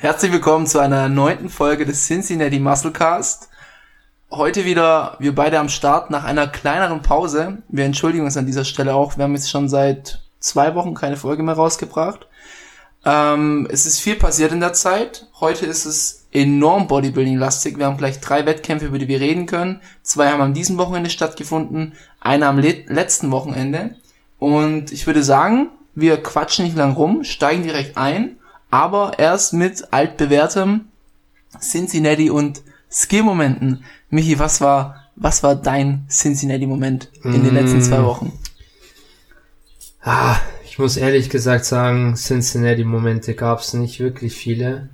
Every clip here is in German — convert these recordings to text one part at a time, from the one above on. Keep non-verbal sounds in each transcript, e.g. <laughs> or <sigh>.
Herzlich willkommen zu einer neunten Folge des Cincinnati Musclecast. Heute wieder wir beide am Start nach einer kleineren Pause. Wir entschuldigen uns an dieser Stelle auch. Wir haben jetzt schon seit zwei Wochen keine Folge mehr rausgebracht. Ähm, es ist viel passiert in der Zeit. Heute ist es enorm Bodybuilding-lastig. Wir haben gleich drei Wettkämpfe, über die wir reden können. Zwei haben an diesem Wochenende stattgefunden, einer am le letzten Wochenende. Und ich würde sagen, wir quatschen nicht lang rum, steigen direkt ein, aber erst mit altbewährtem Cincinnati und Skill-Momenten. Michi, was war, was war dein Cincinnati-Moment in den letzten zwei Wochen? Ah, ich muss ehrlich gesagt sagen, Cincinnati-Momente gab es nicht wirklich viele.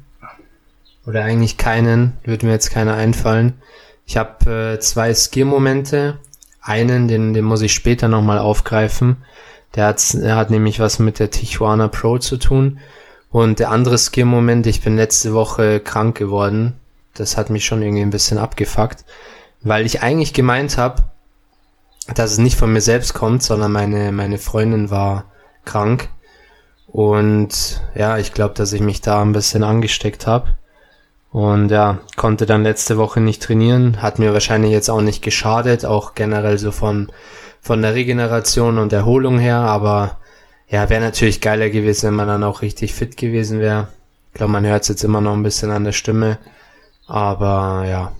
Oder eigentlich keinen, würde mir jetzt keiner einfallen. Ich habe äh, zwei Skill-Momente. Einen, den, den muss ich später nochmal aufgreifen. Der hat, der hat nämlich was mit der Tijuana Pro zu tun. Und der andere Skill-Moment, ich bin letzte Woche krank geworden. Das hat mich schon irgendwie ein bisschen abgefuckt. Weil ich eigentlich gemeint habe, dass es nicht von mir selbst kommt, sondern meine, meine Freundin war krank. Und ja, ich glaube, dass ich mich da ein bisschen angesteckt habe. Und ja, konnte dann letzte Woche nicht trainieren, hat mir wahrscheinlich jetzt auch nicht geschadet, auch generell so von, von der Regeneration und Erholung her, aber ja, wäre natürlich geiler gewesen, wenn man dann auch richtig fit gewesen wäre. Ich glaube, man hört es jetzt immer noch ein bisschen an der Stimme, aber ja,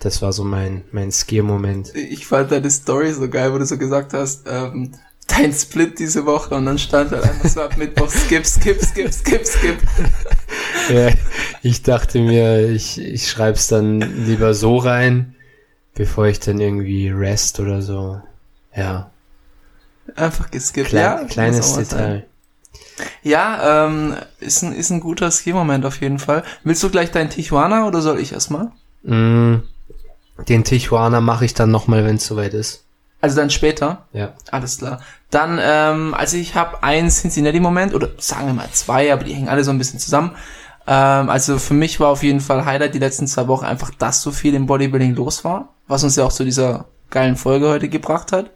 das war so mein, mein Skier-Moment. Ich fand deine Story so geil, wo du so gesagt hast, ähm, dein Split diese Woche und dann stand halt einfach so ab Mittwoch skip, skip, skip, skip, skip. <laughs> ja, ich dachte mir, ich, ich schreib's dann lieber so rein, bevor ich dann irgendwie rest oder so. Ja. Einfach geskippt, Klein, ja. Kleines. Detail. Ja, ähm, ist ein, ist ein guter Ski-Moment auf jeden Fall. Willst du gleich deinen Tijuana oder soll ich erstmal? Mm, den Tijuana mache ich dann nochmal, wenn es soweit ist. Also dann später? Ja. Alles klar. Dann, ähm, also ich habe einen Cincinnati-Moment, oder sagen wir mal zwei, aber die hängen alle so ein bisschen zusammen. Ähm, also für mich war auf jeden Fall Highlight die letzten zwei Wochen einfach, dass so viel im Bodybuilding los war, was uns ja auch zu dieser geilen Folge heute gebracht hat.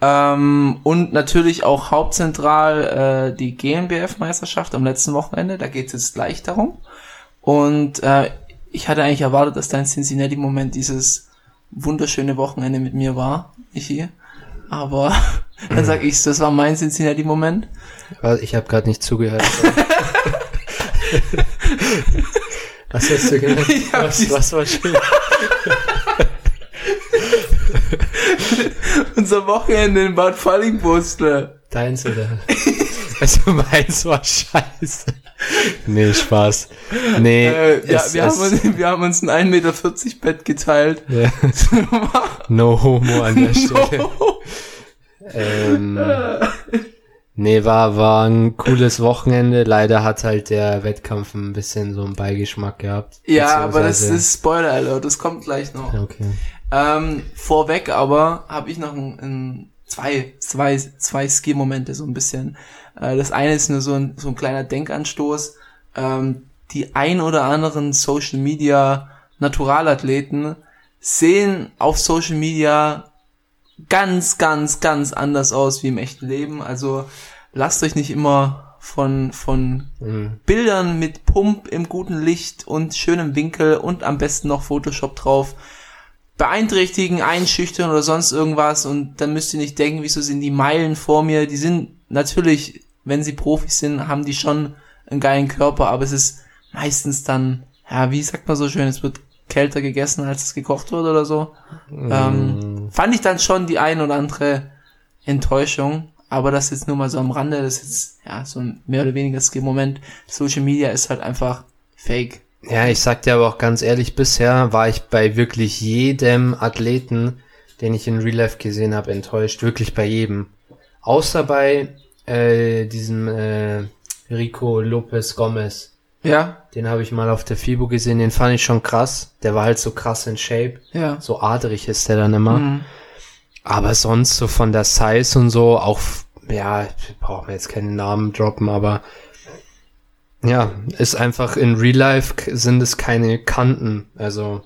Ähm, und natürlich auch hauptzentral äh, die GmbF-Meisterschaft am letzten Wochenende, da geht es jetzt gleich darum. Und äh, ich hatte eigentlich erwartet, dass dein Cincinnati-Moment dieses wunderschöne Wochenende mit mir war, Michi. Aber <laughs> dann sag ich's, das war mein Cincinnati-Moment. Ich habe gerade nicht zugehört. <laughs> was hast du? Ich hab Was, was war schön? <laughs> <laughs> Unser Wochenende in Bad Fallingbostel. Deins oder? <laughs> Also meins war scheiße. Nee, Spaß. Nee, Äh, ja, es, wir, es, haben uns, wir haben uns ein 1,40 Meter Bett geteilt. ja, <laughs> no homo an der Stelle. Ähm, nee, war, war ein cooles Wochenende. Leider hat halt der Wettkampf ein bisschen so einen Beigeschmack gehabt. ja, aber das ist Spoiler Alert, das kommt gleich noch. Okay. Ähm, vorweg aber habe ich noch ein, ein, zwei, zwei, zwei Ski-Momente so ein bisschen. Äh, das eine ist nur so ein, so ein kleiner Denkanstoß. Ähm, die ein oder anderen Social Media Naturalathleten sehen auf Social Media ganz, ganz, ganz anders aus wie im echten Leben. Also lasst euch nicht immer von, von Mhm. Bildern mit Pump im guten Licht und schönem Winkel und am besten noch Photoshop drauf beeinträchtigen, einschüchtern oder sonst irgendwas und dann müsst ihr nicht denken, wieso sind die Meilen vor mir, die sind natürlich, wenn sie Profis sind, haben die schon einen geilen Körper, aber es ist meistens dann, ja, wie sagt man so schön, es wird kälter gegessen, als es gekocht wird oder so. Ähm, fand ich dann schon die ein oder andere Enttäuschung, aber das jetzt nur mal so am Rande, das ist jetzt, ja, so ein mehr oder weniger Skill-Moment. Social Media ist halt einfach fake. Ja, ich sag dir aber auch ganz ehrlich, bisher war ich bei wirklich jedem Athleten, den ich in Real Life gesehen habe, enttäuscht. Wirklich bei jedem. Außer bei äh, diesem äh, Rico Lopez Gomez. Ja, Den habe ich mal auf der FIBO gesehen, den fand ich schon krass. Der war halt so krass in Shape. ja. So adrig ist der dann immer. Mhm. Aber sonst so von der Size und so, auch, ja, ich brauche mir jetzt keinen Namen droppen, aber ja, ist einfach in Real Life sind es keine Kanten. Also,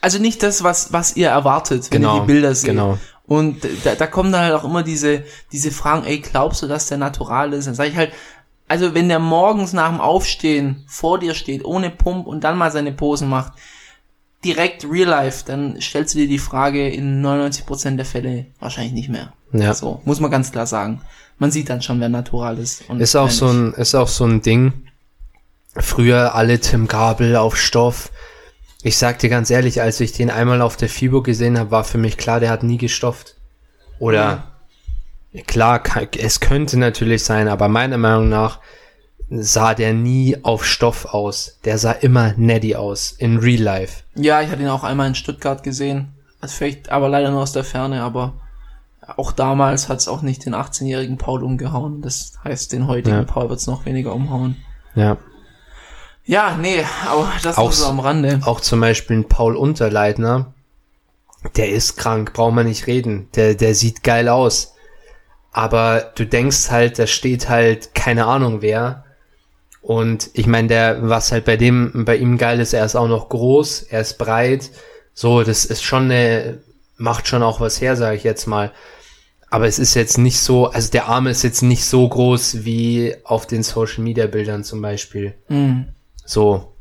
Also nicht das, was, was ihr erwartet, wenn Genau, ihr die Bilder seht. genau. Und da, da kommen dann halt auch immer diese, diese Fragen, ey, glaubst du, dass der natural ist? Dann sage ich halt, also wenn der morgens nach dem Aufstehen vor dir steht, ohne Pump und dann mal seine Posen macht, direkt real life, dann stellst du dir die Frage in 99% der Fälle wahrscheinlich nicht mehr. Ja. So, muss man ganz klar sagen. Man sieht dann schon, wer natural ist. Ist auch so ein, ist auch so ein Ding. Früher alle Tim Gabel auf Stoff. Ich sag dir ganz ehrlich, als ich den einmal auf der FIBO gesehen habe, war für mich klar, der hat nie gestofft. Oder klar, kann- es könnte natürlich sein, aber meiner Meinung nach sah der nie auf Stoff aus. Der sah immer netty aus in Real Life. Ja, ich hatte ihn auch einmal in Stuttgart gesehen. Also vielleicht, aber leider nur aus der Ferne, aber auch damals hat es auch nicht den 18-jährigen Paul umgehauen. Das heißt, den heutigen Ja. Paul wird es noch weniger umhauen. Ja. Ja, nee, aber das Auch nur so am Rande. Auch zum Beispiel ein Paul Unterleitner. Der ist krank, braucht man nicht reden. Der, der sieht geil aus. Aber du denkst halt, da steht halt keine Ahnung wer. Und ich meine, der, was halt bei dem, bei ihm geil ist, er ist auch noch groß, er ist breit. So, das ist schon eine, macht schon auch was her, sage ich jetzt mal. Aber es ist jetzt nicht so, also der Arm ist jetzt nicht so groß wie auf den Social Media Bildern zum Beispiel. Mhm. So.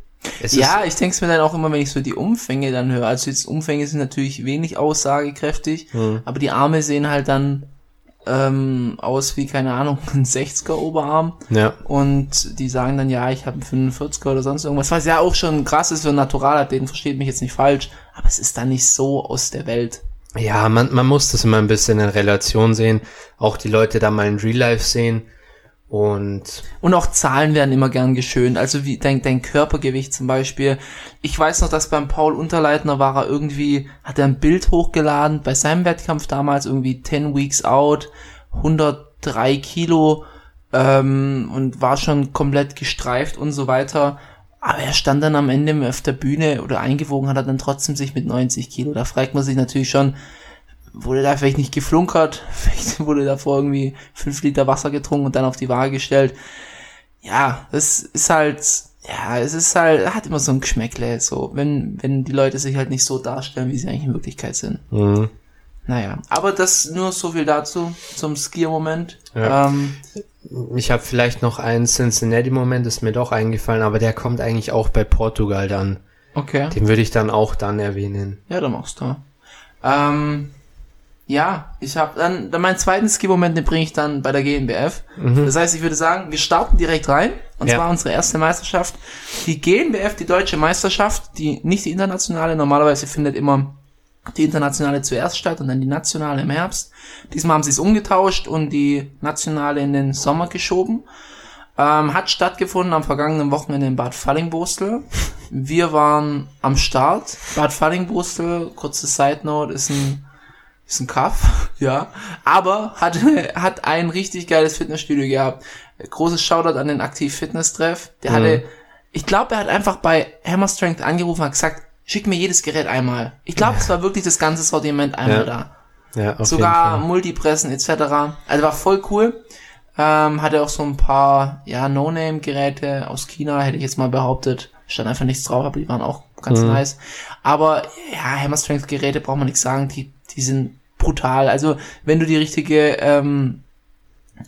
Es Ja, ich denke mir dann auch immer, wenn ich so die Umfänge dann höre. Also jetzt Umfänge sind natürlich wenig aussagekräftig, Mhm. aber die Arme sehen halt dann ähm, aus wie, keine Ahnung, <laughs> ein 60er Oberarm. Ja. Und die sagen dann, ja, ich habe einen 45er oder sonst irgendwas, was ja auch schon krass ist für einen Naturalathleten, versteht mich jetzt nicht falsch, aber es ist dann nicht so aus der Welt. Ja, man, man muss das immer ein bisschen in Relation sehen. Auch die Leute da mal in Real Life sehen. Und Und auch Zahlen werden immer gern geschönt. Also wie dein, dein Körpergewicht zum Beispiel. Ich weiß noch, dass beim Paul Unterleitner war er irgendwie, hat er ein Bild hochgeladen bei seinem Wettkampf damals irgendwie 10 Weeks out, 103 Kilo ähm, und war schon komplett gestreift und so weiter. Aber er stand dann am Ende auf der Bühne oder eingewogen hat er dann trotzdem sich mit 90 Kilo. Da fragt man sich natürlich schon, wurde da vielleicht nicht geflunkert, <laughs> vielleicht wurde davor irgendwie fünf Liter Wasser getrunken und dann auf die Waage gestellt. Ja, das ist halt, ja, es ist halt, hat immer so ein Geschmäckle, so, wenn, wenn die Leute sich halt nicht so darstellen, wie sie eigentlich in Wirklichkeit sind. mh, Naja, aber das nur so viel dazu, zum Skier-Moment. Ja. Ähm, ich habe vielleicht noch einen Cincinnati-Moment, ist mir doch eingefallen, aber der kommt eigentlich auch bei Portugal dann. okay. Den würde ich dann auch dann erwähnen. Ja, dann machst du. Ähm, ja, ich habe dann, dann meinen zweiten Ski-Moment, den bringe ich dann bei der GNBF. Das heißt, ich würde sagen, wir starten direkt rein. Und Ja. zwar unsere erste Meisterschaft. Die GNBF, die deutsche Meisterschaft, die nicht die internationale. Normalerweise findet immer die internationale zuerst statt und dann die nationale im Herbst. Diesmal haben sie es umgetauscht und die nationale in den Sommer geschoben. Ähm, hat stattgefunden am vergangenen Wochenende in Bad Fallingbostel. Wir waren am Start. Bad Fallingbostel, kurze Side Note, ist ein, ist ein Kaff, <laughs> ja. Aber hat, hat ein richtig geiles Fitnessstudio gehabt. Großes Shoutout an den Aktiv Fitness Treff. Der hatte, ich glaube, er hat einfach bei Hammer Strength angerufen und hat gesagt, schick mir jedes Gerät einmal. Ich glaube, es war wirklich das ganze Sortiment einmal Ja. da Ja, auf sogar. Multipressen etc. Also war voll cool. Ähm, hatte auch so ein paar, ja, No-Name-Geräte aus China, hätte ich jetzt mal behauptet. Stand einfach nichts drauf, aber die waren auch ganz Mhm. nice. Aber ja, Hammer Strength Geräte braucht man nichts sagen, die, die sind brutal. Also wenn du die richtige ähm,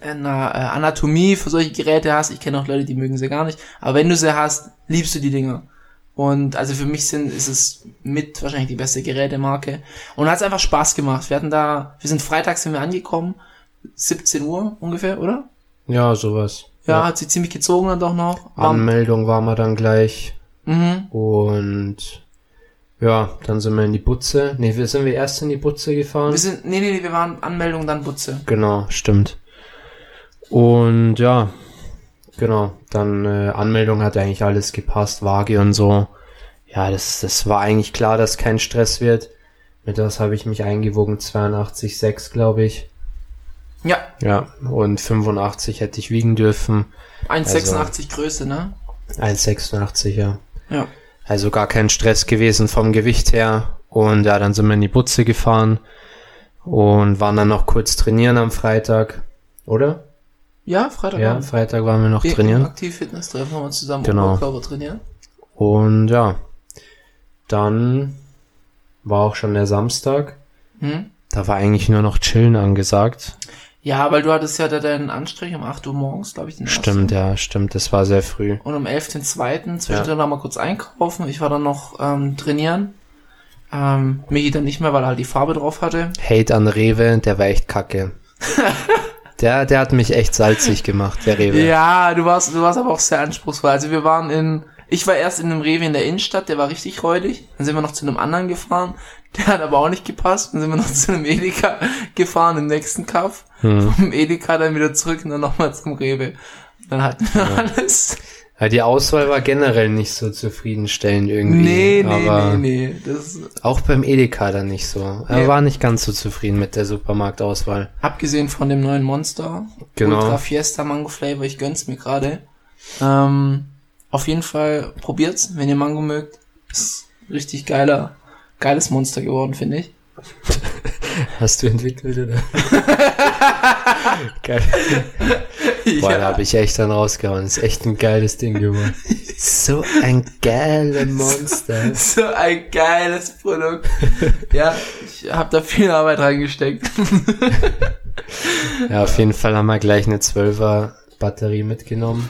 na, äh, Anatomie für solche Geräte hast, ich kenne auch Leute, die mögen sie gar nicht, aber wenn du sie hast, liebst du die Dinger. Und also für mich sind, ist es mit wahrscheinlich die beste Gerätemarke. Und hat es einfach Spaß gemacht. Wir hatten da, wir sind freitags sind wir angekommen, 17 Uhr ungefähr, oder? Ja, sowas. Ja, hat sie ziemlich gezogen dann doch noch. Anmeldung waren wir dann gleich. mhm. Und ja, dann sind wir in die Butze. Nee, wir sind wir erst in die Butze gefahren. Wir sind, nee, nee, wir waren Anmeldung, dann Butze. Genau, stimmt. Und ja, genau, dann äh, Anmeldung hat eigentlich alles gepasst, Waage und so. Ja, das, das war eigentlich klar, dass kein Stress wird. Mit das habe ich mich eingewogen, 82,6 glaube ich. Ja, Ja, und 85 hätte ich wiegen dürfen. 1,86 Größe, ne? 1,86, ja. Ja. Also gar kein Stress gewesen vom Gewicht her. Und ja, dann sind wir in die Butze gefahren und waren dann noch kurz trainieren am Freitag, oder? Ja, Freitag Ja. Freitag waren wir noch Wir trainieren. Aktiv Fitness treffen wir uns zusammen Genau. Oberkörper trainieren. Und ja, dann war auch schon der Samstag. Hm? Da war eigentlich nur noch Chillen angesagt. Ja, weil du hattest ja da deinen Anstrich um 8 Uhr morgens, glaube ich. Den Stimmt, ersten. ja, stimmt. Das war sehr früh. Und um 11 den zweiten. Zwischendrin ja. noch mal kurz einkaufen. Ich war dann noch ähm, trainieren. Ähm, Michi dann nicht mehr, weil er halt die Farbe drauf hatte. Hate an Rewe, der war echt kacke. <laughs> der, der hat mich echt salzig gemacht, der Rewe. Ja, du warst, du warst aber auch sehr anspruchsvoll. Also wir waren in, ich war erst in einem Rewe in der Innenstadt, der war richtig räudig. Dann sind wir noch zu einem anderen gefahren, der hat aber auch nicht gepasst. Dann sind wir noch <laughs> zu einem Edeka gefahren im nächsten Kaff. Hm. Vom Edeka dann wieder zurück und dann nochmal zum Rewe. Dann hatten wir ja. alles. Ja, die Auswahl war generell nicht so zufriedenstellend irgendwie. Nee, nee, aber nee, nee. Das auch beim Edeka dann nicht so. Er nee. war nicht ganz so zufrieden mit der Supermarktauswahl. Abgesehen von dem neuen Monster. Genau. Ultra Fiesta Mango Flavor, ich gönn's mir gerade. Ähm, auf jeden Fall probiert's, wenn ihr Mango mögt. Ist richtig geiler, geiles Monster geworden, finde ich. <laughs> Hast du entwickelt, oder? <laughs> Geil. Boah, ja. da habe ich echt dann rausgehauen. ist echt ein geiles Ding geworden. <laughs> So ein geiles Monster. So ein geiles Produkt. Ja, ich habe da viel Arbeit reingesteckt. ja, auf jeden Fall haben wir gleich eine 12er Batterie mitgenommen.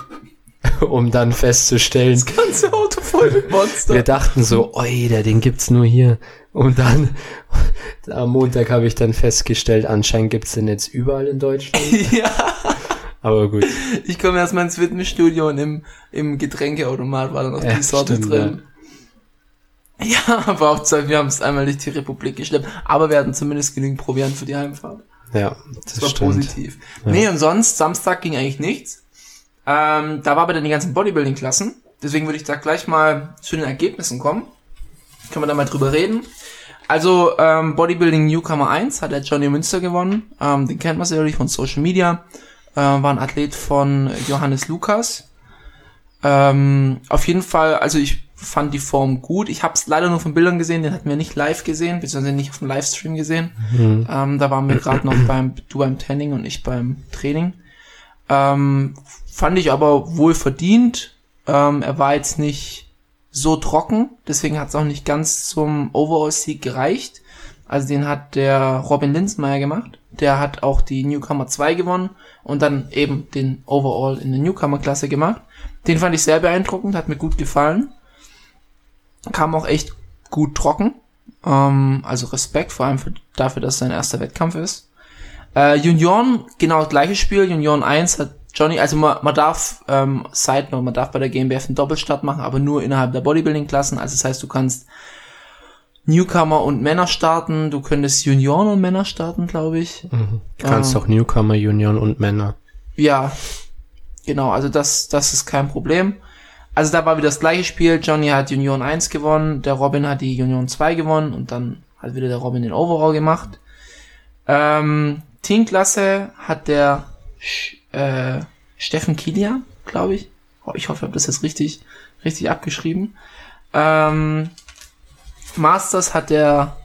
<laughs> um dann festzustellen. Das ganze Auto voll mit Monster. Wir dachten so, oi, der Ding gibt's nur hier. Und dann <laughs> am Montag habe ich dann festgestellt, anscheinend gibt's den jetzt überall in Deutschland. <laughs> ja. Aber gut. Ich komme erstmal ins Fitnessstudio und im, im Getränkeautomat war dann noch ja, die Sorte stimmt, drin. Ja. ja, aber auch Zeit, wir haben es einmal durch die Republik geschleppt, aber wir hatten zumindest genügend Proviant für die Heimfahrt. Ja, das, das war stimmt. positiv. Ja. Nee, und sonst, Samstag ging eigentlich nichts. Ähm, da war aber dann die ganzen Bodybuilding-Klassen. Deswegen würde ich da gleich mal zu den Ergebnissen kommen. Können wir da mal drüber reden. Also ähm, Bodybuilding Newcomer 1 hat der Johnny Münster gewonnen. Ähm, den kennt man sicherlich von Social Media. Äh, war ein Athlet von Johannes Lukas. Ähm, auf jeden Fall, also ich fand die Form gut. Ich habe es leider nur von Bildern gesehen, den hatten wir nicht live gesehen, beziehungsweise nicht auf dem Livestream gesehen. Mhm. Ähm, da waren wir gerade noch beim, du beim Training und ich beim Training. Ähm, fand ich aber wohl verdient. Ähm, er war jetzt nicht so trocken, deswegen hat es auch nicht ganz zum Overall-Sieg gereicht. Also den hat der Robin Linsmeyer gemacht. Der hat auch die Newcomer 2 gewonnen und dann eben den Overall in der Newcomer-Klasse gemacht. Den fand ich sehr beeindruckend, hat mir gut gefallen. Kam auch echt gut trocken. Ähm, also Respekt, vor allem für, dafür, dass es sein erster Wettkampf ist. Äh, Junioren, genau das gleiche Spiel. Junioren 1 hat Johnny, also man, man darf, ähm, Side note, man darf bei der GmbF einen Doppelstart machen, aber nur innerhalb der Bodybuilding-Klassen. Also das heißt, du kannst Newcomer und Männer starten, du könntest Junioren und Männer starten, glaube ich. Mhm. Du kannst ähm, auch Newcomer, Junioren und Männer. Ja, genau, also das, das ist kein Problem. Also da war wieder das gleiche Spiel. Johnny hat Junioren 1 gewonnen, der Robin hat die Junioren 2 gewonnen und dann hat wieder der Robin den Overall gemacht. Ähm, Teamklasse hat der äh, Steffen Kilia, glaube ich. Oh, ich hoffe, ich habe das jetzt richtig, richtig abgeschrieben. Ähm, Masters hat der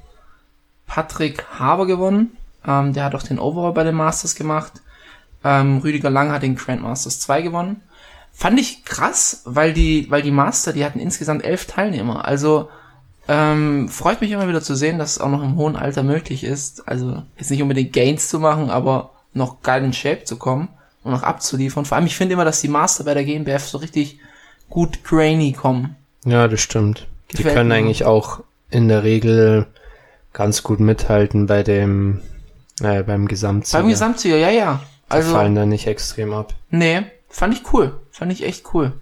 Patrick Haber gewonnen. Ähm, der hat auch den Overall bei den Masters gemacht. Ähm, Rüdiger Lang hat den Grand Masters 2 gewonnen. Fand ich krass, weil die, weil die Master, die hatten insgesamt elf Teilnehmer. Also ähm, freut mich immer wieder zu sehen, dass es auch noch im hohen Alter möglich ist. Also jetzt nicht unbedingt Gains zu machen, aber noch geil in Shape zu kommen und noch abzuliefern. Vor allem, ich finde immer, dass die Master bei der GmbF so richtig gut grainy kommen. Ja, das stimmt. Gefällt die können mir. eigentlich auch in der Regel ganz gut mithalten bei dem, äh, beim Gesamtsieger. Beim Gesamtsieger, ja, ja. Also, die fallen da nicht extrem ab. Nee, fand ich cool. Fand ich echt cool.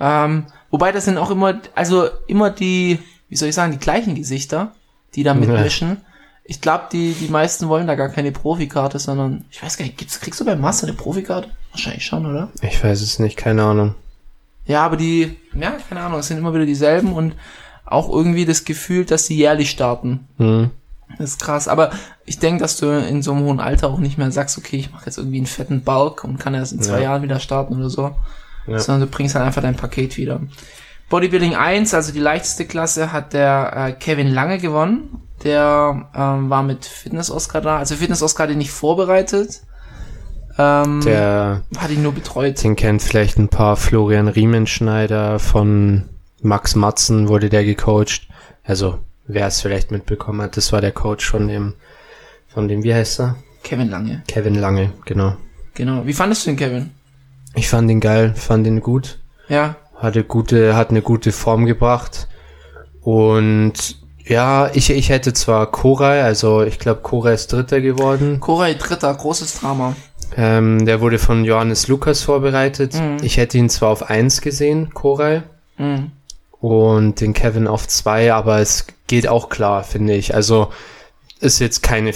Ähm, wobei das sind auch immer, also immer die, wie soll ich sagen, die gleichen Gesichter, die da mitmischen. Ich glaube, die, die meisten wollen da gar keine Profikarte, sondern, ich weiß gar nicht, gibt's, kriegst du beim Master eine Profikarte? Wahrscheinlich schon, oder? Ich weiß es nicht, keine Ahnung. Ja, aber die, ja, keine Ahnung, es sind immer wieder dieselben und auch irgendwie das Gefühl, dass sie jährlich starten. Mhm. Das ist krass. Aber ich denke, dass du in so einem hohen Alter auch nicht mehr sagst, okay, ich mache jetzt irgendwie einen fetten Bulk und kann erst in zwei ja. Jahren wieder starten oder so. Ja. Sondern du bringst halt einfach dein Paket wieder. Bodybuilding 1, also die leichteste Klasse, hat der äh, Kevin Lange gewonnen. Der ähm, war mit Fitness-Oscar da. Also Fitness-Oscar hat ihn nicht vorbereitet. Ähm, der hat ihn nur betreut. Den kennt vielleicht ein paar Florian Riemenschneider von Max Matzen wurde der gecoacht. Also, wer es vielleicht mitbekommen hat, das war der Coach von dem, von dem, wie heißt er? Kevin Lange. Kevin Lange, genau. Genau. Wie fandest du den Kevin? Ich fand ihn geil, fand ihn gut. Ja. Hatte gute, hat eine gute Form gebracht. Und ja, ich, ich hätte zwar Koray, also ich glaube Koray ist Dritter geworden. Koray Dritter, großes Drama. Ähm, der wurde von Johannes Lukas vorbereitet. Mhm. Ich hätte ihn zwar auf eins gesehen, Koray, Mhm. und den Kevin auf zwei, aber es geht auch klar, finde ich. Also ist jetzt keine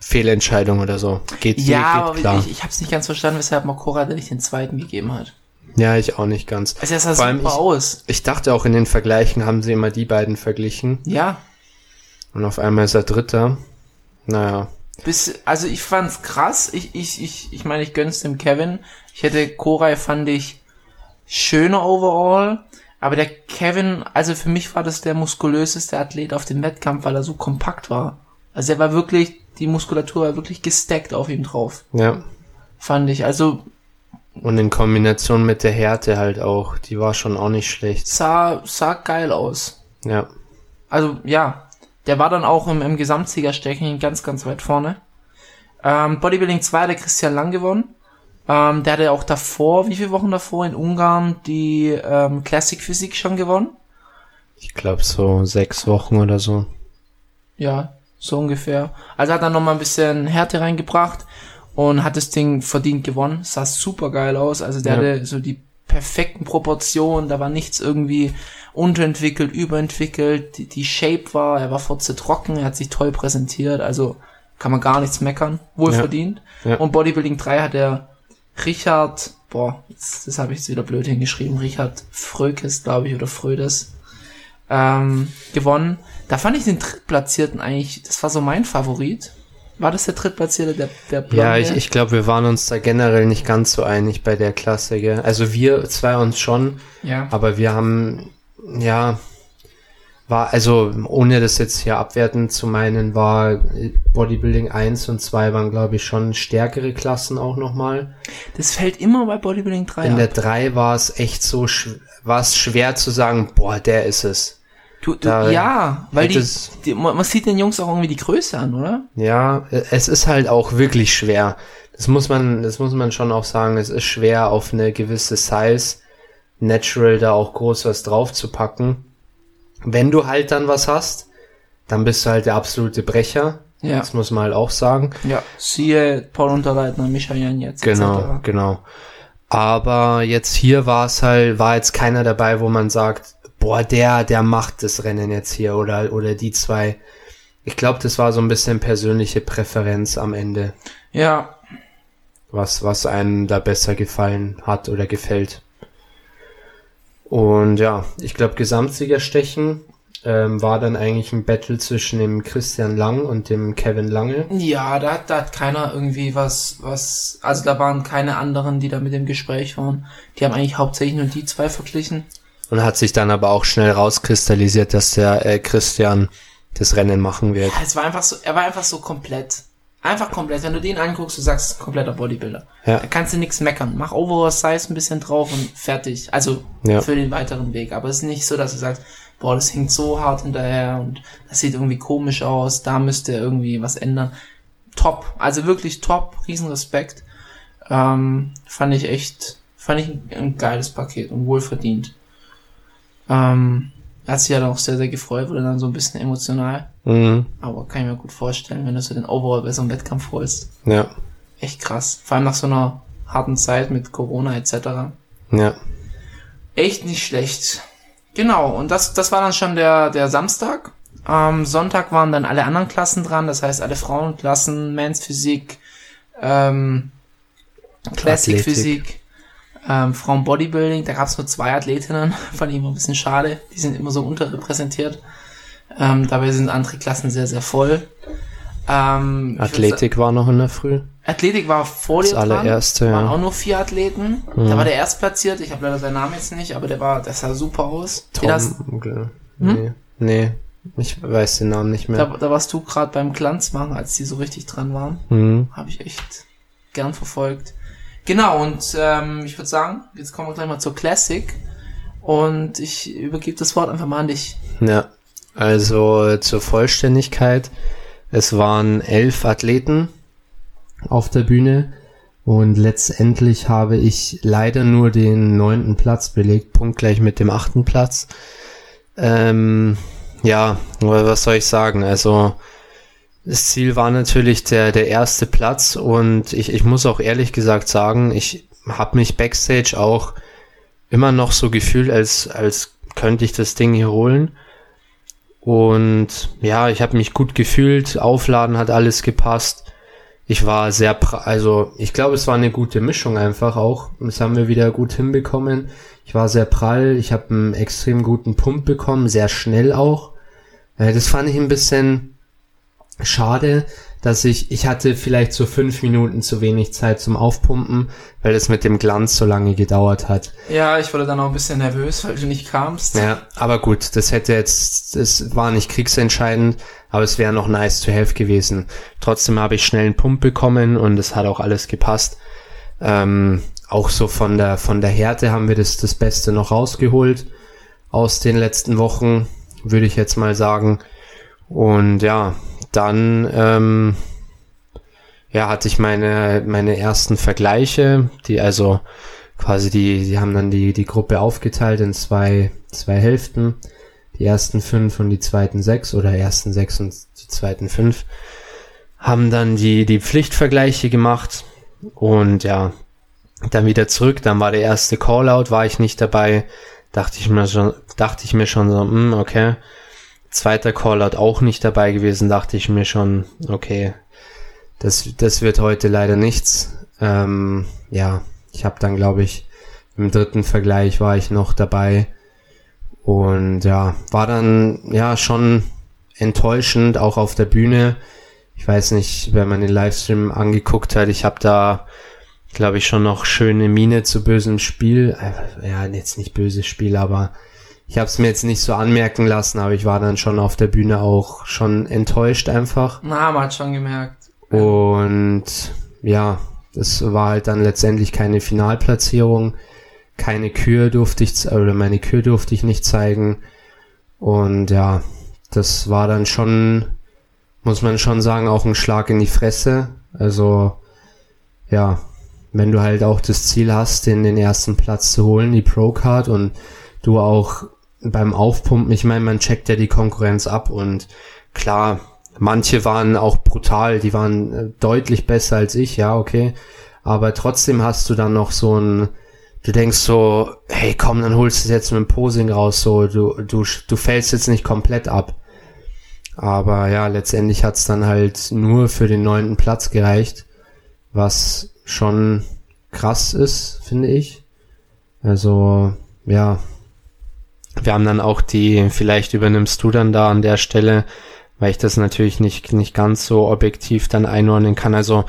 Fehlentscheidung oder so. Geht, Ja, geht aber klar. ich, ich habe es nicht ganz verstanden, weshalb man Koray denn nicht den zweiten gegeben hat. Ja, ich auch nicht ganz. Also er sah Vor allem super ich- aus. Ich dachte auch in den Vergleichen haben sie immer die beiden verglichen Ja. und auf einmal ist er Dritter. Naja, Bis, also ich fand's krass. Ich, ich, ich, ich meine, ich gönn's dem Kevin. Ich hätte Koray fand ich schöner overall. Aber der Kevin, also für mich war das der muskulöseste Athlet auf dem Wettkampf, weil er so kompakt war. Also er war wirklich, die Muskulatur war wirklich gestackt auf ihm drauf. ja. Fand ich. Also Und in Kombination mit der Härte halt auch. Die war schon auch nicht schlecht. sah, sah geil aus. Ja. Also ja, der war dann auch im, im Gesamtsiegerstechen ganz, ganz weit vorne. Ähm, Bodybuilding 2 hat der Christian Lang gewonnen. Ähm, der hatte auch davor, wie viele Wochen davor in Ungarn, die ähm, Classic Physik schon gewonnen. Ich glaube so sechs Wochen oder so. Ja, so ungefähr. Also hat er nochmal ein bisschen Härte reingebracht und hat das Ding verdient gewonnen. Sah super geil aus. Also der Ja. hatte so die perfekten Proportionen. Da war nichts irgendwie unterentwickelt, überentwickelt. Die, die Shape war, er war furze trocken, er hat sich toll präsentiert. Also kann man gar nichts meckern. Wohl Ja. verdient. Ja. Und Bodybuilding 3 hat der Richard, boah, jetzt, das habe ich jetzt wieder blöd hingeschrieben, Richard Frökes, glaube ich, oder Frödes, ähm, gewonnen. Da fand ich den Drittplatzierten eigentlich, das war so mein Favorit. War das der Drittplatzierte, der, der Blonde? Ja, ich, ich glaube, wir waren uns da generell nicht ganz so einig bei der Klasse. Gell? Also wir zwei uns schon, ja. aber wir haben, ja, war, also ohne das jetzt hier abwertend zu meinen, war Bodybuilding 1 und 2 waren, glaube ich, schon stärkere Klassen auch nochmal. Das fällt immer bei Bodybuilding 3 In ab. der 3 war es echt so, sch- war es schwer zu sagen, boah, der ist es. Du, du, ja, weil die, die, man sieht den Jungs auch irgendwie die Größe an, oder? Ja, es ist halt auch wirklich schwer. Das muss man, das muss man schon auch sagen. Es ist schwer, auf eine gewisse Size Natural da auch groß was drauf zu packen. Wenn du halt dann was hast, dann bist du halt der absolute Brecher. Ja. Das muss man halt auch sagen. Ja. Siehe Paul Unterleitner, Micha Jan jetzt. Genau, etc. genau. Aber jetzt hier war es halt, war jetzt keiner dabei, wo man sagt, boah, der, der macht das Rennen jetzt hier oder, oder die zwei. Ich glaube, das war so ein bisschen persönliche Präferenz am Ende. Ja, was, was einem da besser gefallen hat oder gefällt. Und ja, ich glaube, Gesamtsiegerstechen ähm, war dann eigentlich ein Battle zwischen dem Christian Lang und dem Kevin Lange. Ja, da hat, da hat keiner irgendwie was, was, also da waren keine anderen, die da mit dem Gespräch waren. Die haben eigentlich hauptsächlich nur die zwei verglichen. Und hat sich dann aber auch schnell rauskristallisiert, dass der äh, Christian das Rennen machen wird. Es war einfach so, er war einfach so komplett. Einfach komplett. Wenn du den anguckst, du sagst, kompletter Bodybuilder. Ja. Da kannst du nichts meckern. Mach Oversize ein bisschen drauf und fertig. Also Ja. für den weiteren Weg. Aber es ist nicht so, dass du sagst, boah, das hängt so hart hinterher und das sieht irgendwie komisch aus, da müsste irgendwie was ändern. Top. Also wirklich top. Riesenrespekt. Ähm, fand ich echt, fand ich ein, ein geiles Paket und wohlverdient. Ähm, er hat sich ja auch sehr, sehr gefreut, wurde dann so ein bisschen emotional. Mhm. Aber kann ich mir gut vorstellen, wenn du so den Overall bei so einem Wettkampf holst. Ja, Echt krass. Vor allem nach so einer harten Zeit mit Corona etc. ja, Echt nicht schlecht. Genau, und das, das war dann schon der, der Samstag. Am Sonntag waren dann alle anderen Klassen dran, das heißt alle Frauenklassen, Men's Physik, ähm, Classic. Physik, ähm, Frauen Bodybuilding, da gab es nur zwei Athletinnen, <laughs> fand ich immer ein bisschen schade, die sind immer so unterrepräsentiert. Ähm, dabei sind andere Klassen sehr, sehr voll. Ähm, Athletik war noch in der Früh. Athletik war vor Das dir dran. allererste, Da waren ja. auch nur vier Athleten. Da war der Erstplatzierte. Ich habe leider seinen Namen jetzt nicht, aber der war, das sah super aus. Tom, gl- nee, nee, ich weiß den Namen nicht mehr. da, da warst du gerade beim Glanz machen, als die so richtig dran waren. Mhm. Habe ich echt gern verfolgt. Genau, und ähm, ich würde sagen, jetzt kommen wir gleich mal zur Classic. Und ich übergebe das Wort einfach mal an dich. Ja, also äh, zur Vollständigkeit. Es waren elf Athleten auf der Bühne. Und letztendlich habe ich leider nur den neunten Platz belegt, punktgleich mit dem achten Platz. Ähm, ja, was soll ich sagen? Also das Ziel war natürlich der, der erste Platz und ich, ich muss auch ehrlich gesagt sagen, ich habe mich backstage auch immer noch so gefühlt, als, als könnte ich das Ding hier holen. Und ja, ich habe mich gut gefühlt, Aufladen hat alles gepasst. Ich war sehr, also ich glaube, es war eine gute Mischung einfach auch. Das haben wir wieder gut hinbekommen. Ich war sehr prall, ich habe einen extrem guten Pump bekommen, sehr schnell auch. Äh, das fand ich ein bisschen schade, dass ich, ich hatte vielleicht so fünf Minuten zu wenig Zeit zum Aufpumpen, weil es mit dem Glanz so lange gedauert hat. Ja, ich wurde dann auch ein bisschen nervös, weil du nicht kamst. Ja, aber gut, das hätte jetzt, das war nicht kriegsentscheidend, aber es wäre noch nice to have gewesen. Trotzdem habe ich schnell einen Pump bekommen und es hat auch alles gepasst. Ähm, auch so von der, von der Härte haben wir das, das Beste noch rausgeholt aus den letzten Wochen, würde ich jetzt mal sagen. Und ja, dann ähm, ja, hatte ich meine, meine ersten Vergleiche, die also quasi die, die haben dann die, die Gruppe aufgeteilt in zwei, zwei Hälften. Die ersten fünf und die zweiten sechs oder ersten sechs und die zweiten fünf haben dann die, die Pflichtvergleiche gemacht. Und ja, dann wieder zurück, dann war der erste Callout, war ich nicht dabei, dachte ich mir schon, dachte ich mir schon so, mh, hm, okay, Zweiter Callout auch nicht dabei gewesen, dachte ich mir schon, okay, das, das wird heute leider nichts. Ähm, ja, ich habe dann, glaube ich, im dritten Vergleich war ich noch dabei. Und ja, war dann ja schon enttäuschend, auch auf der Bühne. Ich weiß nicht, wenn man den Livestream angeguckt hat, ich habe da, glaube ich, schon noch schöne Miene zu bösem Spiel. Äh, ja, jetzt nicht böses Spiel, aber ich habe es mir jetzt nicht so anmerken lassen, aber ich war dann schon auf der Bühne auch schon enttäuscht einfach. Na, man hat schon gemerkt. Und ja, es war halt dann letztendlich keine Finalplatzierung. Keine Kür durfte ich, oder meine Kür durfte ich nicht zeigen. Und ja, das war dann schon, muss man schon sagen, auch ein Schlag in die Fresse. Also, ja, wenn du halt auch das Ziel hast, den, den ersten Platz zu holen, die Pro-Card und du auch beim Aufpumpen, ich meine, man checkt ja die Konkurrenz ab und klar, manche waren auch brutal, die waren äh, deutlich besser als ich, ja, okay. Aber trotzdem hast du dann noch so ein, du denkst so, hey komm, dann holst du es jetzt mit dem Posing raus, so, du, du, du fällst jetzt nicht komplett ab. Aber ja, letztendlich hat's dann halt nur für den neunten Platz gereicht, was schon krass ist, finde ich. Also, ja, wir haben dann auch die, vielleicht übernimmst du dann da an der Stelle, weil ich das natürlich nicht, nicht ganz so objektiv dann einordnen kann. Also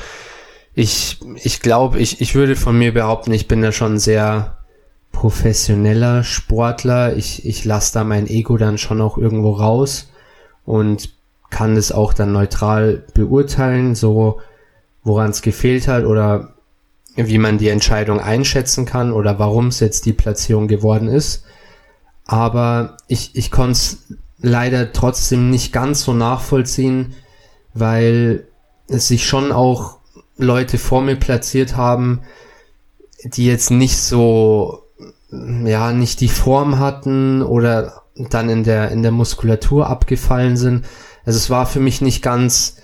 ich, ich glaube, ich, ich würde von mir behaupten, ich bin da schon sehr professioneller Sportler. Ich, ich lasse da mein Ego dann schon auch irgendwo raus und kann das auch dann neutral beurteilen, so woran es gefehlt hat oder wie man die Entscheidung einschätzen kann oder warum es jetzt die Platzierung geworden ist aber ich, ich konnte es leider trotzdem nicht ganz so nachvollziehen, weil es sich schon auch Leute vor mir platziert haben, die jetzt nicht so, ja, nicht die Form hatten oder dann in der, in der Muskulatur abgefallen sind. Also es war für mich nicht ganz,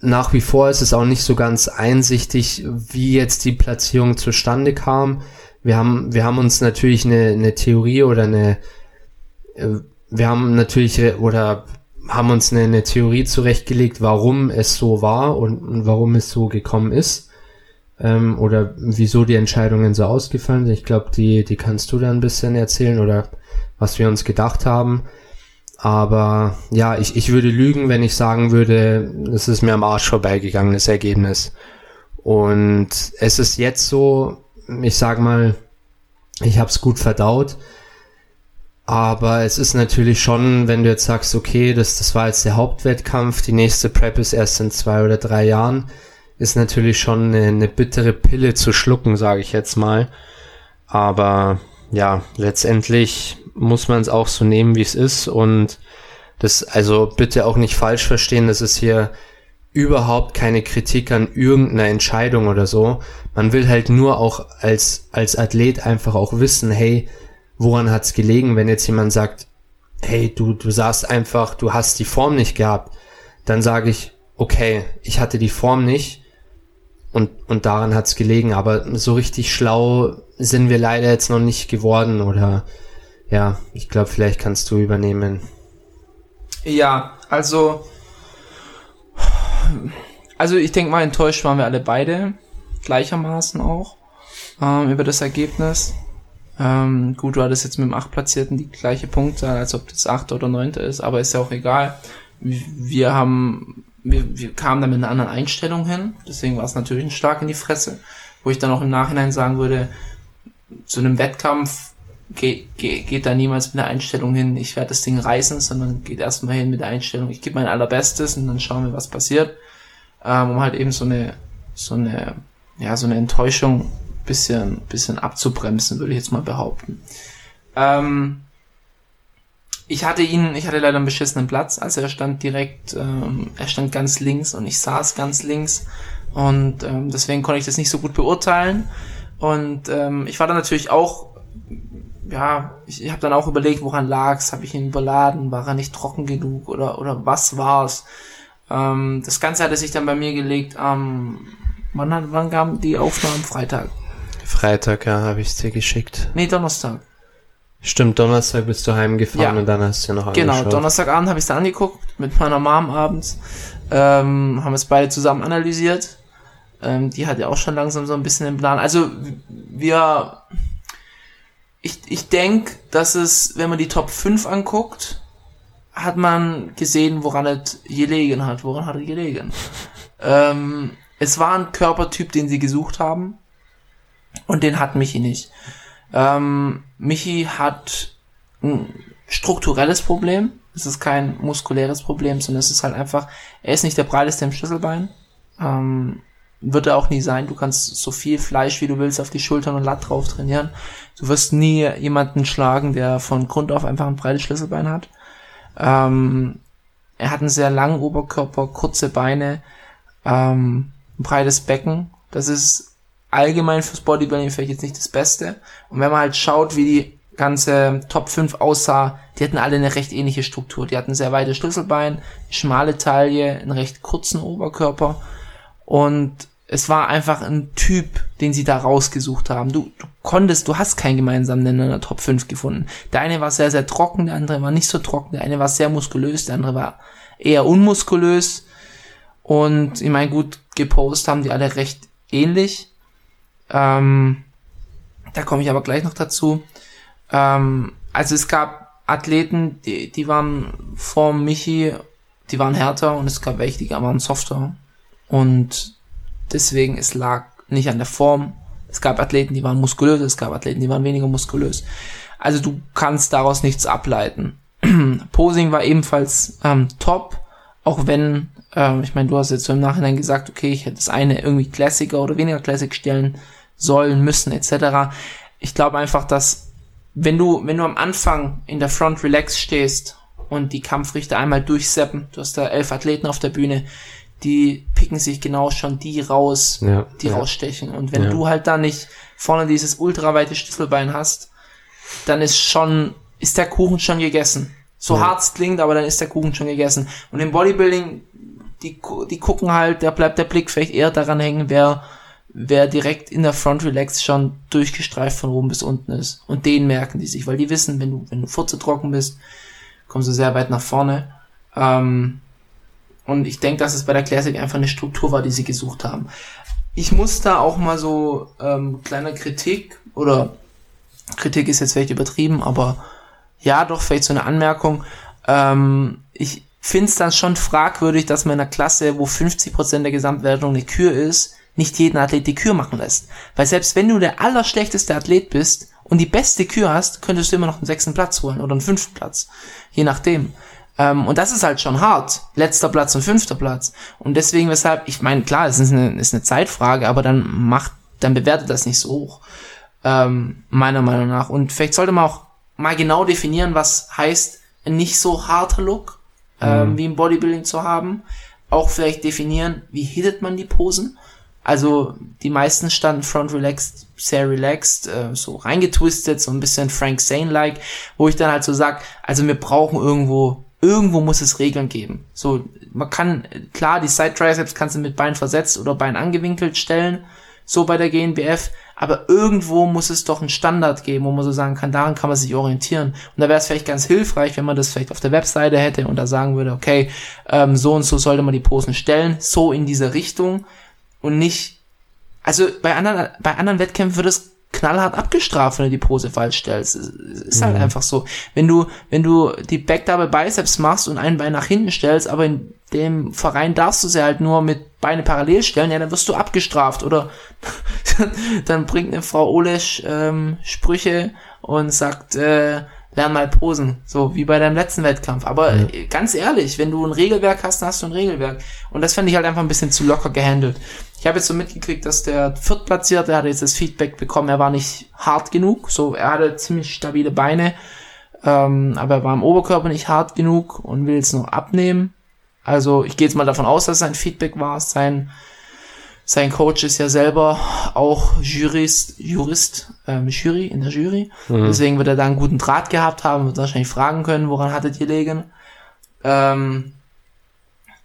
nach wie vor ist es auch nicht so ganz einsichtig, wie jetzt die Platzierung zustande kam. Wir haben, wir haben uns natürlich eine, eine Theorie oder eine, äh, wir haben natürlich äh, oder haben uns eine, eine, Theorie zurechtgelegt, warum es so war und, und warum es so gekommen ist. Ähm, oder wieso die Entscheidungen so ausgefallen sind. Ich glaube, die, die kannst du da ein bisschen erzählen oder was wir uns gedacht haben. Aber ja, ich, ich würde lügen, wenn ich sagen würde, es ist mir am Arsch vorbeigegangen, das Ergebnis. Und es ist jetzt so, ich sag mal, ich habe es gut verdaut. Aber es ist natürlich schon, wenn du jetzt sagst, okay, das, das war jetzt der Hauptwettkampf, die nächste Prep ist erst in zwei oder drei Jahren, ist natürlich schon eine, eine bittere Pille zu schlucken, sage ich jetzt mal. Aber ja, letztendlich muss man es auch so nehmen, wie es ist. Und das, also bitte auch nicht falsch verstehen, das ist hier überhaupt keine Kritik an irgendeiner Entscheidung oder so. Man will halt nur auch als, als Athlet einfach auch wissen, hey, woran hat's gelegen, wenn jetzt jemand sagt, hey, du, du saßt einfach, du hast die Form nicht gehabt, dann sage ich, okay, ich hatte die Form nicht und, und daran hat's gelegen, aber so richtig schlau sind wir leider jetzt noch nicht geworden oder ja, ich glaube, vielleicht kannst du übernehmen. Ja, also also ich denke mal, enttäuscht waren wir alle beide, gleichermaßen auch, ähm, über das Ergebnis. Ähm, gut, du hattest jetzt mit dem 8 Platzierten die gleiche Punkte, als ob das 8 oder 9 ist, aber ist ja auch egal. Wir haben, wir, wir kamen da mit einer anderen Einstellung hin, deswegen war es natürlich ein Schlag in die Fresse, wo ich dann auch im Nachhinein sagen würde, zu einem Wettkampf geht, geht, geht da niemals mit der Einstellung hin, ich werde das Ding reißen, sondern geht erstmal hin mit der Einstellung, ich gebe mein allerbestes und dann schauen wir, was passiert. Ähm, um halt eben so eine, so eine, ja, so eine Enttäuschung bisschen, bisschen abzubremsen, würde ich jetzt mal behaupten. Ähm, ich hatte ihn, ich hatte leider einen beschissenen Platz, also er stand direkt, ähm, er stand ganz links und ich saß ganz links. Und ähm, deswegen konnte ich das nicht so gut beurteilen. Und ähm, ich war dann natürlich auch, ja, ich, ich habe dann auch überlegt, woran lag's, habe ich ihn überladen, war er nicht trocken genug oder oder was war's? Ähm, das Ganze hatte sich dann bei mir gelegt am, wann, hat, wann kam die Aufnahme? Freitag. Freitag, ja, habe ich dir geschickt. Nee, Donnerstag. Stimmt, Donnerstag bist du heimgefahren ja. und dann hast du noch Genau, angeschaut. Donnerstagabend habe ich es angeguckt mit meiner Mom abends. Ähm, haben es beide zusammen analysiert. Ähm, die hat ja auch schon langsam so ein bisschen den Plan. Also wir, ich, ich denke, dass es, wenn man die Top 5 anguckt, hat man gesehen, woran es gelegen hat. Woran hat er gelegen? <laughs> ähm, es war ein Körpertyp, den sie gesucht haben. Und den hat Michi nicht. Ähm, Michi hat ein strukturelles Problem. Es ist kein muskuläres Problem, sondern es ist halt einfach, er ist nicht der breiteste im Schlüsselbein. Ähm, wird er auch nie sein. Du kannst so viel Fleisch, wie du willst, auf die Schultern und Latt drauf trainieren. Du wirst nie jemanden schlagen, der von Grund auf einfach ein breites Schlüsselbein hat. Ähm, er hat einen sehr langen Oberkörper, kurze Beine, ähm, ein breites Becken. Das ist allgemein fürs Bodybuilding vielleicht jetzt nicht das Beste. Und wenn man halt schaut, wie die ganze Top 5 aussah, die hatten alle eine recht ähnliche Struktur. Die hatten sehr weite Schlüsselbein, schmale Taille, einen recht kurzen Oberkörper und es war einfach ein Typ, den sie da rausgesucht haben. Du, du konntest, du hast keinen gemeinsamen Nenner in der Top 5 gefunden. Der eine war sehr, sehr trocken, der andere war nicht so trocken, der eine war sehr muskulös, der andere war eher unmuskulös. Und ich meine, gut, gepostet haben die alle recht ähnlich. Ähm, da komme ich aber gleich noch dazu. Ähm, also es gab Athleten, die, die waren vor Michi, die waren härter und es gab welche, die waren softer. Und Deswegen, es lag nicht an der Form. Es gab Athleten, die waren muskulös, es gab Athleten, die waren weniger muskulös. Also du kannst daraus nichts ableiten. <clears throat> Posing war ebenfalls ähm, top, auch wenn, ähm, ich meine, du hast jetzt so im Nachhinein gesagt, okay, ich hätte das eine irgendwie Klassiker oder weniger Classic stellen sollen, müssen, etc. Ich glaube einfach, dass wenn du, wenn du am Anfang in der Front Relax stehst und die Kampfrichter einmal durchseppen, du hast da elf Athleten auf der Bühne, die picken sich genau schon die raus, ja, die ja. rausstechen. Und wenn ja. du halt da nicht vorne dieses ultraweite Schlüsselbein hast, dann ist schon, ist der Kuchen schon gegessen. So ja. hart es klingt, aber dann ist der Kuchen schon gegessen. Und im Bodybuilding, die, die gucken halt, da bleibt der Blick vielleicht eher daran hängen, wer, wer direkt in der Front Relax schon durchgestreift von oben bis unten ist. Und den merken die sich, weil die wissen, wenn du, wenn du Furze trocken bist, kommst du sehr weit nach vorne. Ähm, und ich denke, dass es bei der Classic einfach eine Struktur war, die sie gesucht haben. Ich muss da auch mal so ähm, kleine Kritik oder Kritik ist jetzt vielleicht übertrieben, aber ja, doch vielleicht so eine Anmerkung. Ähm, ich finde es dann schon fragwürdig, dass man in einer Klasse, wo 50% der Gesamtwertung eine Kür ist, nicht jeden Athlet die Kür machen lässt. Weil selbst wenn du der allerschlechteste Athlet bist und die beste Kür hast, könntest du immer noch einen sechsten Platz holen oder einen fünften Platz. Je nachdem. Ähm, und das ist halt schon hart. Letzter Platz und fünfter Platz. Und deswegen, weshalb, ich meine, klar, es ist eine, ist eine Zeitfrage, aber dann macht, dann bewertet das nicht so hoch. Ähm, meiner Meinung nach. Und vielleicht sollte man auch mal genau definieren, was heißt, ein nicht so harter Look, ähm, mhm. wie im Bodybuilding zu haben. auch vielleicht definieren, wie hittet man die Posen. Also die meisten standen front relaxed, sehr relaxed, äh, so reingetwistet, so ein bisschen Frank Zane-like, wo ich dann halt so sag, also wir brauchen irgendwo, irgendwo muss es Regeln geben. So, man kann, klar, die Side Triceps kannst du mit Bein versetzt oder Bein angewinkelt stellen, so bei der GNBF, aber irgendwo muss es doch einen Standard geben, wo man so sagen kann, daran kann man sich orientieren. Und da wäre es vielleicht ganz hilfreich, wenn man das vielleicht auf der Webseite hätte und da sagen würde, okay, ähm, so und so sollte man die Posen stellen, so in diese Richtung und nicht, also bei anderen, bei anderen Wettkämpfen wird es knallhart abgestraft, wenn du die Pose falsch stellst. Es ist halt Mhm. einfach so. Wenn du, wenn du die Back Double Biceps machst und ein Bein nach hinten stellst, aber in dem Verein darfst du sie halt nur mit Beine parallel stellen, ja, dann wirst du abgestraft oder <laughs> dann bringt eine Frau Olesch ähm, Sprüche und sagt, äh, lern mal Posen, so wie bei deinem letzten Wettkampf. Aber Ja. ganz ehrlich, wenn du ein Regelwerk hast, dann hast du ein Regelwerk. Und das fand ich halt einfach ein bisschen zu locker gehandelt. Ich habe jetzt so mitgekriegt, dass der Viertplatzierte hatte jetzt das Feedback bekommen, er war nicht hart genug. So, er hatte ziemlich stabile Beine, ähm, aber er war im Oberkörper nicht hart genug und will jetzt noch abnehmen. Also ich gehe jetzt mal davon aus, dass sein Feedback war. Sein sein Coach ist ja selber auch Jurist, Jurist, ähm, Jury in der Jury. Mhm. Deswegen wird er da einen guten Draht gehabt haben, wird wahrscheinlich fragen können, woran hattet ihr legen. Ähm,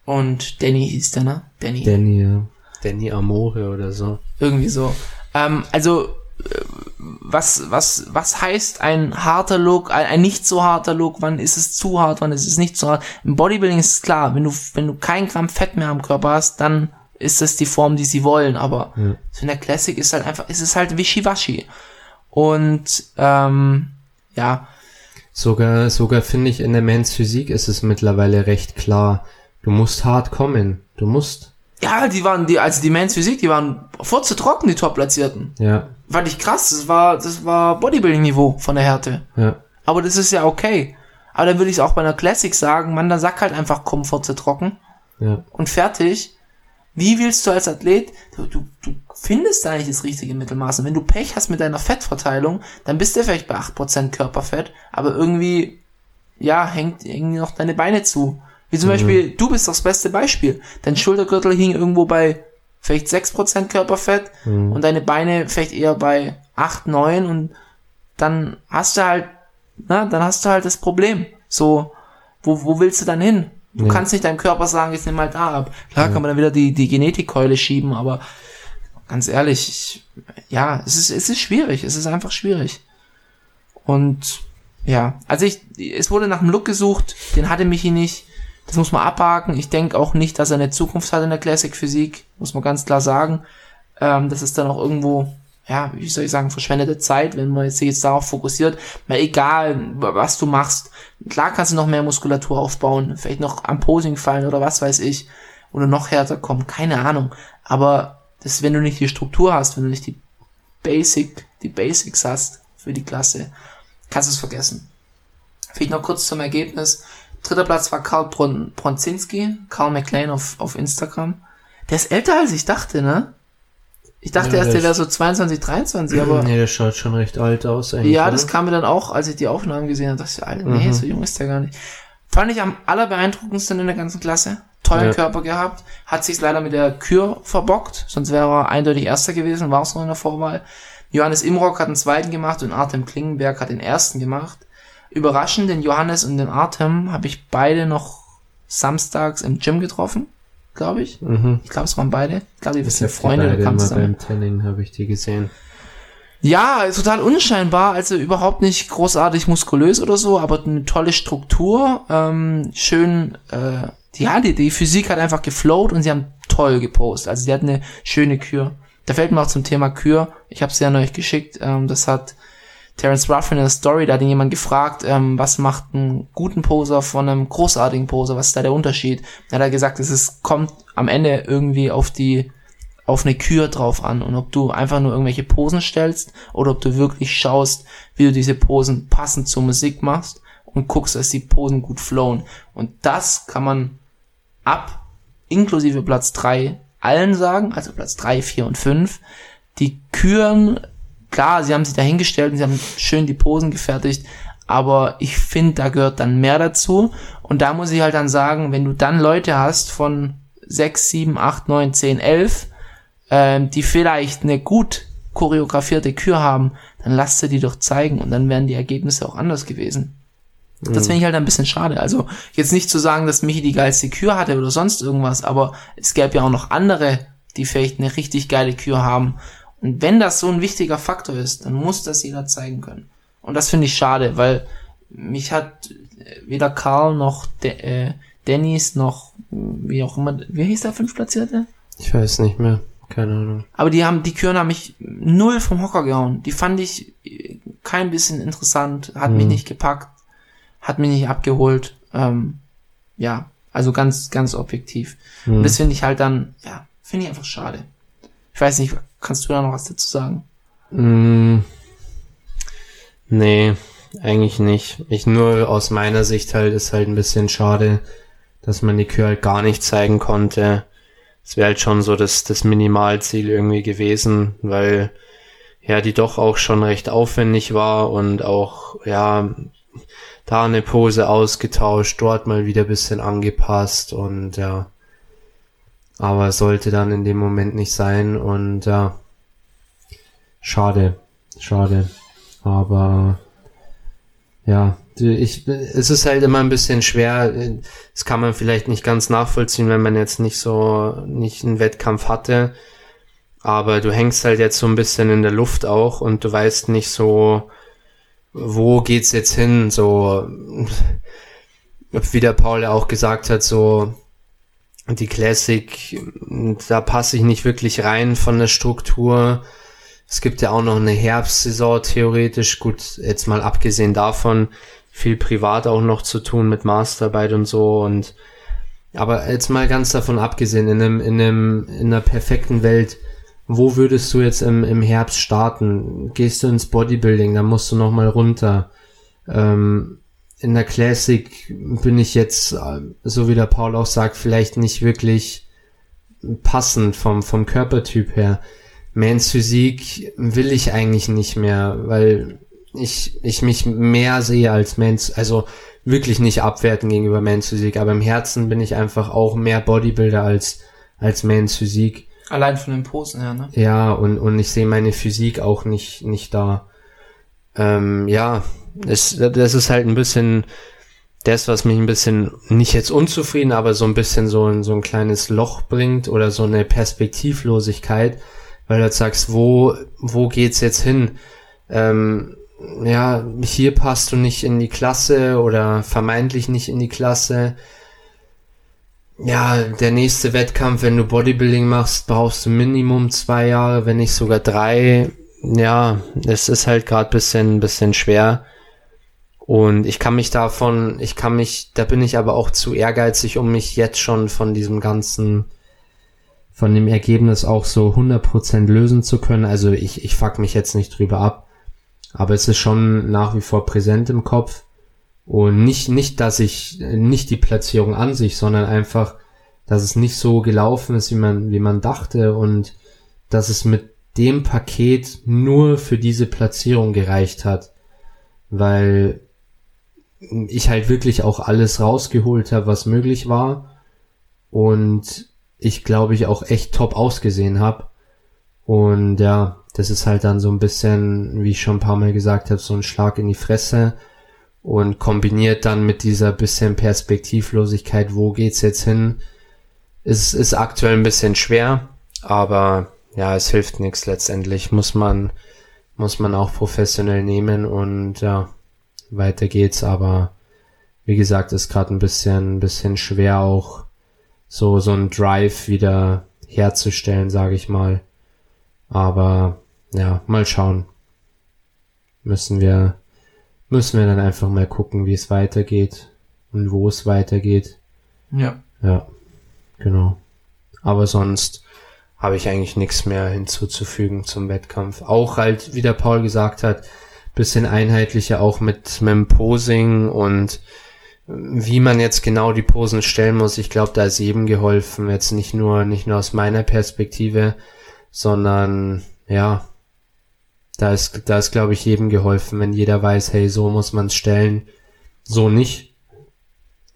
und Danny hieß der, ne? Danny. Danny, ja. Danny Amore oder so. Irgendwie so. Ähm, also, äh, was, was, was heißt ein harter Look, ein, ein nicht so harter Look? Wann ist es zu hart, wann ist es nicht so hart? Im Bodybuilding ist es klar, wenn du, wenn du kein Gramm Fett mehr am Körper hast, dann ist das die Form, die sie wollen. Aber Ja. so in der Classic ist halt einfach, ist es halt wischiwaschi. Und, ähm, ja, Sogar, sogar finde ich in der Men's Physik ist es mittlerweile recht klar. Du musst hart kommen. Du musst. ja, die waren, die, also die Men's Physik, die waren vorzutrocken, die Top-Platzierten. Ja, Fand ich krass, das war, das war Bodybuilding-Niveau von der Härte. ja. Aber das ist ja okay. Aber dann würde ich es auch bei einer Classic sagen, man, dann sag halt einfach Komfort zu trocken Ja, und fertig. Wie willst du als Athlet, du, du, du findest da nicht das richtige Mittelmaß. Und wenn du Pech hast mit deiner Fettverteilung, dann bist du vielleicht bei 8% Körperfett, aber irgendwie, ja, hängt irgendwie noch deine Beine zu. Wie zum Mhm. Beispiel, du bist das beste Beispiel. Dein Schultergürtel hing irgendwo bei vielleicht 6% Körperfett Mhm. und deine Beine vielleicht eher bei 8, 9 und dann hast du halt, na, dann hast du halt das Problem. So, wo, wo willst du dann hin? Du Ja. kannst nicht deinem Körper sagen, jetzt nimm mal da ab. Klar kann man dann wieder die, die Genetikkeule schieben, aber ganz ehrlich, ich, ja, es ist, es ist schwierig. Es ist einfach schwierig. Und, ja, also ich, es wurde nach einem Look gesucht, den hatte Michi nicht. Das muss man abhaken. Ich denke auch nicht, dass er eine Zukunft hat in der Classic Physik. Muss man ganz klar sagen. Ähm, das ist dann auch irgendwo, ja, wie soll ich sagen, verschwendete Zeit, wenn man sich jetzt darauf fokussiert. Mal egal, was du machst. Klar kannst du noch mehr Muskulatur aufbauen, vielleicht noch am Posing fallen oder was weiß ich. Oder noch härter kommen, keine Ahnung. Aber das, wenn du nicht die Struktur hast, wenn du nicht die Basic, die Basics hast für die Klasse, kannst du es vergessen. Vielleicht noch kurz zum Ergebnis. Dritter Platz war Karl Bron Bronzinski, Karl McLean auf, auf Instagram. Der ist älter als ich dachte, ne? Ich dachte Ja, erst, der wäre so 22, 23, aber nee, der schaut schon recht alt aus eigentlich. ja, oder? das kam mir dann auch, als ich die Aufnahmen gesehen habe, dachte ich, Alter, nee, Mhm. so jung ist der gar nicht. Fand ich am allerbeeindruckendsten in der ganzen Klasse. Tollen Ja. Körper gehabt, hat sich leider mit der Kür verbockt, sonst wäre er eindeutig Erster gewesen, war es noch in der Vorwahl. Johannes Imrock hat den zweiten gemacht und Artem Klingenberg hat den ersten gemacht. Überraschend, den Johannes und den Artem habe ich beide noch samstags im Gym getroffen, glaube ich. Mhm. Ich glaube, es waren beide. Ich glaube, die sind Freunde, kannst immer dann. beim Tanning habe ich die gesehen. Ja, total unscheinbar, also überhaupt nicht großartig muskulös oder so, aber eine tolle Struktur, ähm, schön, äh, ja, die, die Physik hat einfach geflowt und sie haben toll gepostet, also die hatten eine schöne Kür. Da fällt mir auch zum Thema Kür, ich habe sie ja neulich geschickt, ähm, das hat Terence Ruffin in der Story, da hat ihn jemand gefragt, ähm, was macht einen guten Poser von einem großartigen Poser, was ist da der Unterschied? Da hat er gesagt, es ist, kommt am Ende irgendwie auf die auf eine Kür drauf an und ob du einfach nur irgendwelche Posen stellst oder ob du wirklich schaust, wie du diese Posen passend zur Musik machst und guckst, dass die Posen gut flowen. Und das kann man ab inklusive Platz drei allen sagen, also Platz drei, vier und fünf. Die Küren, klar, sie haben sich dahingestellt und sie haben schön die Posen gefertigt, aber ich finde, da gehört dann mehr dazu. Und da muss ich halt dann sagen, wenn du dann Leute hast von 6, 7, 8, 9, 10, 11, ähm, die vielleicht eine gut choreografierte Kür haben, dann lasst sie die doch zeigen und dann wären die Ergebnisse auch anders gewesen. Das finde ich halt ein bisschen schade. Also jetzt nicht zu sagen, dass Michi die geilste Kür hatte oder sonst irgendwas, aber es gäbe ja auch noch andere, die vielleicht eine richtig geile Kür haben. Und wenn das so ein wichtiger Faktor ist, dann muss das jeder zeigen können. Und das finde ich schade, weil mich hat weder Karl noch De äh, Dennis noch wie auch immer, wie hieß der Fünfplatzierte? Ich weiß nicht mehr. Keine Ahnung. Aber die haben, die Küren haben mich null vom Hocker gehauen. Die fand ich kein bisschen interessant, hat mich nicht gepackt, hat mich nicht abgeholt. Ähm, ja, also ganz, ganz objektiv. Und das finde ich halt dann, ja, finde ich einfach schade. Ich weiß nicht, kannst du da noch was dazu sagen? Mm, nee, eigentlich nicht. Ich nur aus meiner Sicht halt ist halt ein bisschen schade, dass man die Kür halt gar nicht zeigen konnte. Es wäre halt schon so das, das Minimalziel irgendwie gewesen, weil ja die doch auch schon recht aufwendig war und auch ja da eine Pose ausgetauscht, dort mal wieder bisschen angepasst und ja. Aber sollte dann in dem Moment nicht sein und ja. Schade. Schade. Aber ja, ich, es ist halt immer ein bisschen schwer. Das kann man vielleicht nicht ganz nachvollziehen, wenn man jetzt nicht so, nicht einen Wettkampf hatte. Aber du hängst halt jetzt so ein bisschen in der Luft auch und du weißt nicht so, wo geht's jetzt hin, so, wie der Paul ja auch gesagt hat, so, die Classic, da passe ich nicht wirklich rein von der Struktur. Es gibt ja auch noch eine Herbstsaison theoretisch, gut, jetzt mal abgesehen davon, viel privat auch noch zu tun mit Masterarbeit und so und aber jetzt mal ganz davon abgesehen, in einem, in einem, in einer perfekten Welt, wo würdest du jetzt im, im Herbst starten? Gehst du ins Bodybuilding, dann musst du noch mal runter. Ähm, in der Classic bin ich jetzt, so wie der Paul auch sagt, vielleicht nicht wirklich passend vom, vom Körpertyp her. Mans Physik will ich eigentlich nicht mehr, weil ich, ich mich mehr sehe als Mans, also wirklich nicht abwerten gegenüber Mans Physik, aber im Herzen bin ich einfach auch mehr Bodybuilder als, als Mans Physik. Allein von den Posen her, ne? Ja, und, und ich sehe meine Physik auch nicht, nicht da. Ähm, ja, es, das ist halt ein bisschen das, was mich ein bisschen, nicht jetzt unzufrieden, aber so ein bisschen so ein, so ein kleines Loch bringt oder so eine Perspektivlosigkeit, weil du jetzt sagst, wo, wo geht's jetzt hin? Ähm, ja, hier passt du nicht in die Klasse oder vermeintlich nicht in die Klasse. Ja, der nächste Wettkampf, wenn du Bodybuilding machst, brauchst du Minimum zwei Jahre, wenn nicht sogar drei. Ja, es ist halt gerade bisschen, bisschen schwer. Und ich kann mich davon, ich kann mich, da bin ich aber auch zu ehrgeizig, um mich jetzt schon von diesem ganzen, von dem Ergebnis auch so 100% lösen zu können. Also ich, ich fuck mich jetzt nicht drüber ab. Aber es ist schon nach wie vor präsent im Kopf. Und nicht, nicht, dass ich, nicht die Platzierung an sich, sondern einfach, dass es nicht so gelaufen ist, wie man, wie man dachte und dass es mit dem Paket nur für diese Platzierung gereicht hat. Weil ich halt wirklich auch alles rausgeholt habe, was möglich war. Und ich glaube ich auch echt top ausgesehen habe. Und ja, das ist halt dann so ein bisschen, wie ich schon ein paar Mal gesagt habe, so ein Schlag in die Fresse und kombiniert dann mit dieser bisschen Perspektivlosigkeit, wo geht's jetzt hin, ist, ist aktuell ein bisschen schwer, aber ja, es hilft nichts letztendlich, muss man, muss man auch professionell nehmen und ja, weiter geht's, aber wie gesagt, ist gerade ein bisschen, bisschen schwer auch so, so ein Drive wieder herzustellen, sage ich mal. Aber ja, mal schauen. Müssen wir, müssen wir dann einfach mal gucken, wie es weitergeht und wo es weitergeht. Ja. Ja, genau. Aber sonst habe ich eigentlich nichts mehr hinzuzufügen zum Wettkampf. Auch halt, wie der Paul gesagt hat, bisschen einheitlicher auch mit, mit dem Posing und wie man jetzt genau die Posen stellen muss. Ich glaube, da ist jedem geholfen. Jetzt nicht nur, nicht nur aus meiner Perspektive, sondern ja, da ist, da ist, glaube ich, jedem geholfen, wenn jeder weiß, hey, so muss man es stellen, so nicht.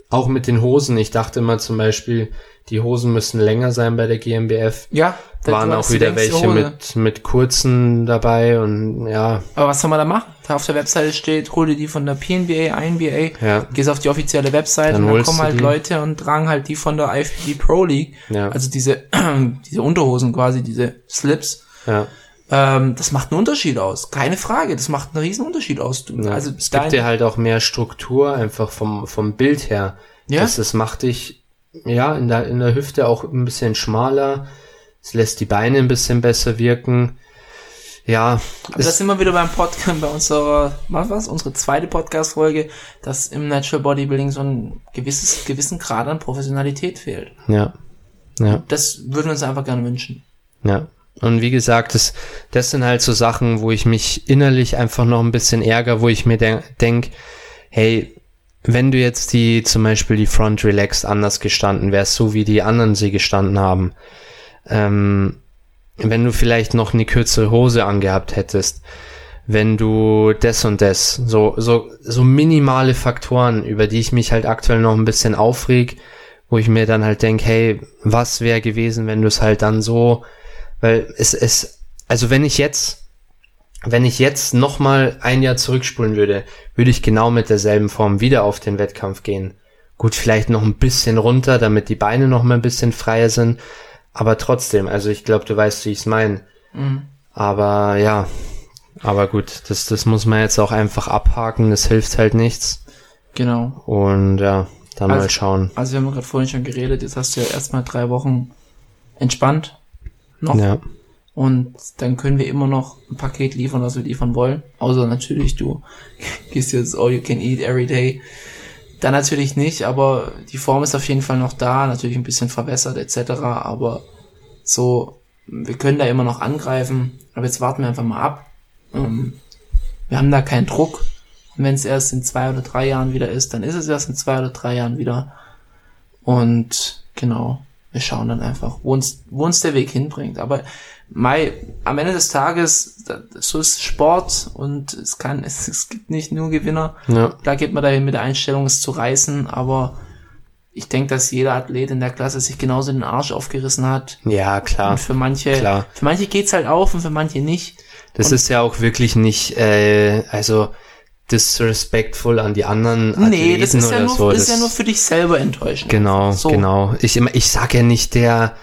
Auch mit den Hosen. Ich dachte immer zum Beispiel, die Hosen müssen länger sein bei der GmbF. Ja, Waren auch wieder längste welche Hose. mit, mit kurzen dabei und ja, Aber was soll man da machen? Da auf der Webseite steht, hol dir die von der PNBA, INBA, ja, gehst auf die offizielle Webseite Dann und dann kommen halt die. Leute und tragen halt die von der IFBB Pro League. ja, Also diese, <clears throat> diese Unterhosen quasi, diese Slips. ja. Ähm, das macht einen Unterschied aus. Keine Frage. Das macht einen riesen Unterschied aus. Du, ja. Also es gibt dir halt auch mehr Struktur einfach vom, vom Bild her. ja, Das, das macht dich, ja, in der, in der Hüfte auch ein bisschen schmaler. Es lässt die Beine ein bisschen besser wirken. Ja, aber das sind wir wieder beim Podcast, <laughs> bei unserer, was was, unsere zweite Podcast-Folge, dass im Natural Bodybuilding so ein gewisses, gewissen Grad an Professionalität fehlt. ja, ja. Das würden wir uns einfach gerne wünschen. Ja. Und wie gesagt, das, das sind halt so Sachen, wo ich mich innerlich einfach noch ein bisschen ärgere, wo ich mir de denk, hey, wenn du jetzt die, zum Beispiel die Front Relaxed anders gestanden wärst, so wie die anderen sie gestanden haben, ähm, wenn du vielleicht noch eine kürzere Hose angehabt hättest, wenn du das und das, so, so, so minimale Faktoren, über die ich mich halt aktuell noch ein bisschen aufreg, wo ich mir dann halt denk, hey, was wäre gewesen, wenn du es halt dann so, weil es, es, also wenn ich jetzt, wenn ich jetzt nochmal ein Jahr zurückspulen würde, würde ich genau mit derselben Form wieder auf den Wettkampf gehen. Gut, vielleicht noch ein bisschen runter, damit die Beine noch mal ein bisschen freier sind. Aber trotzdem, also ich glaube, du weißt, wie ich es meine. Mhm. Aber ja, aber gut, das, das muss man jetzt auch einfach abhaken, das hilft halt nichts. Genau. Und ja, dann Also- mal schauen. Also wir haben gerade vorhin schon geredet, jetzt hast du ja erstmal drei Wochen entspannt noch. Ja, Und dann können wir immer noch ein Paket liefern, was wir liefern wollen. Außer natürlich, du <laughs> gehst jetzt all you can eat every day. Dann natürlich nicht, aber die Form ist auf jeden Fall noch da, natürlich ein bisschen verwässert etc. Aber so, wir können da immer noch angreifen. Aber jetzt warten wir einfach mal ab. Ähm, wir haben da keinen Druck. Und wenn es erst in zwei oder drei Jahren wieder ist, dann ist es erst in zwei oder drei Jahren wieder. Und genau, wir schauen dann einfach, wo uns, wo uns der Weg hinbringt. Aber Mai, am Ende des Tages, so ist Sport und es kann, es, <laughs> es gibt nicht nur Gewinner. ja, Da geht man dahin mit der Einstellung, es zu reißen, aber ich denke, dass jeder Athlet in der Klasse sich genauso den Arsch aufgerissen hat. ja, klar. Und für manche, klar. für manche geht's halt auf und für manche nicht. Das Und- ist ja auch wirklich nicht, äh, also disrespectful an die anderen Athleten nee, das ist ja nur, so. das ist ja nur für dich selber enttäuschend. Genau, So. genau. Ich, ich sag ja nicht, der,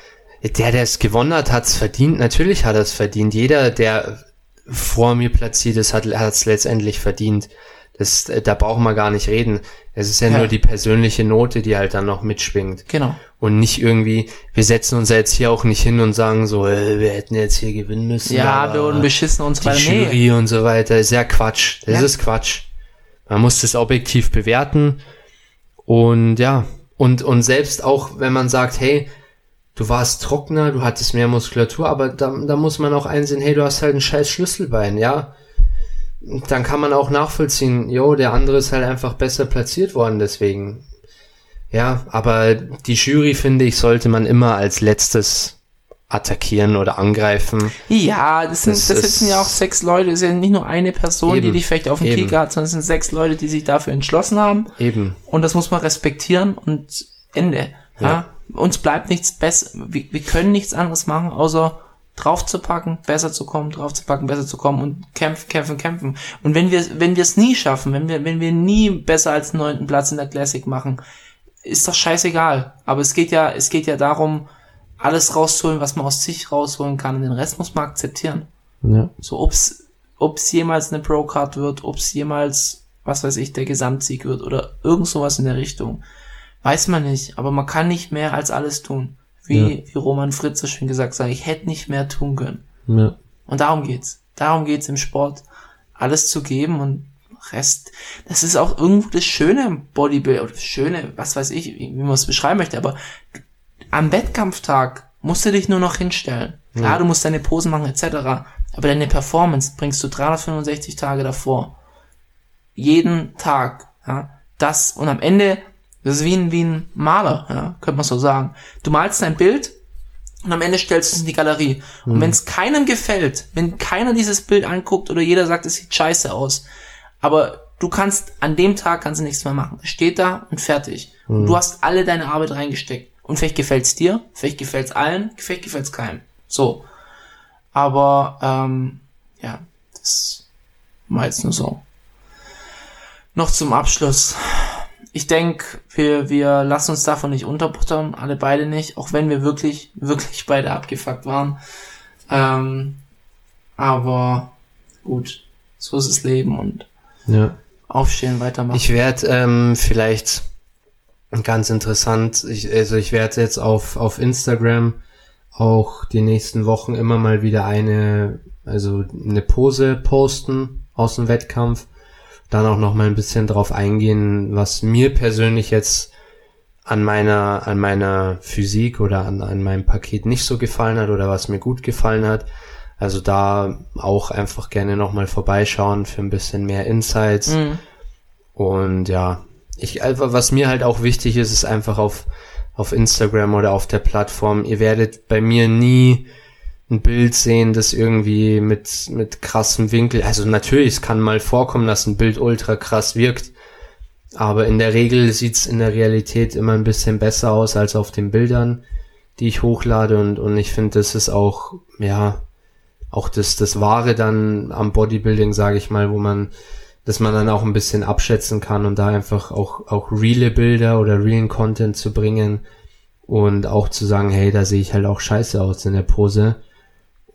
der, der es gewonnen hat, hat es verdient. Natürlich hat er es verdient. Jeder, der vor mir platziert ist, hat es letztendlich verdient. Das, äh, da brauchen wir gar nicht reden. Es ist ja, Ja. nur die persönliche Note, die halt dann noch mitschwingt. Genau. Und nicht irgendwie, wir setzen uns ja jetzt hier auch nicht hin und sagen so, äh, wir hätten jetzt hier gewinnen müssen. Ja, wir wurden beschissen und so die weiter. Jury und so weiter ist ja Quatsch. Das Ja. ist Quatsch. Man muss das objektiv bewerten. Und ja, und, und selbst auch, wenn man sagt, hey, du warst trockener, du hattest mehr Muskulatur, aber da, da muss man auch einsehen, hey, du hast halt ein scheiß Schlüsselbein, ja. Dann kann man auch nachvollziehen, jo, der andere ist halt einfach besser platziert worden, deswegen. Ja, aber die Jury, finde ich, sollte man immer als letztes attackieren oder angreifen. Ja, das, sind, Das das sitzen ja auch sechs Leute, das ist ja nicht nur eine Person, die Eben. dich vielleicht auf den Eben. Kicker hat, sondern es sind sechs Leute, die sich dafür entschlossen haben. Eben. Und das muss man respektieren und Ende. Ja. Ja. Uns bleibt nichts besser. Wir, wir können nichts anderes machen, außer draufzupacken, besser zu kommen, draufzupacken, besser zu kommen und kämpfen, kämpfen, kämpfen. Und wenn wir, wenn wir es nie schaffen, wenn wir, wenn wir nie besser als den neunten Platz in der Classic machen, ist doch scheißegal. Aber es geht ja, es geht ja darum, alles rauszuholen, was man aus sich rausholen kann. Und den Rest muss man akzeptieren. Ja. So, ob's, ob's jemals eine Pro-Card wird, ob's jemals, was weiß ich, der Gesamtsieg wird oder irgend sowas in der Richtung. Weiß man nicht, aber man kann nicht mehr als alles tun. Wie, wie Roman Fritz so schön gesagt hat, ich hätte nicht mehr tun können. Ja. Und darum geht's. Darum geht's im Sport, alles zu geben und Rest. Das ist auch irgendwo das Schöne im Bodybuilding, oder das Schöne, was weiß ich, wie man es beschreiben möchte, aber am Wettkampftag musst du dich nur noch hinstellen. Klar, Ja. du musst deine Posen machen, etc. Aber deine Performance bringst du 365 Tage davor. Jeden Tag, ja. Das, und am Ende, das ist wie ein, wie ein Maler, ja, könnte man so sagen. Du malst dein Bild, und am Ende stellst du es in die Galerie. Und wenn es keinem gefällt, wenn keiner dieses Bild anguckt oder jeder sagt, es sieht scheiße aus, aber du kannst an dem Tag kannst du nichts mehr machen. Es steht da und fertig. Und du hast alle deine Arbeit reingesteckt. Und vielleicht gefällt's dir, vielleicht gefällt's allen, vielleicht gefällt's keinem. So. Aber, ähm, ja, das war jetzt nur so. Noch zum Abschluss. Ich denke, wir, wir lassen uns davon nicht unterbuttern, alle beide nicht, auch wenn wir wirklich, wirklich beide abgefuckt waren. Ähm, aber gut, so ist das Leben und Ja. aufstehen, weitermachen. Ich werde ähm, vielleicht ganz interessant, ich, also ich werde jetzt auf, auf Instagram auch die nächsten Wochen immer mal wieder eine, also eine Pose posten aus dem Wettkampf. Dann auch noch mal ein bisschen drauf eingehen, was mir persönlich jetzt an meiner, an meiner Physik oder an, an meinem Paket nicht so gefallen hat oder was mir gut gefallen hat. Also da auch einfach gerne nochmal vorbeischauen für ein bisschen mehr Insights. Mhm. Und ja, ich einfach, was mir halt auch wichtig ist, ist einfach auf, auf Instagram oder auf der Plattform. Ihr werdet bei mir nie ein Bild sehen, das irgendwie mit, mit krassem Winkel, also natürlich, es kann mal vorkommen, dass ein Bild ultra krass wirkt, aber in der Regel sieht's in der Realität immer ein bisschen besser aus als auf den Bildern, die ich hochlade und, und ich finde, das ist auch, ja, auch das, das Wahre dann am Bodybuilding, sage ich mal, wo man, dass man dann auch ein bisschen abschätzen kann und da einfach auch, auch reale Bilder oder realen Content zu bringen und auch zu sagen, hey, da sehe ich halt auch scheiße aus in der Pose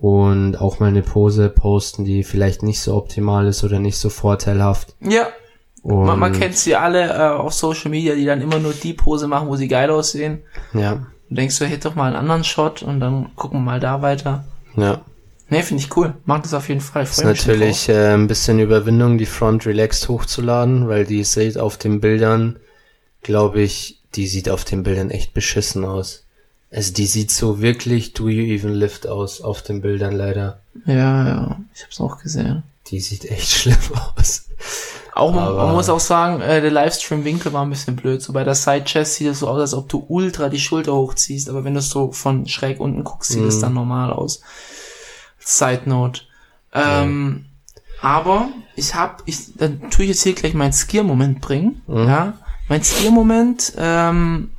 und auch mal eine Pose posten, die vielleicht nicht so optimal ist oder nicht so vorteilhaft. Ja, Und, man, man kennt sie alle äh, auf Social Media, die dann immer nur die Pose machen, wo sie geil aussehen. Ja, Du denkst du, hätte doch mal einen anderen Shot und dann gucken wir mal da weiter. ja. Nee, finde ich cool. Mag das auf jeden Fall. Ist natürlich äh, ein bisschen Überwindung, die Front relaxed hochzuladen, weil die sieht auf den Bildern, glaube ich, die sieht auf den Bildern echt beschissen aus. Also die sieht so wirklich Do You Even Lift aus auf den Bildern leider. Ja, ja. Ich hab's auch gesehen. Die sieht echt <laughs> schlimm aus. Auch man, Aber- man muss auch sagen, äh, der Livestream-Winkel war ein bisschen blöd. So bei der Side-Chest sieht es so aus, als ob du ultra die Schulter hochziehst, aber wenn du es so von schräg unten guckst, sieht es Mhm. dann normal aus. Side Note. Ähm, Aber ich hab, ich, dann tue ich jetzt hier gleich meinen Skier-Moment bringen. Mhm. Ja, mein Skier-Moment ähm,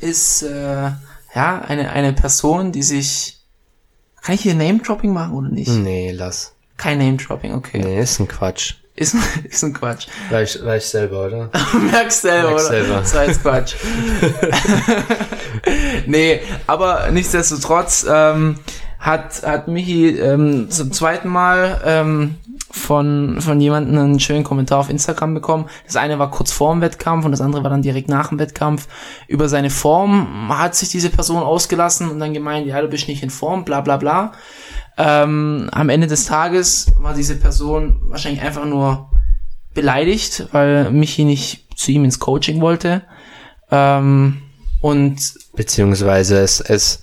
ist äh, ja eine eine Person, die sich kann ich hier Name-Dropping machen oder nicht? Nee, lass. Kein Name-Dropping, okay. Nee, ist ein Quatsch. Ist, <laughs> ist ein Quatsch. Weiß, weiß selber, oder? <laughs> Merkst selber, Merkst oder? selber. Das war jetzt Quatsch. <laughs> nee, aber nichtsdestotrotz ähm, hat, hat Michi ähm, zum zweiten Mal ähm, von, von jemandem einen schönen Kommentar auf Instagram bekommen. Das eine war kurz vor dem Wettkampf und das andere war dann direkt nach dem Wettkampf. Über seine Form hat sich diese Person ausgelassen und dann gemeint, ja, du bist nicht in Form, bla bla bla. Ähm, am Ende des Tages war diese Person wahrscheinlich einfach nur beleidigt, weil Michi nicht zu ihm ins Coaching wollte. Ähm, und Beziehungsweise es, es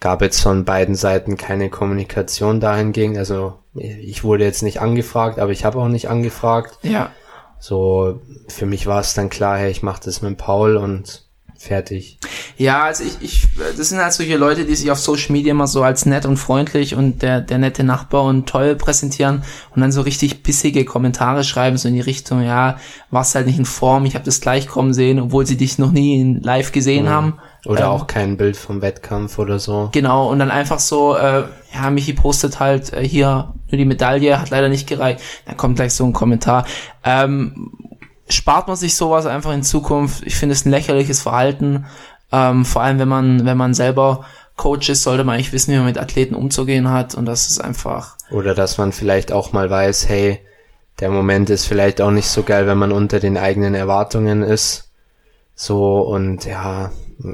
gab jetzt von beiden Seiten keine Kommunikation dahingehend. Also ich wurde jetzt nicht angefragt, aber ich habe auch nicht angefragt. ja, So, für mich war es dann klar, hey, ich mache das mit Paul und fertig. ja, also ich, ich, das sind halt solche Leute, die sich auf Social Media immer so als nett und freundlich und der, der nette Nachbar und toll präsentieren und dann so richtig bissige Kommentare schreiben, so in die Richtung, ja, warst halt nicht in Form, ich habe das gleich kommen sehen, obwohl sie dich noch nie in live gesehen haben. Oder Ähm, auch kein Bild vom Wettkampf oder so. Genau, und dann einfach so, äh, ja, Michi postet halt äh, hier nur die Medaille, hat leider nicht gereicht. Dann kommt gleich so ein Kommentar. Ähm, spart man sich sowas einfach in Zukunft? Ich finde es ein lächerliches Verhalten. Ähm, vor allem, wenn man, wenn man selber Coach ist, sollte man eigentlich wissen, wie man mit Athleten umzugehen hat. Und das ist einfach, Oder dass man vielleicht auch mal weiß, hey, der Moment ist vielleicht auch nicht so geil, wenn man unter den eigenen Erwartungen ist. So und ja,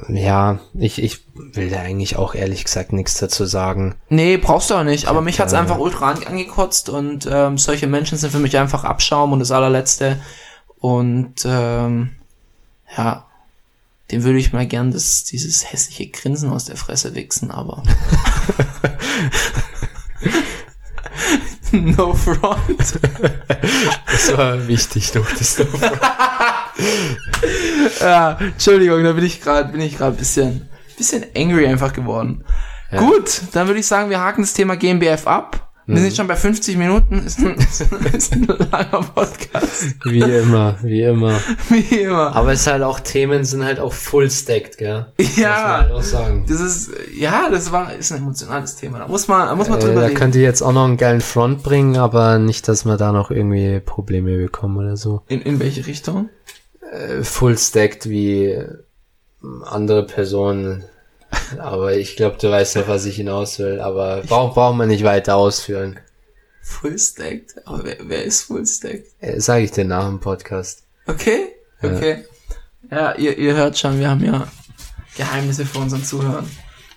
ja, ich, ich will da eigentlich auch ehrlich gesagt nichts dazu sagen. nee, brauchst du auch nicht. Aber mich hat's einfach ultra an- angekotzt und ähm, solche Menschen sind für mich einfach Abschaum und das allerletzte. Und ähm, ja, dem würde ich mal gern das, dieses hässliche Grinsen aus der Fresse wichsen, aber. <laughs> no front. Das war wichtig, doch das <laughs> <laughs> ja, Entschuldigung, da bin ich gerade, bin ich gerade bisschen, bisschen angry einfach geworden. Ja. Gut, dann würde ich sagen, wir haken das Thema GmbF ab. Wir sind schon bei 50 Minuten. <laughs> Ist ein, ist ein langer Podcast. Wie immer, wie immer. <laughs> Wie immer. Aber es ist halt auch, Themen sind halt auch full stacked, gell? Muss man Ja, halt auch sagen. das ist, ja, das war, ist ein emotionales Thema. Da muss man, da muss man Äh, drüber da reden. könnt ihr jetzt auch noch einen geilen Front bringen, aber nicht, dass wir da noch irgendwie Probleme bekommen oder so. In, in welche Richtung? Äh, full stacked wie äh, andere Personen. Aber ich glaube, du weißt ja, was ich hinaus will. Aber braucht braucht man nicht weiter ausführen. Full stacked? Aber wer, wer ist full stacked? Äh, Sage ich dir nach dem Podcast. Okay, Ja. okay. Ja, ihr, ihr hört schon, wir haben ja Geheimnisse für unseren Zuhörern.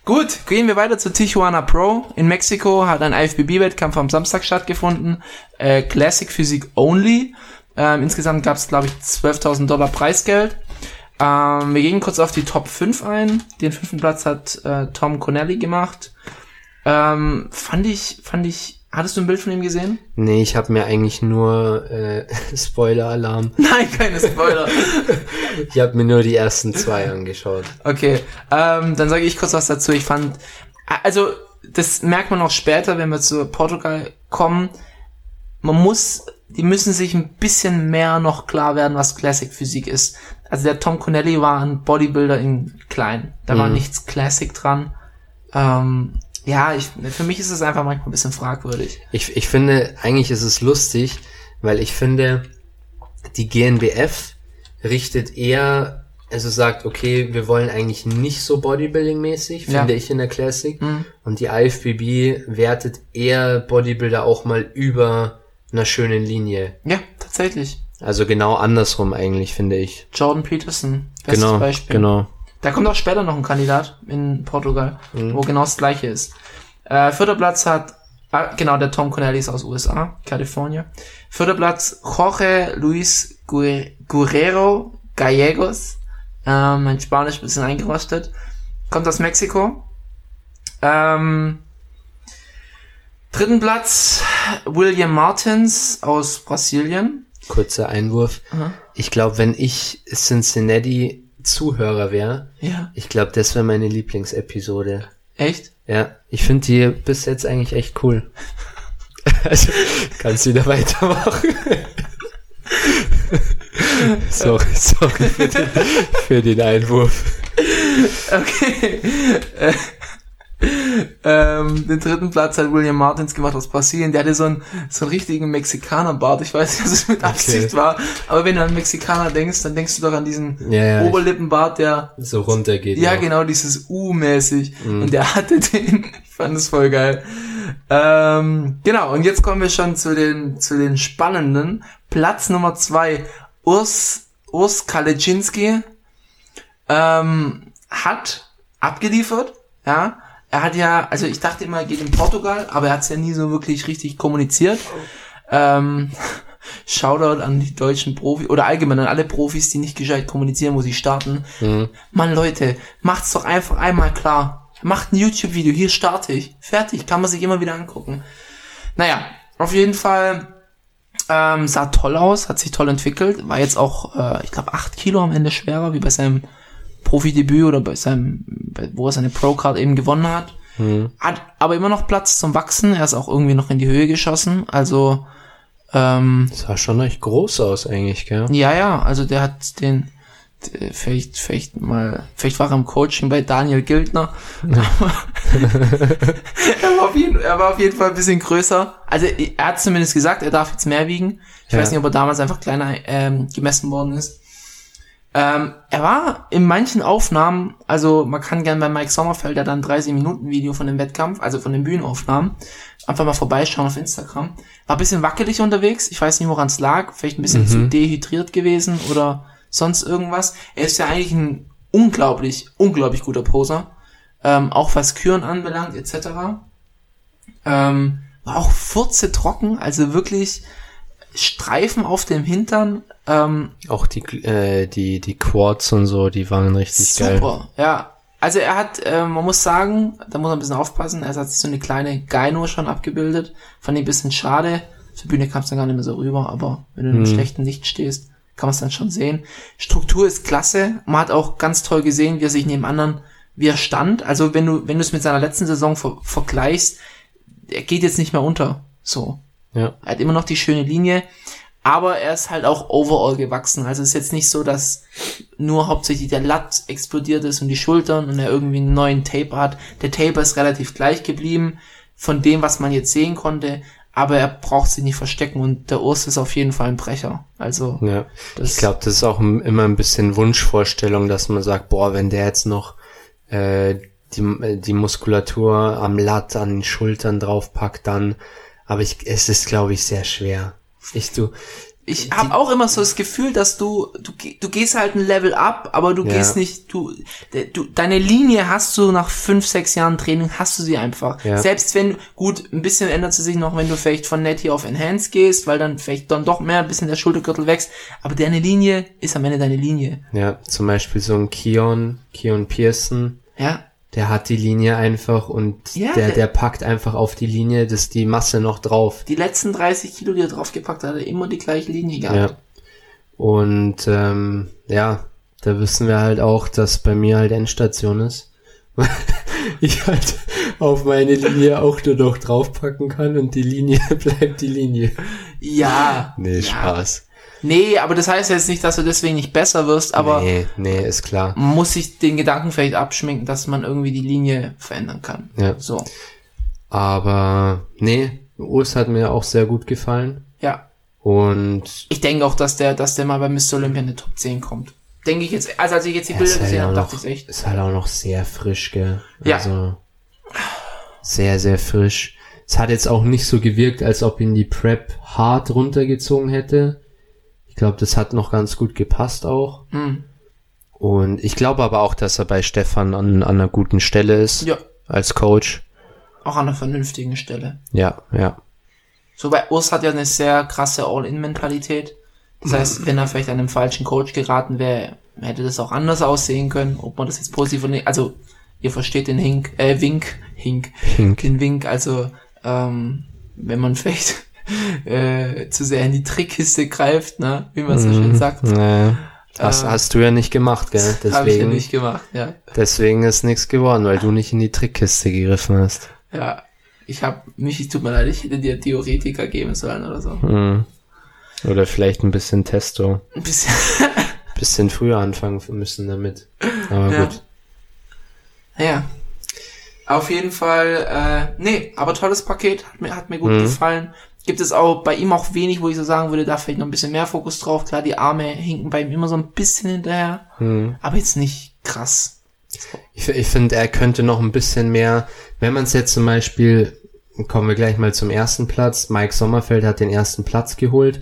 Gut, gehen wir weiter zu Tijuana Pro. In Mexiko hat ein IFBB-Wettkampf am Samstag stattgefunden. Äh, Classic Physik Only. Ähm, insgesamt gab es, glaube ich, 12.000 Dollar Preisgeld. Ähm, wir gehen kurz auf die Top 5 ein. Den fünften Platz hat äh, Tom Connelly gemacht. Ähm, fand ich, fand ich, hattest du ein Bild von ihm gesehen? Nee, ich habe mir eigentlich nur äh, <laughs> Spoiler-Alarm. <laughs> Nein, keine Spoiler. <laughs> Ich habe mir nur die ersten zwei angeschaut. Okay, ähm, dann sage ich kurz was dazu. Ich fand, also das merkt man auch später, wenn wir zu Portugal kommen. Man muss, die müssen sich ein bisschen mehr noch klar werden, was Classic Physik ist. Also der Tom Connelly war ein Bodybuilder in klein. Da war Mhm. nichts Classic dran. Ähm, ja, ich, für mich ist es einfach manchmal ein bisschen fragwürdig. Ich, ich finde, eigentlich ist es lustig, weil ich finde, die GNBF richtet eher, also sagt, okay, wir wollen eigentlich nicht so Bodybuilding-mäßig, Ja. finde ich in der Classic. Mhm. Und die IFBB wertet eher Bodybuilder auch mal über einer schönen Linie. Ja, tatsächlich. Also genau andersrum eigentlich, finde ich. Jordan Peterson, bestes genau, Beispiel. genau. Da kommt auch später noch ein Kandidat in Portugal, Mhm. wo genau das gleiche ist. Äh, vierter Platz hat, ah, genau, der Tom Connelly ist aus USA, Kalifornien. Vierter Platz Jorge Luis Gu- Guerrero Gallegos. Ähm, mein Spanisch ein bisschen eingerostet. Kommt aus Mexiko. Ähm, dritten Platz William Martins aus Brasilien. Kurzer Einwurf. Aha. Ich glaube, wenn ich Cincinnati Zuhörer wäre, Ja, ich glaube, das wäre meine Lieblingsepisode. echt? Ja, ich finde die bis jetzt eigentlich echt cool. <laughs> Also, kannst wieder weitermachen. <laughs> sorry, sorry für den, für den Einwurf. <laughs> Okay. Äh, ähm, den dritten Platz hat William Martins gemacht aus Brasilien. Der hatte so einen, so einen richtigen Mexikanerbart. Ich weiß nicht, ob es mit Absicht war. Aber wenn du an Mexikaner denkst, dann denkst du doch an diesen Ja, ja, Oberlippenbart, der, so runter geht. ja auch. genau, dieses U-mäßig. Mhm. Und der hatte den. <laughs> Ich fand es voll geil. Ähm, genau, und jetzt kommen wir schon zu den, zu den spannenden. Platz Nummer zwei, Urs, Urs Kaleczynski, ähm, hat abgeliefert, ja. Er hat ja, also ich dachte immer, er geht in Portugal, aber er hat es ja nie so wirklich richtig kommuniziert. Ähm, <laughs> Shoutout an die deutschen Profis oder allgemein an alle Profis, die nicht gescheit kommunizieren, wo sie starten. Mhm. Mann, Leute, macht's doch einfach einmal klar. Macht ein YouTube-Video, hier starte ich. Fertig, kann man sich immer wieder angucken. Naja, auf jeden Fall ähm, sah toll aus, hat sich toll entwickelt, war jetzt auch, äh, ich glaube, 8 Kilo am Ende schwerer, wie bei seinem Profidebüt oder bei seinem, bei, wo er seine Pro-Card eben gewonnen hat. Mhm. Hat aber immer noch Platz zum Wachsen, er ist auch irgendwie noch in die Höhe geschossen, also ähm, Sah schon echt groß aus eigentlich, gell? ja, ja, also der hat den, der, vielleicht, vielleicht mal, vielleicht war er im Coaching bei Daniel Gildner. <laughs> er, war auf jeden, er war auf jeden Fall ein bisschen größer. Also er hat zumindest gesagt, er darf jetzt mehr wiegen. Ich Ja. weiß nicht, ob er damals einfach kleiner ähm, gemessen worden ist. Ähm, er war in manchen Aufnahmen, also man kann gern bei Mike Sommerfeld, der dann 30 Minuten Video von dem Wettkampf, also von den Bühnenaufnahmen, einfach mal vorbeischauen auf Instagram. War ein bisschen wackelig unterwegs. Ich weiß nicht, woran es lag. Vielleicht ein bisschen Mhm. zu dehydriert gewesen oder sonst irgendwas. Er ist ja eigentlich ein unglaublich, unglaublich guter Poser. Ähm, auch was Küren anbelangt, etc. Ähm, war auch furze trocken, also wirklich Streifen auf dem Hintern. Ähm, Auch die, äh, die, die Quads und so, die waren richtig geil. Super, ja. Also er hat, äh, man muss sagen, da muss man ein bisschen aufpassen, er hat sich so eine kleine Gyno schon abgebildet. Fand ich ein bisschen schade. Zur Bühne kam es dann gar nicht mehr so rüber, aber wenn du in einem Mhm. schlechten Licht stehst, kann man es dann schon sehen. Struktur ist klasse. Man hat auch ganz toll gesehen, wie er sich neben anderen, wie er stand. Also wenn du, wenn du es mit seiner letzten Saison ver vergleichst, er geht jetzt nicht mehr unter. So. Ja. Er hat immer noch die schöne Linie, aber er ist halt auch overall gewachsen. Also es ist jetzt nicht so, dass nur hauptsächlich der Latt explodiert ist und die Schultern und er irgendwie einen neuen Taper hat. Der Taper ist relativ gleich geblieben von dem, was man jetzt sehen konnte, aber er braucht sich nicht verstecken und der Urs ist auf jeden Fall ein Brecher. Also Ja. das Ich glaube, das ist auch im- immer ein bisschen Wunschvorstellung, dass man sagt, boah, wenn der jetzt noch äh, die, äh, die Muskulatur am Latt, an den Schultern draufpackt, dann. Aber ich, es ist, glaube ich, sehr schwer. Ich, du, Ich habe auch immer so das Gefühl, dass du, du, du gehst halt ein Level ab, aber du Ja. gehst nicht, du, du, deine Linie hast du nach fünf, sechs Jahren Training, hast du sie einfach. Ja. Selbst wenn, gut, ein bisschen ändert sie sich noch, wenn du vielleicht von Netty auf Enhance gehst, weil dann vielleicht dann doch mehr ein bisschen der Schultergürtel wächst, aber deine Linie ist am Ende deine Linie. ja, zum Beispiel so ein Keon, Keon Pearson, Ja, der hat die Linie einfach und Ja, der, der- packt einfach auf die Linie, das die Masse noch drauf. die letzten 30 Kilo, die er draufgepackt hat, hat er immer die gleiche Linie gehabt. Ja. Und ähm, ja, da wissen wir halt auch, dass bei mir halt Endstation ist. <laughs> ich halt auf meine Linie auch nur noch draufpacken kann und die Linie <laughs> bleibt die Linie. Ja. Nee, ja. Spaß. Nee, aber das heißt jetzt nicht, dass du deswegen nicht besser wirst, aber nee, nee, ist klar. muss sich den Gedanken vielleicht abschminken, dass man irgendwie die Linie verändern kann. Ja. So, Aber nee, Urs hat mir auch sehr gut gefallen. ja. Und Ich denke auch, dass der, dass der mal bei Mr. Olympia in die Top 10 kommt. Denke ich jetzt, also als ich jetzt die er Bilder halt, gesehen auch habe, dachte ich echt. ist halt auch noch sehr frisch, gell? Ja. Also sehr, sehr frisch. Es hat jetzt auch nicht so gewirkt, als ob ihn die Prep hart runtergezogen hätte. Ich glaube, das hat noch ganz gut gepasst auch. Hm. Und ich glaube aber auch, dass er bei Stefan an, an einer guten Stelle ist Ja, als Coach. auch an einer vernünftigen Stelle. Ja, ja. So, bei Urs hat ja eine sehr krasse All-In-Mentalität. Das heißt, wenn er vielleicht an einem falschen Coach geraten wäre, hätte das auch anders aussehen können, ob man das jetzt positiv oder nicht, also, ihr versteht den Hink, äh, Wink, Hink, Hink. den Wink, also, ähm, wenn man <laughs> vielleicht, <laughs> äh, zu sehr in die Trickkiste greift, ne, wie man so schön sagt. Nee. Das Äh, hast du ja nicht gemacht, gell? <laughs> Habe ich ja Deswegen, nicht gemacht, ja. deswegen ist nichts geworden, weil du nicht in die Trickkiste gegriffen hast. Ja, ich habe mich, es tut mir leid, ich hätte dir Theoretiker geben sollen oder so. Hm. Oder vielleicht ein bisschen Testo. Ein bisschen. <laughs> Bisschen früher anfangen müssen damit. Aber Ja. gut. Ja. Auf jeden Fall, äh, nee, aber tolles Paket, hat mir, hat mir gut Mhm. gefallen. Gibt es auch bei ihm auch wenig, wo ich so sagen würde, da vielleicht noch ein bisschen mehr Fokus drauf. Klar, die Arme hinken bei ihm immer so ein bisschen hinterher, Hm. aber jetzt nicht krass. Ich, ich finde, er könnte noch ein bisschen mehr, wenn man es jetzt zum Beispiel, kommen wir gleich mal zum ersten Platz, Mike Sommerfeld hat den ersten Platz geholt.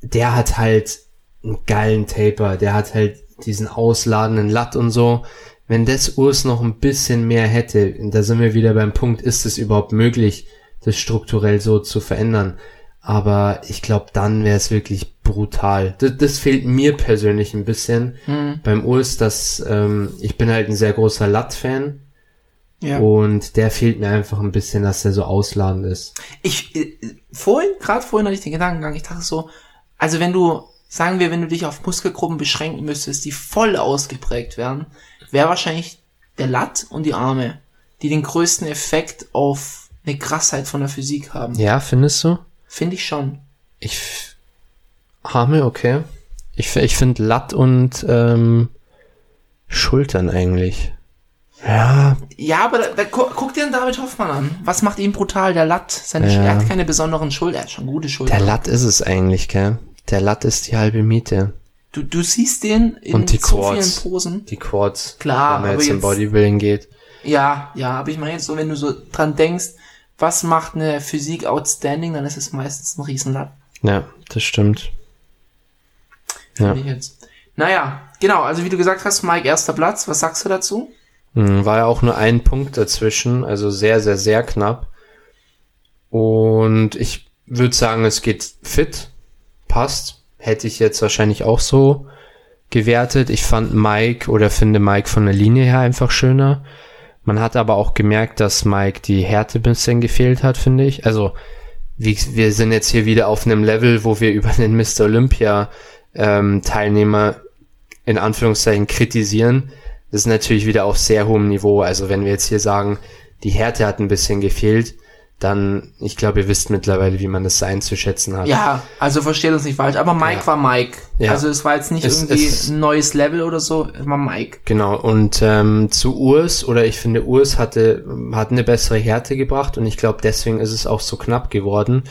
Der hat halt einen geilen Taper, der hat halt diesen ausladenden Latt und so. Wenn das Urs noch ein bisschen mehr hätte, da sind wir wieder beim Punkt, ist es überhaupt möglich, das strukturell so zu verändern? Aber ich glaube, dann wäre es wirklich brutal. Das, das fehlt mir persönlich ein bisschen Hm, beim Urs, dass ähm, ich bin halt ein sehr großer Latt-Fan ja. und der fehlt mir einfach ein bisschen, dass er so ausladend ist. Ich, äh, vorhin, gerade vorhin hatte ich den Gedankengang, ich dachte so, also wenn du, sagen wir, wenn du dich auf Muskelgruppen beschränken müsstest, die voll ausgeprägt wären, wäre wahrscheinlich der Latt und die Arme, die den größten Effekt auf eine Krassheit von der Physik haben. Ja, findest du? Finde ich schon. Ich Arme, okay. Ich, ich finde Latt und ähm, Schultern eigentlich. Ja, Ja, aber da, da, gu- guck dir den David Hoffmann an. Was macht ihn brutal? Der Latt. Seine, Ja. Er hat keine besonderen Schultern, er hat schon gute Schultern. der Latt ist es eigentlich, gell? Der Latt ist die halbe Miete. Du, du siehst den in Und die so Quads. vielen Posen. Die Quads. Klar, wenn man aber jetzt im jetzt- Bodybuilding geht. Ja, ja, aber ich meine jetzt so, wenn du so dran denkst, was macht eine Physik outstanding, dann ist es meistens ein Riesenlatt. Ja, das stimmt. Ja. Naja, genau, also wie du gesagt hast, Mike, erster Platz, was sagst du dazu? Hm, War ja auch nur ein Punkt dazwischen, also sehr, sehr, sehr knapp. Und ich würde sagen, es geht fit, passt. Hätte ich jetzt wahrscheinlich auch so gewertet. Ich fand Mike oder finde Mike von der Linie her einfach schöner. Man hat aber auch gemerkt, dass Mike die Härte ein bisschen gefehlt hat, finde ich. Also, wie, wir sind jetzt hier wieder auf einem Level, wo wir über den Mr. Olympia ähm, Teilnehmer in Anführungszeichen kritisieren. Das ist natürlich wieder auf sehr hohem Niveau. Also wenn wir jetzt hier sagen, die Härte hat ein bisschen gefehlt, dann, ich glaube, ihr wisst mittlerweile, wie man das einzuschätzen hat. Ja, also versteht uns nicht falsch, aber Mike Ja. war Mike. Ja. Also es war jetzt nicht Es- irgendwie es- ein neues Level oder so, es war Mike. Genau, und ähm, zu Urs, oder ich finde, Urs hatte, hat eine bessere Härte gebracht und ich glaube, deswegen ist es auch so knapp geworden.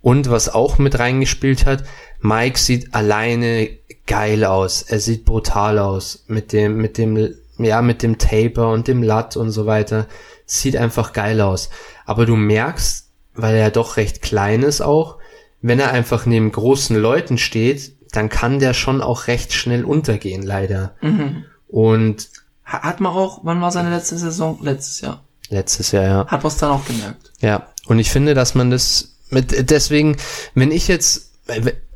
Und was auch mit reingespielt hat, Mike sieht alleine geil aus. Er sieht brutal aus. Mit dem, mit dem, ja, mit dem Taper und dem Latt und so weiter. Sieht einfach geil aus. Aber du merkst, weil er doch recht klein ist auch, wenn er einfach neben großen Leuten steht, dann kann der schon auch recht schnell untergehen, leider. Und Ha- Hat man auch, wann war seine letzte Saison? Letztes Jahr. letztes Jahr, ja. Hat man es dann auch gemerkt. Ja, und ich finde, dass man das mit deswegen, wenn ich jetzt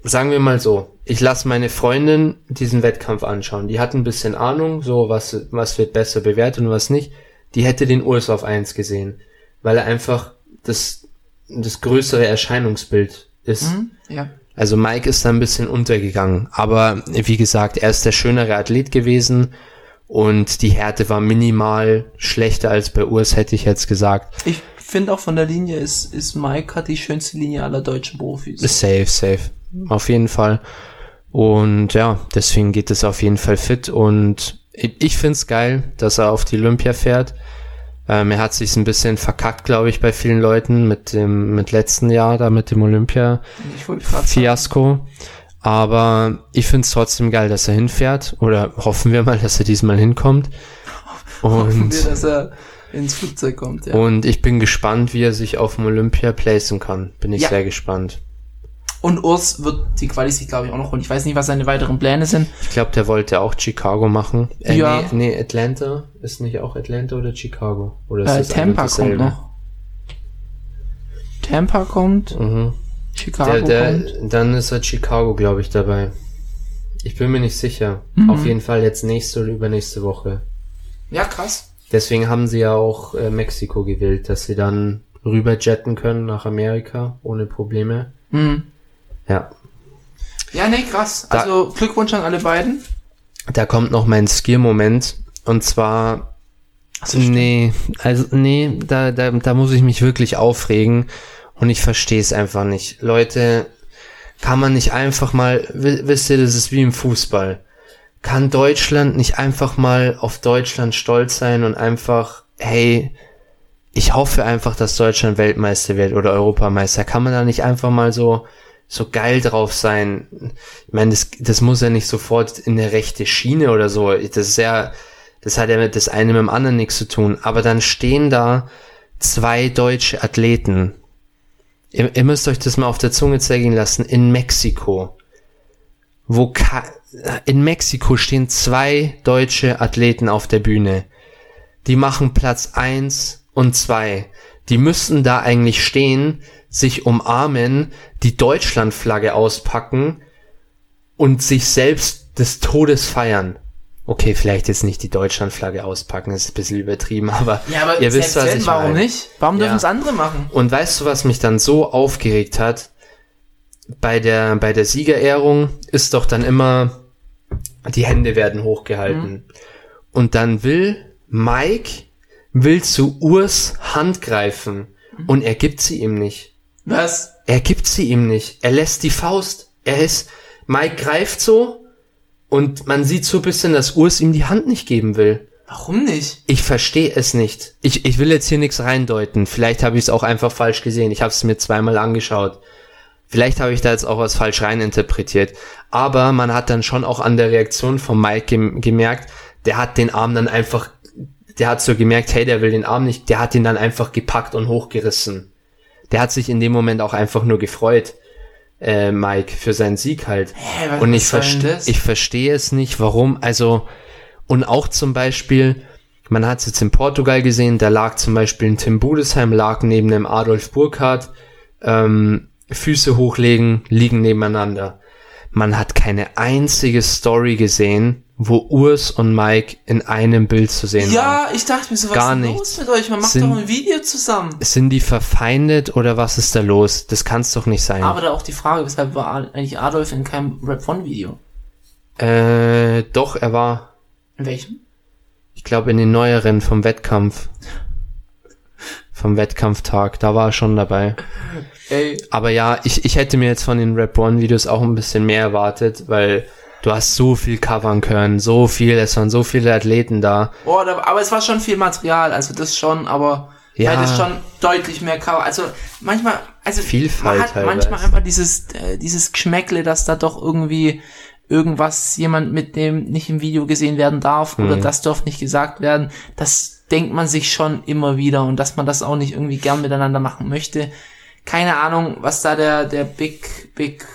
sagen wir mal so, ich lasse meine Freundin diesen Wettkampf anschauen. Die hat ein bisschen Ahnung, so was was wird besser bewertet und was nicht. Die hätte den Urs auf 1 gesehen, weil er einfach das das größere Erscheinungsbild ist. Hm? Ja. Also Mike ist da ein bisschen untergegangen, aber wie gesagt, er ist der schönere Athlet gewesen und die Härte war minimal schlechter als bei Urs, hätte ich jetzt gesagt. Ich finde auch von der Linie ist, ist Mike hat die schönste Linie aller deutschen Profis. Safe, safe. Auf jeden Fall. Und ja, deswegen geht es auf jeden Fall fit. Und ich, ich find's geil, dass er auf die Olympia fährt. Ähm, er hat sich ein bisschen verkackt, glaube ich, bei vielen Leuten mit dem, mit letzten Jahr da mit dem Olympia Fiasko. Aber ich find's trotzdem geil, dass er hinfährt. Oder hoffen wir mal, dass er diesmal hinkommt. <laughs> hoffen Und wir, dass er ins Flugzeug kommt. Ja. Und ich bin gespannt, wie er sich auf dem Olympia placen kann. Bin ich Ja. sehr gespannt. Und Urs wird die Quali sich, glaube ich, auch noch holen. Ich weiß nicht, was seine weiteren Pläne sind. Ich glaube, der wollte auch Chicago machen. Äh, Ja. Nee, nee, Atlanta. Ist nicht auch Atlanta oder Chicago? Oder ist Äh, Tampa kommt noch. Tampa kommt, Mhm. Chicago Der, der, kommt. dann ist er Chicago, glaube ich, dabei. Ich bin mir nicht sicher. Mhm. Auf jeden Fall jetzt nächste oder übernächste Woche. Ja, krass. Deswegen haben sie ja auch äh, Mexiko gewählt, dass sie dann rüber jetten können nach Amerika ohne Probleme. Hm. Ja. Ja, nee, krass. Da- Also Glückwunsch an alle beiden. Da kommt noch mein Skill-Moment. Und zwar stimmt. nee, also nee, da, da, da muss ich mich wirklich aufregen und ich verstehe es einfach nicht. Leute, kann man nicht einfach mal, wi- wisst ihr, das ist wie im Fußball. Kann Deutschland nicht einfach mal auf Deutschland stolz sein und einfach, hey, ich hoffe einfach, dass Deutschland Weltmeister wird oder Europameister. Kann man da nicht einfach mal so, so geil drauf sein? Ich meine, das, das muss ja nicht sofort in eine rechte Schiene oder so. Das ist ja, das hat ja mit das eine mit dem anderen nichts zu tun. Aber dann stehen da zwei deutsche Athleten. Ihr, ihr müsst euch das mal auf der Zunge zergehen lassen. In Mexiko. Wo in Mexiko stehen zwei deutsche Athleten auf der Bühne. Die machen Platz eins und zwei. Die müssten da eigentlich stehen, sich umarmen, die Deutschlandflagge auspacken und sich selbst des Todes feiern. Okay, vielleicht jetzt nicht die Deutschlandflagge auspacken, das ist ein bisschen übertrieben, aber, Ja, aber ihr wisst, was wenn, ich warum meine. nicht? Warum Ja. dürfen es andere machen? Und weißt du, was mich dann so aufgeregt hat? Bei der, bei der Siegerehrung ist doch dann immer, die Hände werden hochgehalten. Und dann will Mike, will zu Urs Hand greifen. Und er gibt sie ihm nicht. Was? Er gibt sie ihm nicht. Er lässt die Faust. Er ist, Mike greift so und man sieht so ein bisschen, dass Urs ihm die Hand nicht geben will. Warum nicht? Ich verstehe es nicht. Ich, ich will jetzt hier nichts reindeuten. Vielleicht habe ich es auch einfach falsch gesehen. Ich habe es mir zweimal angeschaut. Vielleicht habe ich da jetzt auch was falsch reininterpretiert. Aber man hat dann schon auch an der Reaktion von Mike gem gemerkt, der hat den Arm dann einfach, der hat so gemerkt, hey, der will den Arm nicht, der hat ihn dann einfach gepackt und hochgerissen. Der hat sich in dem Moment auch einfach nur gefreut, äh, Mike, für seinen Sieg halt. Hä, Und ich, verste ich verstehe es nicht, warum. Also, und auch zum Beispiel, man hat es jetzt in Portugal gesehen, da lag zum Beispiel ein Tim Budesheim, lag neben dem Adolf Burkhardt, ähm, Füße hochlegen, liegen nebeneinander. Man hat keine einzige Story gesehen, wo Urs und Mike in einem Bild zu sehen waren. Ja, ich dachte mir so, was Gar ist los mit euch? Man macht Sind- doch ein Video zusammen. Sind die verfeindet oder was ist da los? Das kann's doch nicht sein. Aber da auch die Frage, weshalb war eigentlich Adolf in keinem Rap-Von-Video? äh, doch, er war, In welchem? ich glaube, in den neueren vom Wettkampf. vom Wettkampftag. Da war er schon dabei. Ey, Aber ja, ich, ich hätte mir jetzt von den Rap One Videos auch ein bisschen mehr erwartet, weil du hast so viel covern können, so viel, es waren so viele Athleten da. boah, da, aber es war schon viel Material, also das schon, aber Ja. ja. das schon deutlich mehr Cover. Also manchmal, also Vielfalt man hat teilweise. manchmal einfach dieses, äh, dieses Geschmäckle, dass da doch irgendwie irgendwas jemand mit dem nicht im Video gesehen werden darf oder Mhm. das darf nicht gesagt werden. Das denkt man sich schon immer wieder und dass man das auch nicht irgendwie gern miteinander machen möchte. Keine Ahnung, was da der, der Big, Big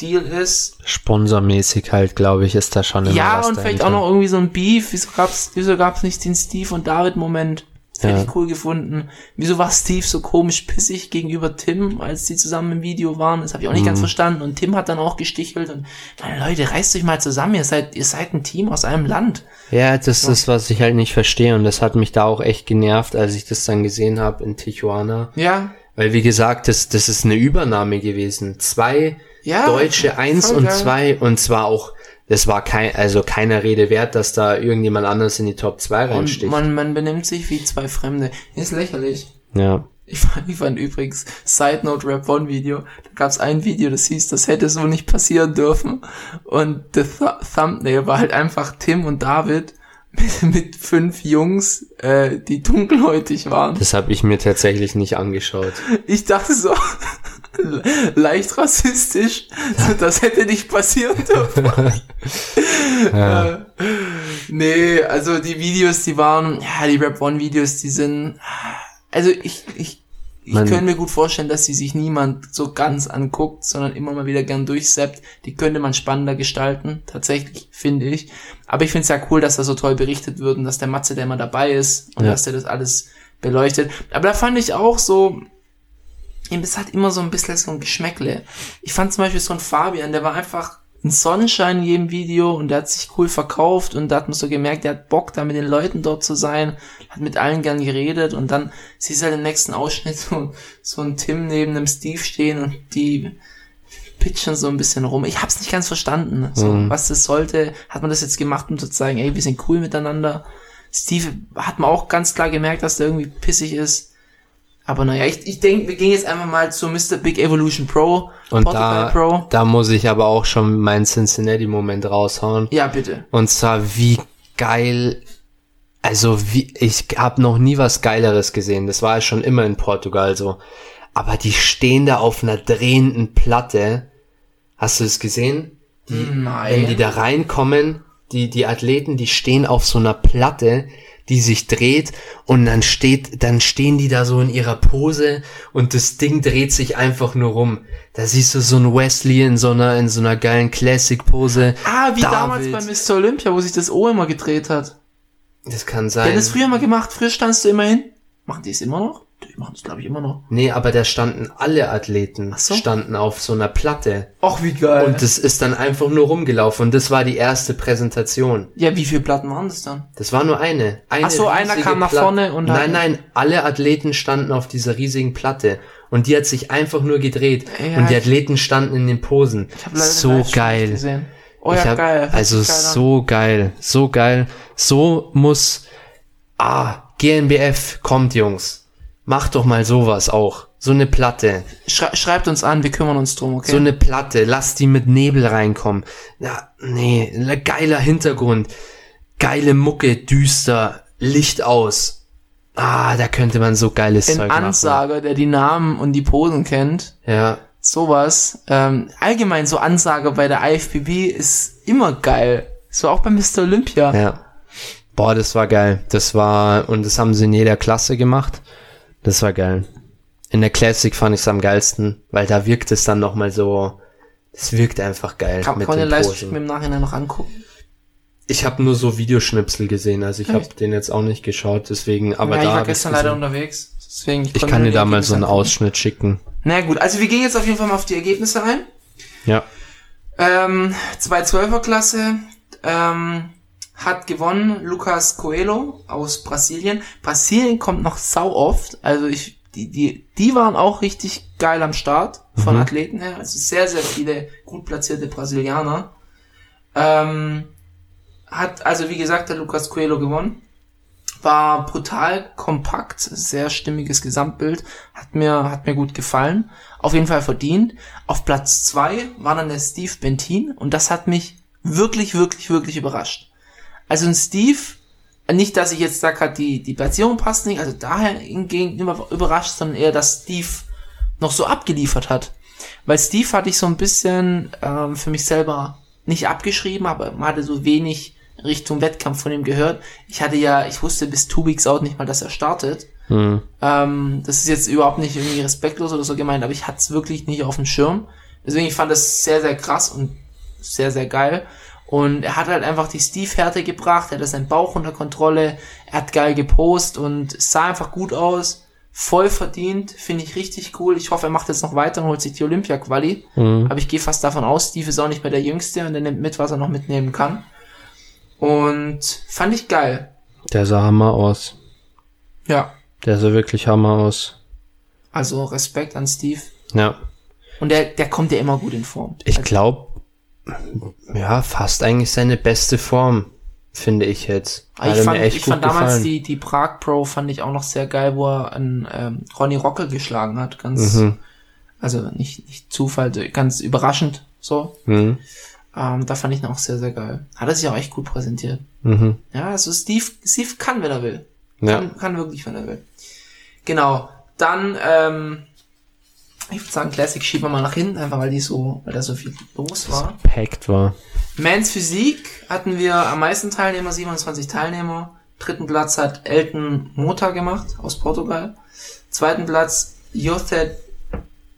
Deal ist. Sponsormäßig halt, glaube ich, ist da schon immer Ja, und vielleicht dahinter. auch noch irgendwie so ein Beef. Wieso gab's, wieso gab's nicht den Steve und David Moment? Das hätte Ja. ich cool gefunden. Wieso war Steve so komisch pissig gegenüber Tim, als die zusammen im Video waren? Das habe ich auch nicht Mhm. ganz verstanden. Und Tim hat dann auch gestichelt und meine Leute, reißt euch mal zusammen. Ihr seid, ihr seid ein Team aus einem Land. Ja, das ist, was ich halt nicht verstehe und das hat mich da auch echt genervt, als ich das dann gesehen habe in Tijuana. Ja, Weil wie gesagt, das, das ist eine Übernahme gewesen. Zwei Ja, Deutsche, eins voll und geil. zwei und zwar auch, das war kein, also keiner Rede wert, dass da irgendjemand anderes in die Top 2 und reinsticht. man, man benimmt sich wie zwei Fremde. Ist lächerlich. Ja. Ich fand, ich fand übrigens, Side Note Rap One Video, da gab's ein Video, das hieß, das hätte so nicht passieren dürfen. Und the Th Thumbnail war halt einfach Tim und David mit, <laughs> mit fünf Jungs, äh, die dunkelhäutig waren. Das habe ich mir tatsächlich nicht angeschaut. Ich dachte so, <laughs> <laughs> leicht rassistisch, <laughs> das hätte nicht passieren dürfen. <laughs> Äh, nee, also die Videos, die waren, ja, die Rap One Videos, die sind, also ich, ich, ich Man- könnte mir gut vorstellen, dass sie sich niemand so ganz anguckt, sondern immer mal wieder gern durchseppt. Die könnte man spannender gestalten, tatsächlich, finde ich. Aber ich finde es ja cool, dass da so toll berichtet wird und dass der Matze, der immer dabei ist und Ja. dass der das alles beleuchtet. Aber da fand ich auch so, eben, das hat immer so ein bisschen so ein Geschmäckle. Ich fand zum Beispiel so ein Fabian, der war einfach ein Sonnenschein in jedem Video und der hat sich cool verkauft und da hat man so gemerkt, der hat Bock, da mit den Leuten dort zu sein, hat mit allen gern geredet und dann siehst du halt im nächsten Ausschnitt so, so ein Tim neben einem Steve stehen und die pitchen so ein bisschen rum. Ich hab's nicht ganz verstanden, so, Mhm. was das sollte. Hat man das jetzt gemacht, um zu zeigen, ey, wir sind cool miteinander. Steve hat man auch ganz klar gemerkt, dass der irgendwie pissig ist. Aber naja, ich, ich denke, wir gehen jetzt einfach mal zu Mr. Big Evolution Pro. Und Portugal da, Pro. da muss ich aber auch schon meinen Cincinnati-Moment raushauen. Ja, bitte. Und zwar wie geil, also wie, ich habe noch nie was Geileres gesehen. Das war ja schon immer in Portugal so. Aber die stehen da auf einer drehenden Platte. Hast du es gesehen? Nein. Wenn die da reinkommen, die, die Athleten, die stehen auf so einer Platte, die sich dreht und dann steht, dann stehen die da so in ihrer Pose und das Ding dreht sich einfach nur rum. Da siehst du so ein Wesley in so einer, in so einer geilen Classic-Pose. ah, wie damals David. bei Mr. Olympia, wo sich das O immer gedreht hat. Das kann sein. hat das früher mal gemacht, früher standst du immer hin. Machen die es immer noch? Die machen es, glaube ich, immer noch. Nee, aber da standen alle Athleten, Ach so. standen auf so einer Platte. Ach, wie geil. Und das ist dann einfach nur rumgelaufen. Und das war die erste Präsentation. ja, wie viele Platten waren das dann? Das war nur eine. eine Ach so, einer kam nach Plat- vorne und Nein, nein, alle Athleten standen auf dieser riesigen Platte. Und die hat sich einfach nur gedreht. Ja, und die Athleten standen in den Posen. Ich hab leider So geil. Gesehen. Oh ich ja, hab, geil. Also geil so geil. So geil. So muss, ah, GNBF kommt, Jungs. Macht doch mal sowas auch. So eine Platte. Schrei schreibt uns an, wir kümmern uns drum, okay? So eine Platte, lass die mit Nebel reinkommen. Ja, nee, ein geiler Hintergrund. Geile Mucke, düster, Licht aus. Ah, da könnte man so geiles Ein Zeug Ansager, der die Namen und die Posen kennt. machen. Ja, Sowas. Ähm, allgemein so Ansager bei der IFBB ist immer geil. So auch bei Mr. Olympia. ja. Boah, das war geil. Das war, und das haben sie in jeder Klasse gemacht. Das war geil. In der Classic fand ich es am geilsten, weil da wirkt es dann nochmal so, es wirkt einfach geil. Kann, mit kann man den Livestream im Nachhinein noch angucken? Ich habe nur so Videoschnipsel gesehen, also ich habe den jetzt auch nicht geschaut, deswegen, aber ja, da ich war gestern leider unterwegs. Deswegen, Ich konnte kann dir da mal so einen angucken. Ausschnitt schicken. Na gut, also wir gehen jetzt auf jeden Fall mal auf die Ergebnisse ein. Ja. Ähm, 212er Klasse ähm, hat gewonnen Lucas Coelho aus Brasilien. Brasilien kommt noch sau oft. Also ich, die, die, die waren auch richtig geil am Start von Mhm. Athleten her. Also sehr, sehr viele gut platzierte Brasilianer. Ähm, hat also wie gesagt der Lucas Coelho gewonnen. War brutal kompakt, sehr stimmiges Gesamtbild, hat mir, hat mir gut gefallen. Auf jeden Fall verdient. Auf Platz zwei war dann der Steve Bentin und das hat mich wirklich, wirklich, wirklich überrascht. Also ein Steve, nicht, dass ich jetzt sage, die, die Platzierung passt nicht, also daher hingegen immer überrascht, sondern eher, dass Steve noch so abgeliefert hat. Weil Steve hatte ich so ein bisschen ähm, für mich selber nicht abgeschrieben, aber man hatte so wenig Richtung Wettkampf von ihm gehört. Ich hatte ja, ich wusste bis two weeks out nicht mal, dass er startet. Hm. Ähm, das ist jetzt überhaupt nicht irgendwie respektlos oder so gemeint, aber ich hatte es wirklich nicht auf dem Schirm. Deswegen ich fand das sehr, sehr krass und sehr, sehr geil. Und er hat halt einfach die Steve-Härte gebracht, er hat seinen Bauch unter Kontrolle, er hat geil gepost und sah einfach gut aus. Voll verdient, finde ich richtig cool. Ich hoffe, er macht jetzt noch weiter und holt sich die Olympia-Quali. Mhm. Aber ich gehe fast davon aus, Steve ist auch nicht mehr der Jüngste und er nimmt mit, was er noch mitnehmen kann. Und fand ich geil. Der sah Hammer aus. Ja. Der sah wirklich Hammer aus. Also Respekt an Steve. Ja. Und der, der kommt ja immer gut in Form. Ich Also, glaube, ja, fast eigentlich seine beste Form, finde ich jetzt. Aber Hat ich fand, ich fand damals gefallen. die, die Prag Pro fand ich auch noch sehr geil, wo er einen ähm, Ronny Rockel geschlagen hat. Ganz, Mhm. also nicht, nicht Zufall, ganz überraschend so. Mhm. Ähm, da fand ich ihn auch sehr, sehr geil. Hat er sich auch echt gut präsentiert. Mhm. Ja, also Steve, Steve kann, wenn er will. Ja. Kann, kann wirklich, wenn er will. Genau. Dann, ähm, ich würde sagen, Classic schieben wir mal nach hinten, einfach weil die so, weil da so viel los war. Packed war. Mans Physik hatten wir am meisten Teilnehmer, 27 Teilnehmer. Dritten Platz hat Elton Mota gemacht aus Portugal. Zweiten Platz Josset,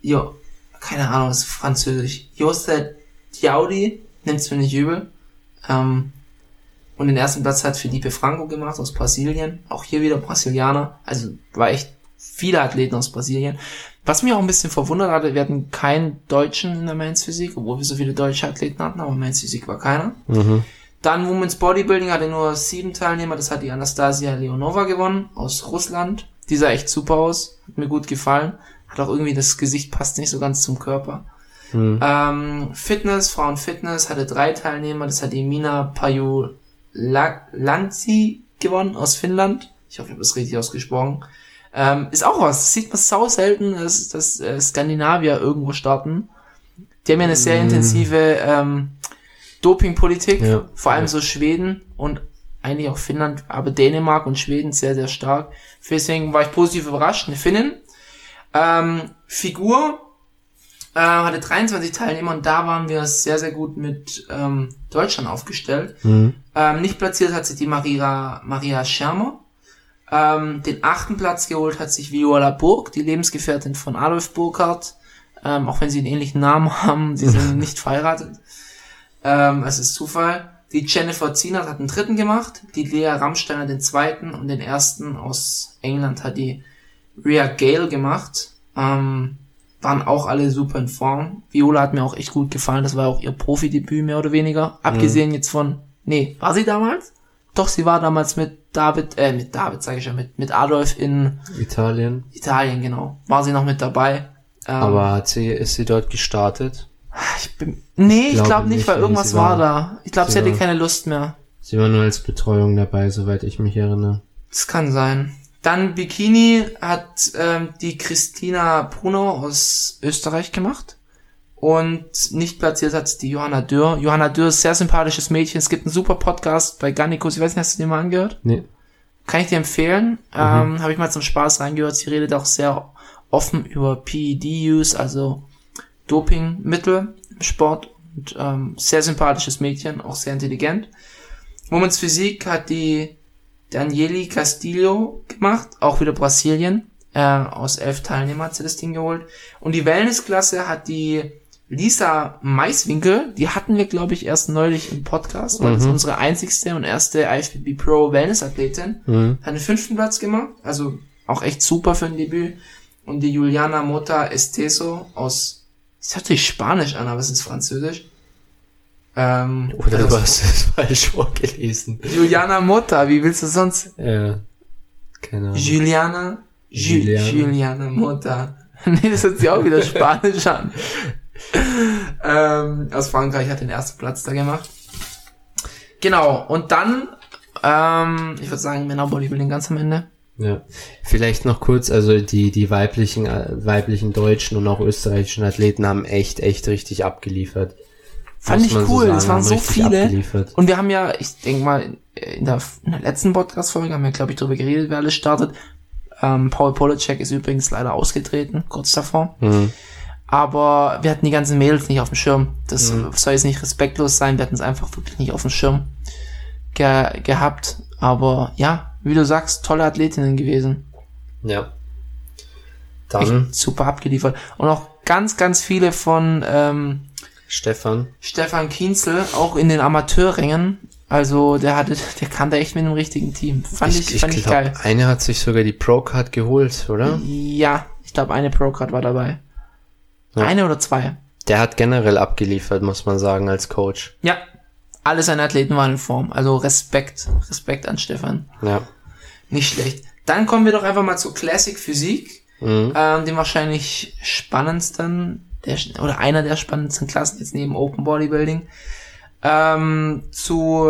jo, keine Ahnung, ist französisch. Josset Diaudi, nimmt's mir nicht übel. Ähm, und den ersten Platz hat Felipe Franco gemacht aus Brasilien. Auch hier wieder Brasilianer. Also war echt viele Athleten aus Brasilien. Was mich auch ein bisschen verwundert hatte, wir hatten keinen Deutschen in der Men's Physik, obwohl wir so viele deutsche Athleten hatten, aber Men's Physik war keiner. Mhm. Dann Women's Bodybuilding hatte nur sieben Teilnehmer, das hat die Anastasia Leonova gewonnen, aus Russland. Die sah echt super aus, hat mir gut gefallen. Hat auch irgendwie das Gesicht passt nicht so ganz zum Körper. Mhm. Ähm, Fitness, Frauenfitness hatte drei Teilnehmer, das hat die Mina Pajulanzi gewonnen aus Finnland. Ich hoffe, ich habe das richtig ausgesprochen. Ähm, ist auch was, das sieht man sau selten, dass, dass äh, Skandinavier irgendwo starten. Die haben ja eine sehr intensive ähm, Dopingpolitik, Ja. vor allem Ja. so Schweden und eigentlich auch Finnland, aber Dänemark und Schweden sehr, sehr stark. Deswegen war ich positiv überrascht. Eine Finnin. Ähm, Figur äh, hatte 23 Teilnehmer und da waren wir sehr, sehr gut mit ähm, Deutschland aufgestellt. Mhm. Ähm, nicht platziert hat sich die Maria, Maria Schermer. Ähm, den achten Platz geholt hat sich Viola Burg, die Lebensgefährtin von Adolf Burkhardt. Ähm, auch wenn sie einen ähnlichen Namen haben, sie sind <laughs> nicht verheiratet. Ähm, es ist Zufall. Die Jennifer Zienert hat den dritten gemacht, die Lea Rammsteiner den zweiten und den ersten aus England hat die Rhea Gale gemacht. Ähm, waren auch alle super in Form. Viola hat mir auch echt gut gefallen. Das war auch ihr Profidebüt mehr oder weniger. Abgesehen jetzt von, nee, war sie damals? Doch, sie war damals mit David, äh, mit David sage ich ja, mit, mit Adolf in Italien. Italien, genau. War sie noch mit dabei. Ähm, Aber hat sie, ist sie dort gestartet? ich bin, nee, ich glaube glaube nicht, weil irgendwas war, war- da. Ich glaube, sie sie hatte keine Lust mehr. Sie war nur als Betreuung dabei, soweit ich mich erinnere. Das kann sein. Dann Bikini hat ähm, die Christina Bruno aus Österreich gemacht. Und nicht platziert hat die Johanna Dürr. Johanna Dürr ist sehr sympathisches Mädchen. Es gibt einen super Podcast bei Gannikus. Ich weiß nicht, hast du den mal angehört? Nee. Kann ich dir empfehlen. Ähm, Habe ich mal zum Spaß reingehört. Sie redet auch sehr offen über PED-Use, also Dopingmittel im Sport. Und, ähm, sehr sympathisches Mädchen, auch sehr intelligent. Womens Physik hat die Danieli Castillo gemacht, auch wieder Brasilien. Äh, aus elf Teilnehmern hat sie das Ding geholt. Und die Wellnessklasse hat die Lisa Maiswinkel, die hatten wir, glaube ich, erst neulich im Podcast, weil das ist unsere einzigste und erste IFBB Pro Wellness-Athletin. Mhm. Hat den fünften Platz gemacht, also auch echt super für ein Debüt. Und die Juliana Mota Esteso aus, das hört sich Spanisch an, aber es ist Französisch. Ähm, Oder also- du hast es <laughs> falsch vorgelesen. Juliana Mota, wie willst du sonst? Ja. Keine Ahnung. Juliana, Ju Juliana. Juliana Mota. <laughs> nee, das hört sich auch wieder Spanisch an. <laughs> ähm, aus Frankreich hat den ersten Platz da gemacht. Genau, und dann Ähm, ich würde sagen Männer Bodybuilding ganz am Ende. Ja. Vielleicht noch kurz, also die, die weiblichen, äh, weiblichen deutschen und auch österreichischen Athleten haben echt, echt richtig abgeliefert. Fand ich so cool, sagen, es waren so viele. abgeliefert. Und wir haben ja, ich denke mal, in der, in der letzten Podcast-Folge haben wir, glaube ich, darüber geredet, wer alles startet. Ähm, Paul Polacek ist übrigens leider ausgetreten, kurz davor. Mhm. Aber wir hatten die ganzen Mädels nicht auf dem Schirm. Das soll jetzt nicht respektlos sein, wir hatten es einfach wirklich nicht auf dem Schirm ge gehabt. Aber ja, wie du sagst, tolle Athletinnen gewesen. Ja. Dann Echt super abgeliefert. Und auch ganz, ganz viele von ähm, Stefan. Stefan Kienzel, auch in den Amateurrängen. Also der hatte, der kann da echt mit einem richtigen Team. Fand ich, fand ich glaub, geil. Eine hat sich sogar die Pro-Card geholt, oder? Ja, ich glaube eine Pro-Card war dabei. Ja. Eine oder zwei. Der hat generell abgeliefert, muss man sagen, als Coach. Ja. Alle seine Athleten waren in Form. Also Respekt, Respekt an Stefan. Ja. Nicht schlecht. Dann kommen wir doch einfach mal zur Classic Physik. Mhm. Ähm, dem wahrscheinlich spannendsten, der, oder einer der spannendsten Klassen jetzt neben Open Bodybuilding. Ähm, zu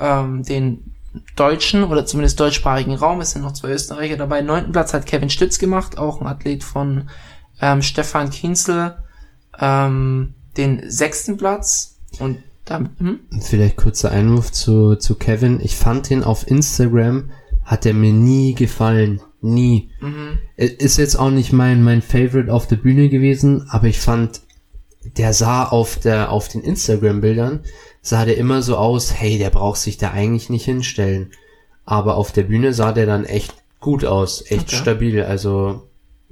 ähm, den deutschen oder zumindest deutschsprachigen Raum. Es sind noch zwei Österreicher dabei. Neunten Platz hat Kevin Stütz gemacht, auch ein Athlet von ähm, Stefan Kienzel. Ähm, den sechsten Platz und damit, hm? Vielleicht kurzer Einwurf zu, zu Kevin. Ich fand ihn auf Instagram, hat er mir nie gefallen. Nie. Er Ist jetzt auch nicht mein, mein Favorite auf der Bühne gewesen, aber ich fand, der sah auf der, auf den Instagram-Bildern, sah der immer so aus, hey, der braucht sich da eigentlich nicht hinstellen. Aber auf der Bühne sah der dann echt gut aus, echt Okay. stabil, also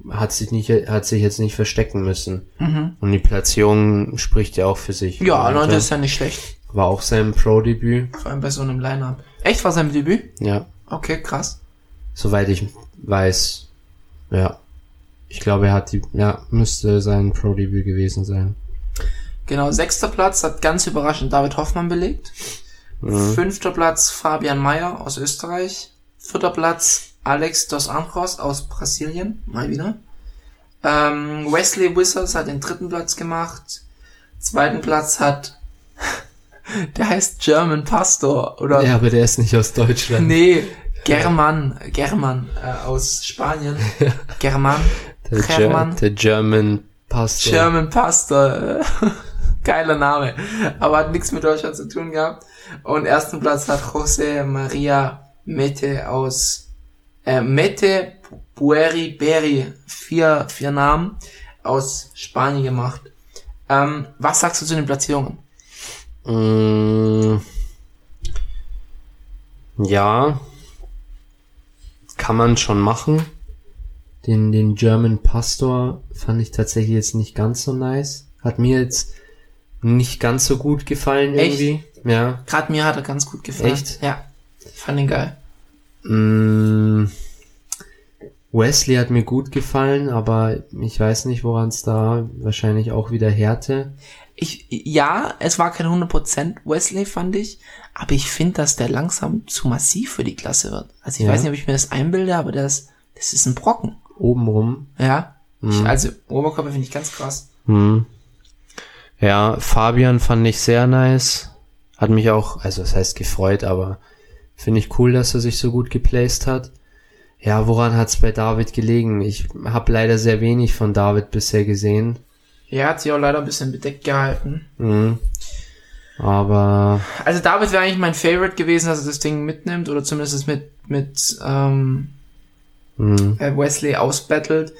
hat sich nicht, hat sich jetzt nicht verstecken müssen. Und die Platzierung spricht ja auch für sich. Ja, neunte äh, ist ja nicht schlecht. war auch sein Pro-Debüt. Vor allem bei so einem Line-Up. Echt, war sein Debüt? Ja, Okay, krass. soweit ich weiß. Ja. Ich glaube, er hat die, ja, müsste sein Pro-Debüt gewesen sein. Genau, sechster Platz hat ganz überraschend David Hoffmann belegt. Mhm. Fünfter Platz Fabian Mayer aus Österreich. Vierter Platz Alex dos Anjos aus Brasilien, mal wieder. Ähm, Wesley Wissers hat den dritten Platz gemacht. Zweiten Platz hat, <laughs> der heißt German Pastor, oder? Ja, aber der ist nicht aus Deutschland. Nee, German, German, äh, aus Spanien. <laughs> German, Der, German. Ger der German Pastor. German Pastor. äh, <laughs> Geiler Name. Aber hat nichts mit Deutschland zu tun gehabt. Und ersten Platz hat José Maria Mete aus äh, Mete Bueri Beri. Vier, vier Namen aus Spanien gemacht. Ähm, was sagst du zu den Platzierungen? Mm, ja. Kann man schon machen. Den, den German Pastor fand ich tatsächlich jetzt nicht ganz so nice. Hat mir jetzt nicht ganz so gut gefallen Echt? irgendwie. Ja. Gerade mir hat er ganz gut gefallen. Echt? Ja. Ich fand ihn geil. Mm, Wesley hat mir gut gefallen, aber ich weiß nicht, woran es da wahrscheinlich auch wieder Härte. Ich, ja, es war kein 100% Wesley, fand ich. Aber ich finde, dass der langsam zu massiv für die Klasse wird. Also ich Ja. weiß nicht, ob ich mir das einbilde, aber das, das ist ein Brocken. Obenrum. Ja. Ich, Mhm. also Oberkörper finde ich ganz krass. Hm. Ja, Fabian fand ich sehr nice. Hat mich auch, also das heißt gefreut, aber finde ich cool, dass er sich so gut geplaced hat. Ja, woran hat's bei David gelegen? Ich habe leider sehr wenig von David bisher gesehen. Er hat sich auch leider ein bisschen bedeckt gehalten. Mhm. Aber Also David wäre eigentlich mein Favorite gewesen, dass er das Ding mitnimmt oder zumindest es mit, mit ähm, mh, äh, Wesley ausbattelt.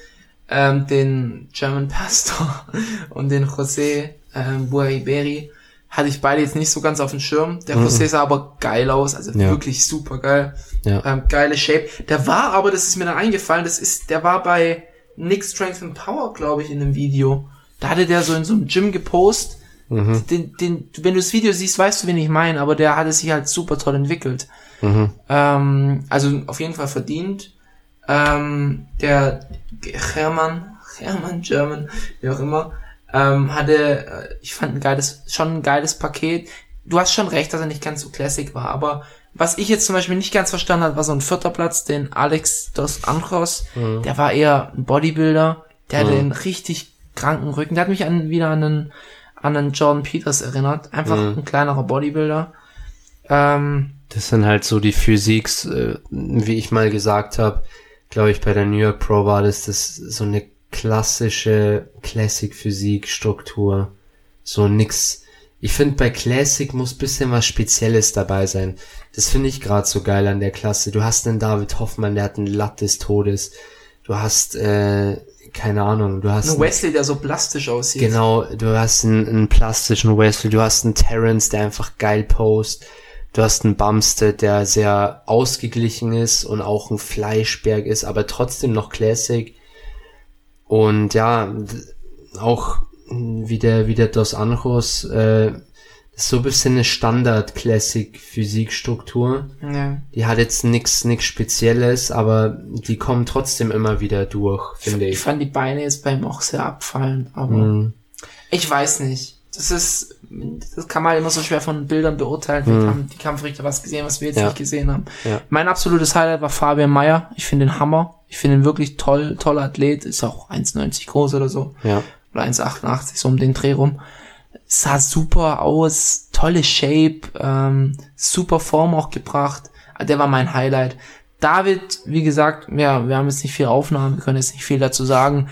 Ähm, den German Pastor <laughs> und den José ähm, Bueriberi hatte ich beide jetzt nicht so ganz auf dem Schirm. Der José sah aber geil aus, also Ja. wirklich super geil. ja. Ähm, geile Shape. Der war aber, das ist mir dann eingefallen, das ist, der war bei Nick Strength and Power, glaube ich, in einem Video. Da hatte der so in so einem Gym gepostet. Mhm. Den, den, wenn du das Video siehst, weißt du, wen ich meine, aber der hatte sich halt super toll entwickelt. Mhm. Ähm, also auf jeden Fall verdient. Ähm, der Hermann, Hermann German, wie auch immer, ähm, hatte, äh, ich fand ein geiles, schon ein geiles Paket. Du hast schon recht, dass er nicht ganz so classic war, aber was ich jetzt zum Beispiel nicht ganz verstanden habe, war so ein vierter Platz, den Alex dos Anjos, der war eher ein Bodybuilder, der hatte Mhm. einen richtig kranken Rücken, der hat mich an, wieder an einen, an einen Jordan Peters erinnert, einfach Mhm. ein kleinerer Bodybuilder. Ähm, Das sind halt so die Physiks, äh, wie ich mal gesagt habe, glaube ich, bei der New York Pro war das, das so eine klassische Classic-Physik-Struktur. So nix. Ich finde, bei Classic muss bisschen was Spezielles dabei sein. Das finde ich gerade so geil an der Klasse. Du hast einen David Hoffmann, der hat einen Latt des Todes. Du hast, äh, keine Ahnung, du hast... Ein Wesley, der so plastisch aussieht. Genau, du hast einen, einen plastischen Wesley, du hast einen Terrence, der einfach geil post. Du hast einen Bumstead, der sehr ausgeglichen ist und auch ein Fleischberg ist, aber trotzdem noch Classic. Und ja, auch wie der, wie der Dos Anjos, äh, so ein bisschen eine Standard-Classic-Physikstruktur. Ja. Die hat jetzt nix, nix Spezielles, aber die kommen trotzdem immer wieder durch, finde Ich ich. fand die Beine jetzt beim auch sehr abfallen, aber Mhm. ich weiß nicht. Das ist, das kann man halt immer so schwer von Bildern beurteilen. Wir Mhm. haben die Kampfrichter was gesehen, was wir jetzt Ja. nicht gesehen haben. Ja. Mein absolutes Highlight war Fabian Mayer. Ich finde den Hammer. Ich finde ihn wirklich toll, toller Athlet. Ist auch 1,90 groß oder so. Ja. Oder 1,88, so um den Dreh rum. Sah super aus, tolle Shape, ähm, super Form auch gebracht. Der war mein Highlight. David, wie gesagt, ja, wir haben jetzt nicht viel Aufnahmen, wir können jetzt nicht viel dazu sagen.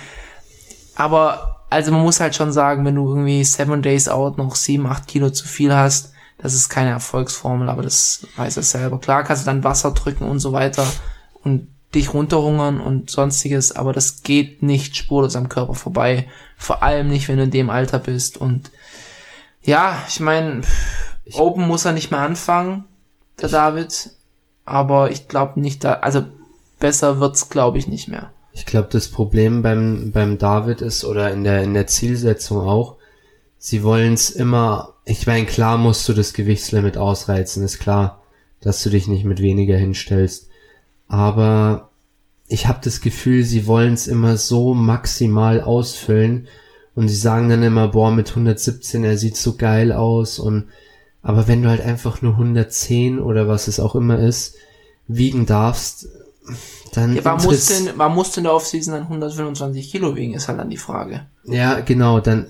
Aber, also man muss halt schon sagen, wenn du irgendwie seven days out noch sieben, acht Kilo zu viel hast, das ist keine Erfolgsformel, aber das weiß er selber. Klar kannst du dann Wasser drücken und so weiter und dich runterhungern und sonstiges, aber das geht nicht spurlos am Körper vorbei. Vor allem nicht, wenn du in dem Alter bist. Und ja, ich meine, Open muss er nicht mehr anfangen, der David. Aber ich glaube nicht, da, also besser wird's, glaube ich, nicht mehr. Ich glaube, das Problem beim, beim David ist, oder in der, in der Zielsetzung auch, sie wollen es immer, ich meine, klar musst du das Gewichtslimit ausreizen, ist klar, dass du dich nicht mit weniger hinstellst. Aber ich habe das Gefühl, sie wollen es immer so maximal ausfüllen und sie sagen dann immer, boah, mit 117, er sieht so geil aus und aber wenn du halt einfach nur 110 oder was es auch immer ist, wiegen darfst, dann Ja, man, interess- muss denn, man muss in der Offseason dann 125 Kilo wiegen, ist halt dann die Frage. Ja, genau, dann,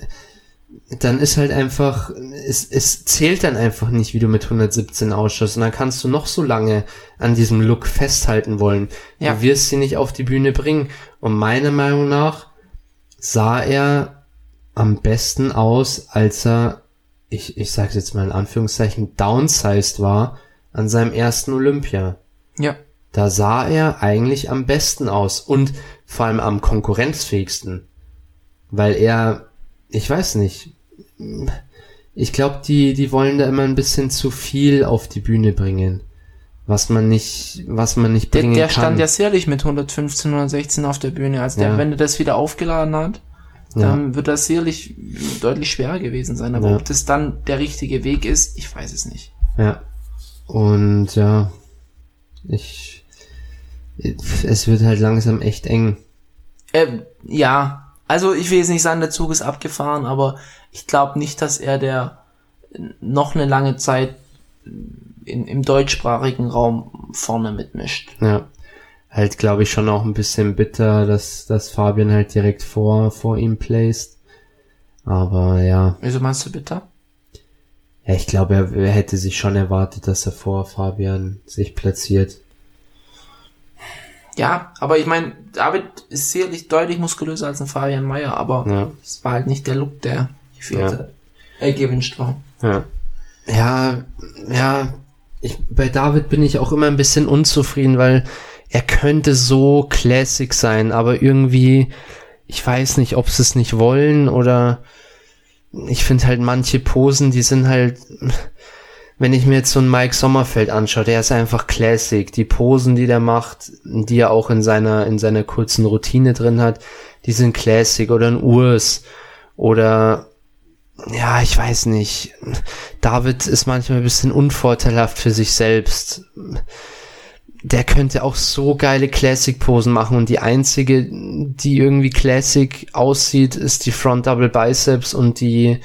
dann ist halt einfach, es, es zählt dann einfach nicht, wie du mit 117 ausschaust. Und dann kannst du noch so lange an diesem Look festhalten wollen. Ja. Du wirst sie nicht auf die Bühne bringen. Und meiner Meinung nach sah er am besten aus, als er, ich, ich sag's jetzt mal in Anführungszeichen, downsized war an seinem ersten Olympia. Ja. Da sah er eigentlich am besten aus und vor allem am konkurrenzfähigsten. Weil er, ich weiß nicht, ich glaube, die, die wollen da immer ein bisschen zu viel auf die Bühne bringen. Was man nicht, was man nicht Der, bringen der kann. stand ja sicherlich mit 115, 116 auf der Bühne. Also der, Ja. wenn er das wieder aufgeladen hat, ja. dann wird das sicherlich deutlich schwerer gewesen sein. Aber Ja. ob das dann der richtige Weg ist, ich weiß es nicht. Ja. Und ja, ich, es wird halt langsam echt eng. Äh, ja, also ich will jetzt nicht sagen, der Zug ist abgefahren, aber ich glaube nicht, dass er der noch eine lange Zeit in, im deutschsprachigen Raum vorne mitmischt. Ja. Halt, glaube ich, schon auch ein bisschen bitter, dass, dass Fabian halt direkt vor, vor ihm placed. Aber ja. Wieso meinst du bitte? Ja, ich glaube, er, er hätte sich schon erwartet, dass er vor Fabian sich platziert. Ja, aber ich meine, David ist sicherlich deutlich muskulöser als ein Fabian Mayer, aber Ja. es war halt nicht der Look, der gefehlt Ja. äh, gewünscht war. Ja. Ja, ja. Ich, bei David bin ich auch immer ein bisschen unzufrieden, weil er könnte so classic sein, aber irgendwie, ich weiß nicht, ob sie es nicht wollen oder ich finde halt manche Posen, die sind halt, wenn ich mir jetzt so einen Mike Sommerfeld anschaue, der ist einfach classic. Die Posen, die der macht, die er auch in seiner, in seiner kurzen Routine drin hat, die sind classic oder ein Urs oder ja, ich weiß nicht. David ist manchmal ein bisschen unvorteilhaft für sich selbst. Der könnte auch so geile Classic-Posen machen und die einzige, die irgendwie Classic aussieht, ist die Front Double Biceps und die,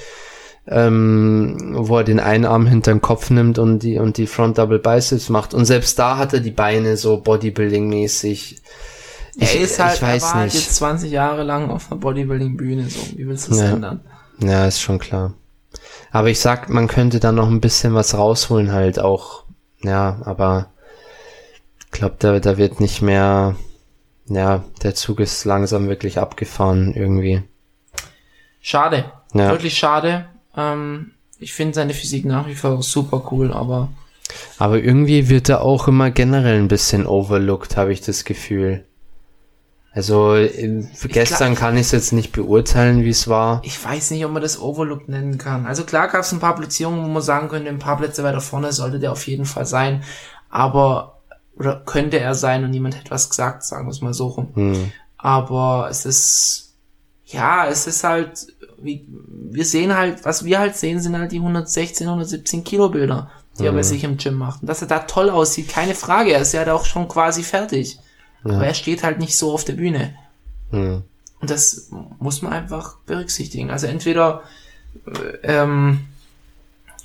ähm, wo er den einen Arm hinter den Kopf nimmt und die, und die Front Double Biceps macht. Und selbst da hat er die Beine so Bodybuilding-mäßig. Er ist halt, ich weiß er war halt nicht. jetzt 20 Jahre lang auf einer Bodybuilding-Bühne, so. Wie willst du das Ja. ändern? Ja, ist schon klar. Aber ich sag, man könnte da noch ein bisschen was rausholen halt auch. ja, aber ich glaube, da, da wird nicht mehr, ja, der Zug ist langsam wirklich abgefahren irgendwie. Schade. Ja. Wirklich schade. Ähm, ich finde seine Physik nach wie vor super cool, aber Aber irgendwie wird er auch immer generell ein bisschen overlooked, habe ich das Gefühl. Also äh, für gestern kann ich es jetzt nicht beurteilen, wie es war. ich weiß nicht, ob man das Overlook nennen kann. Also klar gab es ein paar Platzierungen, wo man sagen könnte, ein paar Plätze weiter vorne sollte der auf jeden Fall sein. Aber, oder könnte er sein und niemand hätte was gesagt, sagen wir es mal so rum. Hm. Aber es ist, ja, es ist halt, wie, wir sehen halt, was wir halt sehen, sind halt die 116, 117 Kilo Bilder, die er bei sich im Gym macht. Und dass er da toll aussieht, keine Frage. Er ist ja auch schon quasi fertig. Aber er steht halt nicht so auf der Bühne. Hm. Und das muss man einfach berücksichtigen. Also entweder äh, ähm,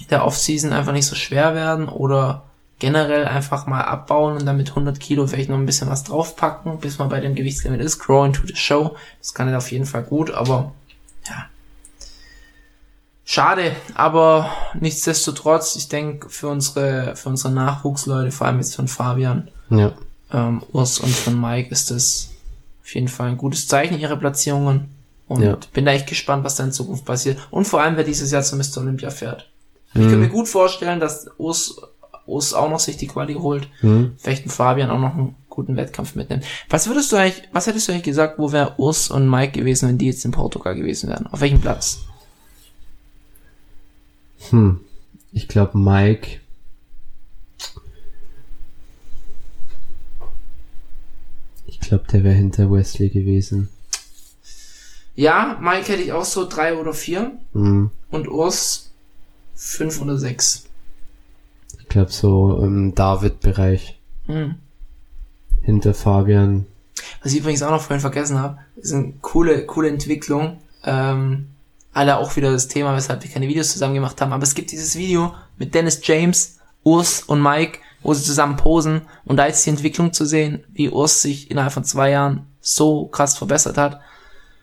der Offseason einfach nicht so schwer werden oder generell einfach mal abbauen und dann mit 100 Kilo vielleicht noch ein bisschen was draufpacken, bis man bei dem Gewichtslimit ist. Grow into the show. Das kann er auf jeden Fall gut, aber ja. Schade, aber nichtsdestotrotz, ich denke, für unsere, für unsere Nachwuchsleute, vor allem jetzt von Fabian, Ja. ähm, Urs und von Mike ist das auf jeden Fall ein gutes Zeichen, ihre Platzierungen. Und Ja. bin da echt gespannt, was da in Zukunft passiert. Und vor allem, wer dieses Jahr zum Mr. Olympia fährt. Ich kann mir gut vorstellen, dass Urs, Urs auch noch sich die Quali holt. Hm. Vielleicht ein Fabian auch noch einen guten Wettkampf mitnimmt. Was würdest du eigentlich, was hättest du eigentlich gesagt, wo wäre Urs und Mike gewesen, wenn die jetzt in Portugal gewesen wären? Auf welchem Platz? Hm. Ich glaube, Mike. Ich glaube, der wäre hinter Wesley gewesen. Ja, Mike hätte ich auch so drei oder vier Hm. und Urs fünf oder sechs. Ich glaube, so im David-Bereich. Hm. Hinter Fabian. Was ich übrigens auch noch vorhin vergessen habe, ist eine coole, coole Entwicklung. Ähm, alle auch wieder das Thema, weshalb wir keine Videos zusammen gemacht haben. Aber es gibt dieses Video mit Dennis James, Urs und Mike, wo sie zusammen posen. Und da ist die Entwicklung zu sehen, wie Urs sich innerhalb von zwei Jahren so krass verbessert hat.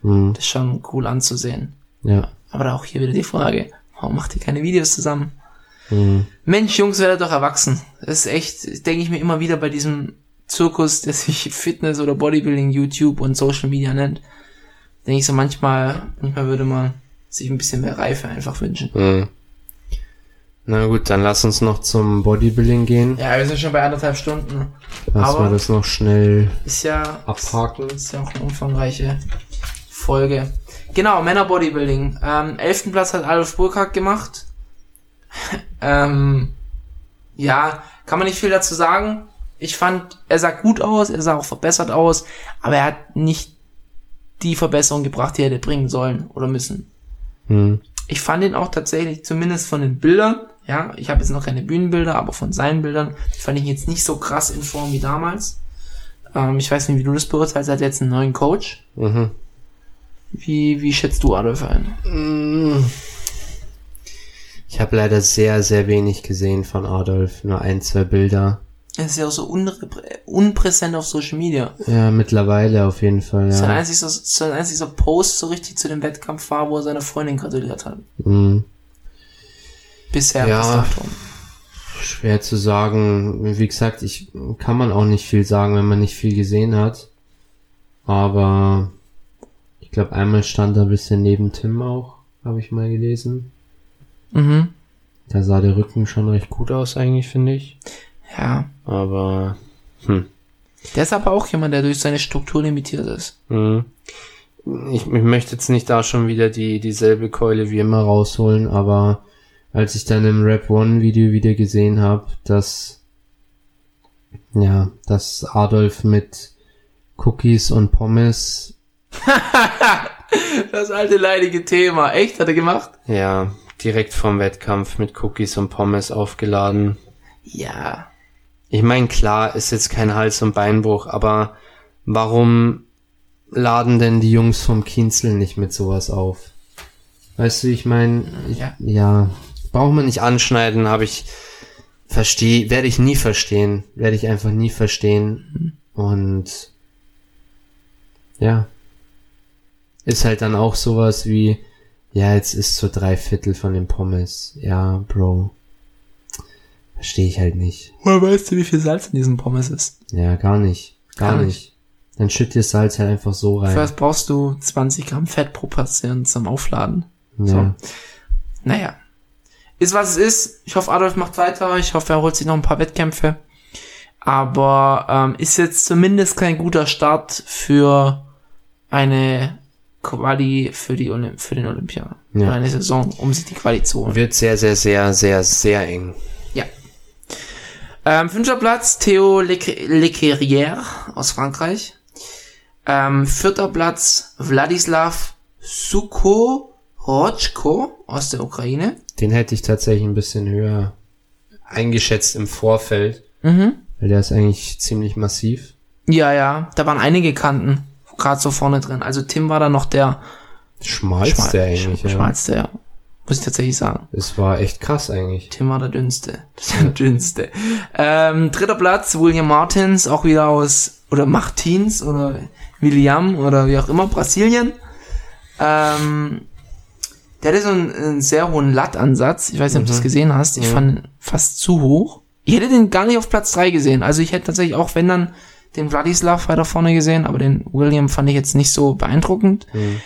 Hm. Das ist schon cool anzusehen. Ja. Aber auch hier wieder die Frage, warum macht ihr keine Videos zusammen? Hm. Mensch, Jungs, werdet doch erwachsen. Das ist echt, denke ich mir immer wieder bei diesem Zirkus, <laughs> der sich Fitness oder Bodybuilding, YouTube und Social Media nennt. Denke ich so manchmal, manchmal würde man sich ein bisschen mehr Reife einfach wünschen. Hm. Na gut, dann lass uns noch zum Bodybuilding gehen. Ja, wir sind schon bei anderthalb Stunden. Lass aber- mal das noch schnell Ist ja, abhaken. ist ja auch eine umfangreiche Folge. Genau, Männer Bodybuilding. Ähm, elften Platz hat Adolf Burkhardt gemacht. <laughs> ähm, ja, kann man nicht viel dazu sagen. Ich fand, er sah gut aus, er sah auch verbessert aus, aber er hat nicht die Verbesserung gebracht, die er hätte bringen sollen oder müssen. Hm. Ich fand ihn auch tatsächlich, zumindest von den Bildern, ja, ich habe jetzt noch keine Bühnenbilder, aber von seinen Bildern fand ich ihn jetzt nicht so krass in Form wie damals. Ähm, ich weiß nicht, wie du das beurteilst, er hat jetzt einen neuen Coach. Mhm. Wie, wie schätzt du Adolf ein? Mm. Ich habe leider sehr, sehr wenig gesehen von Adolf. Nur ein, zwei Bilder. Er ist ja auch so unpräsent auf Social Media. Ja, mittlerweile auf jeden Fall, Sein ja. einziger, sein einziger Post so richtig zu dem Wettkampf war, wo er seiner Freundin gratuliert hat. Mhm. Bisher Ja. Schwer zu sagen. Wie gesagt, ich kann man auch nicht viel sagen, wenn man nicht viel gesehen hat. Aber ich glaube, einmal stand er ein bisschen neben Tim auch, habe ich mal gelesen. Mhm. Da sah der Rücken schon recht gut aus, eigentlich, finde ich. Ja. Aber, hm. Der ist aber auch jemand, der durch seine Struktur limitiert ist. Mhm. Ich, ich möchte jetzt nicht da schon wieder die dieselbe Keule wie immer rausholen, aber als ich dann im Rap One Video wieder gesehen habe, dass ja, dass Adolf mit Cookies und Pommes, <laughs> Das alte leidige Thema. Echt? Hat er gemacht? ja, direkt vom Wettkampf mit Cookies und Pommes aufgeladen. Ja. Ich meine, klar, ist jetzt kein Hals- und Beinbruch, aber warum laden denn die Jungs vom Kienzel nicht mit sowas auf? Weißt du, ich meine, Ja. ja, braucht man nicht anschneiden, habe ich verstehe, werde ich nie verstehen, werde ich einfach nie verstehen und ja, ist halt dann auch sowas wie, ja, jetzt ist so drei Viertel von den Pommes, ja, Bro, Verstehe ich halt nicht. Woher weißt du, wie viel Salz in diesen Pommes ist? Ja, gar nicht. Gar, Gar nicht. Dann schütt dir Salz halt einfach so rein. First brauchst du 20 Gramm Fett pro Portion zum Aufladen. ja. so. Naja. Ist was es ist. Ich hoffe, Adolf macht weiter. Ich hoffe, er holt sich noch ein paar Wettkämpfe. Aber ähm, ist jetzt zumindest kein guter Start für eine Quali für, die Olymp für den Olympia. Ja. Eine Saison, um sich die Quali zu holen. Wird sehr, sehr, sehr, sehr, sehr eng. Ja. Ähm, fünfter Platz, Theo Lequerrière aus Frankreich. Ähm, vierter Platz, Wladislav Sukhorotchko aus der Ukraine. Den hätte ich tatsächlich ein bisschen höher eingeschätzt im Vorfeld, Mhm. weil der ist eigentlich ziemlich massiv. Ja, ja, da waren einige Kanten gerade so vorne drin. Also Tim war da noch der Schmalste eigentlich, ja. schmalste, ja. Muss ich tatsächlich sagen. Es war echt krass eigentlich. Tim war der dünnste. <laughs> Der dünnste. Ähm, dritter Platz, William Martins, auch wieder aus, oder Martins, oder William, oder wie auch immer, Brasilien. Ähm, der hatte so einen, einen sehr hohen Lattansatz. Ich weiß nicht, ob du das gesehen hast. Ich Mhm. fand ihn fast zu hoch. Ich hätte den gar nicht auf Platz drei gesehen. Also ich hätte tatsächlich auch, wenn dann, den Vladislav weiter vorne gesehen, aber den William fand ich jetzt nicht so beeindruckend. Mhm.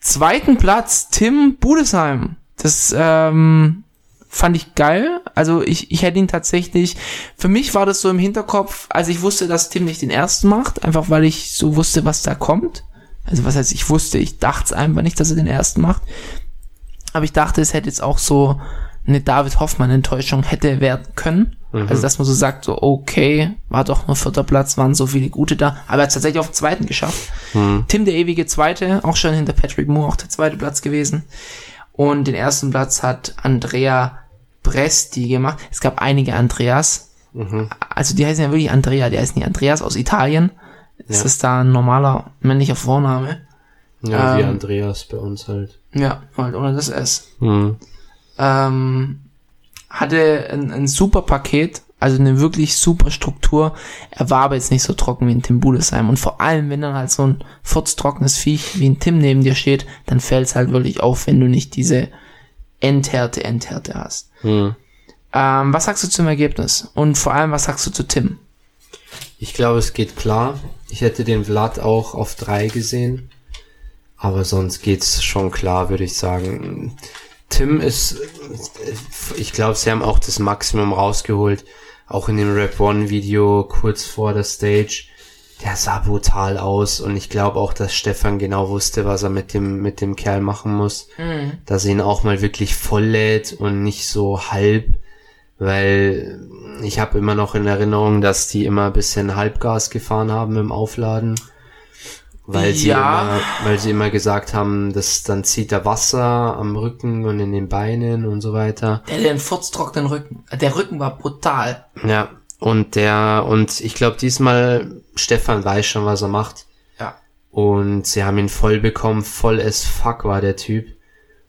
Zweiten Platz, Tim Budesheim. Das ähm, fand ich geil. Also ich, ich hätte ihn tatsächlich, für mich war das so im Hinterkopf, als ich wusste, dass Tim nicht den ersten macht, einfach weil ich so wusste, was da kommt. Also was heißt, ich wusste, ich dachte es einfach nicht, dass er den ersten macht. Aber ich dachte, es hätte jetzt auch so eine David Hoffmann-Enttäuschung hätte werden können. Also, dass man so sagt, so, okay, war doch nur vierter Platz, waren so viele gute da, aber er hat tatsächlich auf den zweiten geschafft. Tim, der ewige Zweite, auch schon hinter Patrick Moore, auch der zweite Platz gewesen. Und den ersten Platz hat Andrea Bresti gemacht. Es gab einige Andreas. Also die heißen ja wirklich Andrea, der heißt nicht Andreas aus Italien. Das Ja. ist da ein normaler männlicher Vorname. Ja, wie Ähm, Andreas bei uns halt. Ja, halt ohne das S. Mhm. ähm, hatte ein, ein super Paket, also eine wirklich super Struktur. Er war aber jetzt nicht so trocken wie ein Tim Budesheim. Und vor allem, wenn dann halt so ein furztrockenes Viech wie ein Tim neben dir steht, dann fällt es halt wirklich auf, wenn du nicht diese Endhärte, Endhärte hast. Mhm. Ähm, was sagst du zum Ergebnis? Und vor allem, was sagst du zu Tim? Ich glaube, es geht klar. Ich hätte den Vlad auch auf drei gesehen. Aber sonst geht's schon klar, würde ich sagen. Tim ist, ich glaube, sie haben auch das Maximum rausgeholt. Auch in dem Rap One Video kurz vor der Stage. Der sah brutal aus und ich glaube auch, dass Stefan genau wusste, was er mit dem, mit dem Kerl machen muss. Dass er ihn auch mal wirklich voll lädt und nicht so halb, weil ich habe immer noch in Erinnerung, dass die immer ein bisschen Halbgas gefahren haben im Aufladen. Weil sie, Ja. immer, weil sie immer gesagt haben, dass dann zieht er Wasser am Rücken und in den Beinen und so weiter. Der hat den furztrockenen Rücken. Der Rücken war brutal. Ja, und der, und ich glaube diesmal, Stefan weiß schon, was er macht. Ja. Und sie haben ihn voll bekommen, voll as fuck war der Typ.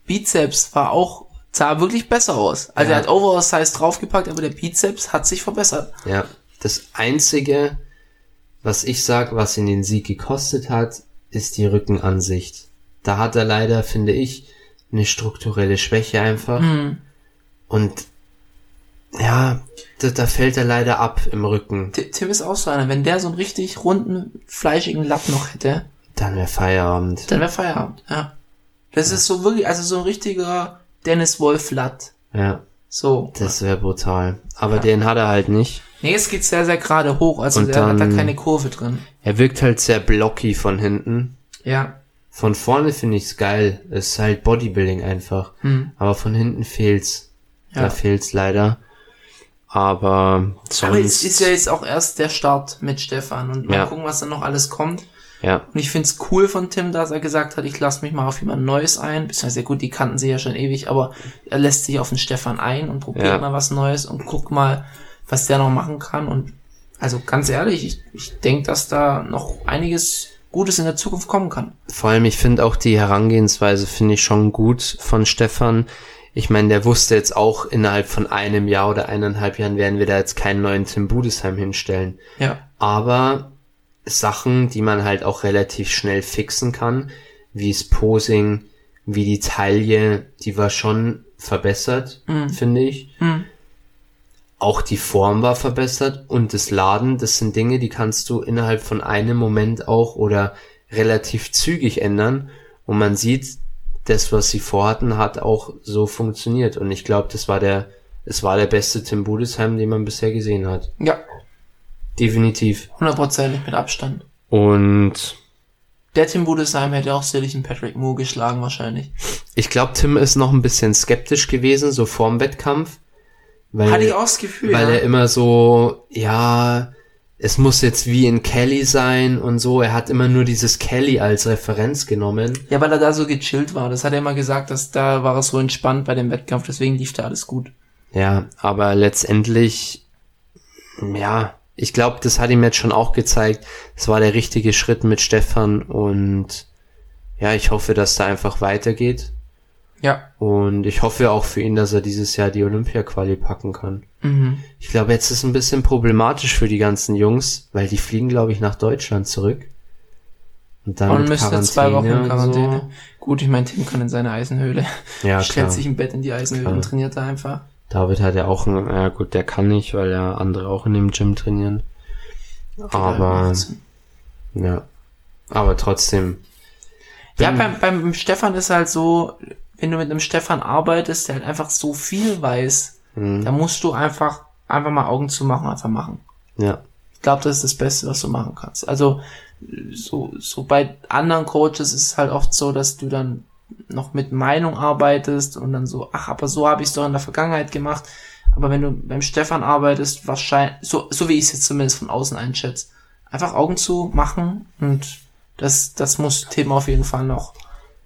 Bizeps war auch, sah wirklich besser aus. Also Ja. er hat Overall-Size draufgepackt, aber der Bizeps hat sich verbessert. Ja, das einzige, was ich sag, was ihn den Sieg gekostet hat, ist die Rückenansicht. Da hat er leider, finde ich, eine strukturelle Schwäche einfach. Hm. Und ja, da, da fällt er leider ab im Rücken. Ti- Tim ist auch so einer. Wenn der so einen richtig runden, fleischigen Lapp noch hätte, Dann wäre Feierabend. dann wäre Feierabend. Ja. Das ist so wirklich, also so ein richtiger Dennis Wolf Latt. Ja, So. das wäre brutal. Aber Ja. den hat er halt nicht. Nee, es geht sehr, sehr gerade hoch. Also Und der hat da dann- keine Kurve drin. Er wirkt halt sehr blocky von hinten. Ja. Von vorne finde ich's geil. Es ist halt Bodybuilding einfach. Hm. Aber von hinten fehlt's. Ja. Da fehlt's leider. Aber sonst. Aber es ist ja jetzt auch erst der Start mit Stefan und mal Ja. gucken, was dann noch alles kommt. ja. Und ich find's cool von Tim, dass er gesagt hat, ich lasse mich mal auf jemand Neues ein. Beziehungsweise gut, die kannten sie ja schon ewig, aber er lässt sich auf den Stefan ein und probiert Ja. mal was Neues und guckt mal, was der noch machen kann. Und also ganz ehrlich, ich, ich denke, dass da noch einiges Gutes in der Zukunft kommen kann. Vor allem, ich finde auch die Herangehensweise finde ich schon gut von Stefan. Ich meine, der wusste jetzt auch innerhalb von einem Jahr oder eineinhalb Jahren werden wir da jetzt keinen neuen Tim Budesheim hinstellen. Ja. Aber Sachen, die man halt auch relativ schnell fixen kann, wie das Posing, wie die Taille, die war schon verbessert, Mhm. finde ich. Mhm. Auch die Form war verbessert und das Laden, das sind Dinge, die kannst du innerhalb von einem Moment auch oder relativ zügig ändern und man sieht, das, was sie vorhatten, hat auch so funktioniert und ich glaube, das war der, es war der beste Tim Budesheim, den man bisher gesehen hat. Ja, Definitiv. hundertprozentig mit Abstand. Und Der Tim Budesheim hätte auch sicherlich einen Patrick Moore geschlagen wahrscheinlich. ich glaube, Tim ist noch ein bisschen skeptisch gewesen, so vorm Wettkampf. Weil, Hatte ich auch das Gefühl, weil ja. er immer so, ja, es muss jetzt wie in Kelly sein und so. Er hat immer nur dieses Kelly als Referenz genommen. Ja, weil er da so gechillt war. Das hat er immer gesagt, dass da war es so entspannt bei dem Wettkampf, deswegen lief da alles gut. Ja, aber letztendlich, ja, ich glaube, das hat ihm jetzt schon auch gezeigt. Es war der richtige Schritt mit Stefan und ja, ich hoffe, dass da einfach weitergeht. Ja. Und ich hoffe auch für ihn, dass er dieses Jahr die Olympia-Quali packen kann. Mhm. Ich glaube, jetzt ist ein bisschen problematisch für die ganzen Jungs, weil die fliegen, glaube ich, nach Deutschland zurück. Und dann Und mit müsste zwei Wochen in Quarantäne. Gut, ich meine, Tim kann in seine Eisenhöhle. So. Ja, <laughs> Stellt sich im Bett in die Eisenhöhle Klar. und trainiert da einfach. David hat ja auch ein, ja gut, der kann nicht, weil ja andere auch in dem Gym trainieren. Aber, ja. Aber trotzdem. Ja, beim, beim Stefan ist halt so, wenn du mit einem Stefan arbeitest, der halt einfach so viel weiß, Hm, da musst du einfach, einfach mal Augen zu machen, einfach machen. ja, Ich glaube, das ist das Beste, was du machen kannst. Also, so, so bei anderen Coaches ist es halt oft so, dass du dann noch mit Meinung arbeitest und dann so, ach, aber so habe ich es doch in der Vergangenheit gemacht. Aber wenn du beim Stefan arbeitest, wahrscheinlich, so, so wie ich es jetzt zumindest von außen einschätze, einfach Augen zu machen und das, das muss Tim auf jeden Fall noch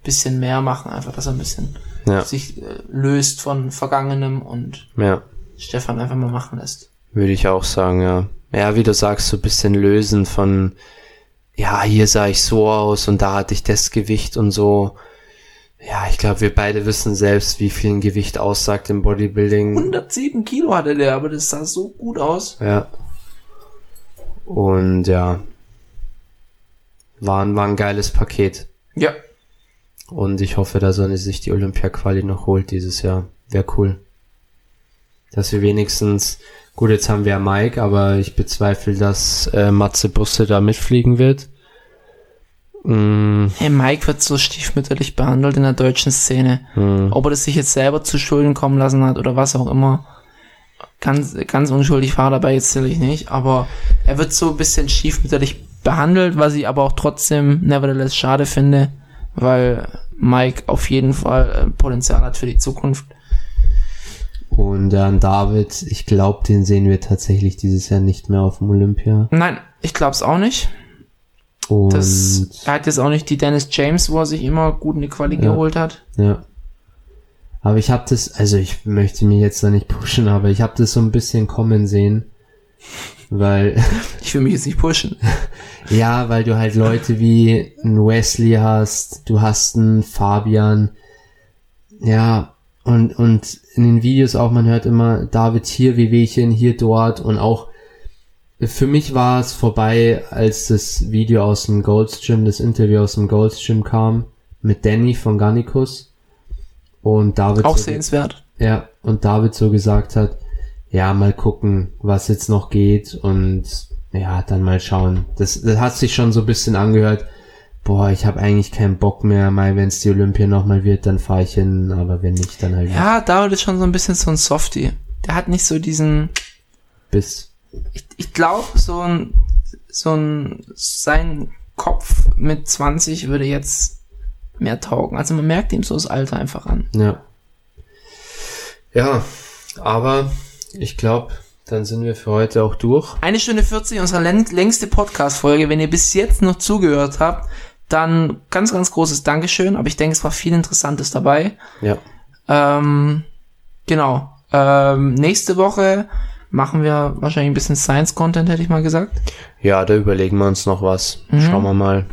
bisschen mehr machen, einfach, dass er ein bisschen ja, sich äh, löst von Vergangenem und ja. Stefan einfach mal machen lässt. Würde ich auch sagen, ja. Ja, wie du sagst, so ein bisschen lösen von, ja, hier sah ich so aus und da hatte ich das Gewicht und so. Ja, ich glaube, wir beide wissen selbst, wie viel ein Gewicht aussagt im Bodybuilding. 107 Kilo hatte der, aber das sah so gut aus. Ja. Und ja, war, ein- war ein geiles Paket. Ja, Und ich hoffe, dass er sich die Olympia-Quali noch holt dieses Jahr. Wäre cool. Dass wir wenigstens, gut, jetzt haben wir ja Mike, aber ich bezweifle, dass äh, Matze Busse da mitfliegen wird. Mm, Hey, Mike wird so stiefmütterlich behandelt in der deutschen Szene. mm, Ob er das sich jetzt selber zu Schulden kommen lassen hat oder was auch immer. Ganz, ganz unschuldig war dabei jetzt sicherlich nicht, aber er wird so ein bisschen stiefmütterlich behandelt, was ich aber auch trotzdem nevertheless schade finde, weil Mike auf jeden Fall äh, Potenzial hat für die Zukunft. Und dann David, ich glaube, den sehen wir tatsächlich dieses Jahr nicht mehr auf dem Olympia. Nein, ich glaub's auch nicht. Und Das, er hat jetzt auch nicht die Dennis James, wo er sich immer gut eine Quali Ja. geholt hat. Ja. Aber ich habe das, also ich möchte mich jetzt da nicht pushen, aber ich habe das so ein bisschen kommen sehen, weil <laughs> Ich will mich jetzt nicht pushen. <laughs> ja, weil du halt Leute wie Wesley hast, du hast einen Fabian, ja und und in den Videos auch man hört immer David hier Wehwehchen hier dort und auch für mich war es vorbei, als das Video aus dem Gold's Gym, das Interview aus dem Gold's Gym kam mit Danny von Garnicus und David Auch so- sehenswert. ja, und David so gesagt hat, ja, mal gucken, was jetzt noch geht und ja, dann mal schauen. Das, das hat sich schon so ein bisschen angehört, boah, ich habe eigentlich keinen Bock mehr, mal wenn es die Olympia nochmal wird, dann fahre ich hin, aber wenn nicht, dann halt. Ja, David ist schon so ein bisschen so ein Softie. Der hat nicht so diesen, Bis, ich, ich glaube, so ein, so ein, sein Kopf mit 20 würde jetzt mehr taugen. Also man merkt ihm so das Alter einfach an. ja. Ja, aber ich glaube, dann sind wir für heute auch durch. Eine Stunde 40, unsere läng- längste Podcast-Folge. Wenn ihr bis jetzt noch zugehört habt, dann ganz, ganz großes Dankeschön. Aber ich denke, es war viel Interessantes dabei. Ja, Ähm, genau. Ähm, nächste Woche machen wir wahrscheinlich ein bisschen Science-Content, hätte ich mal gesagt. ja, da überlegen wir uns noch was. Mhm. Schauen wir mal,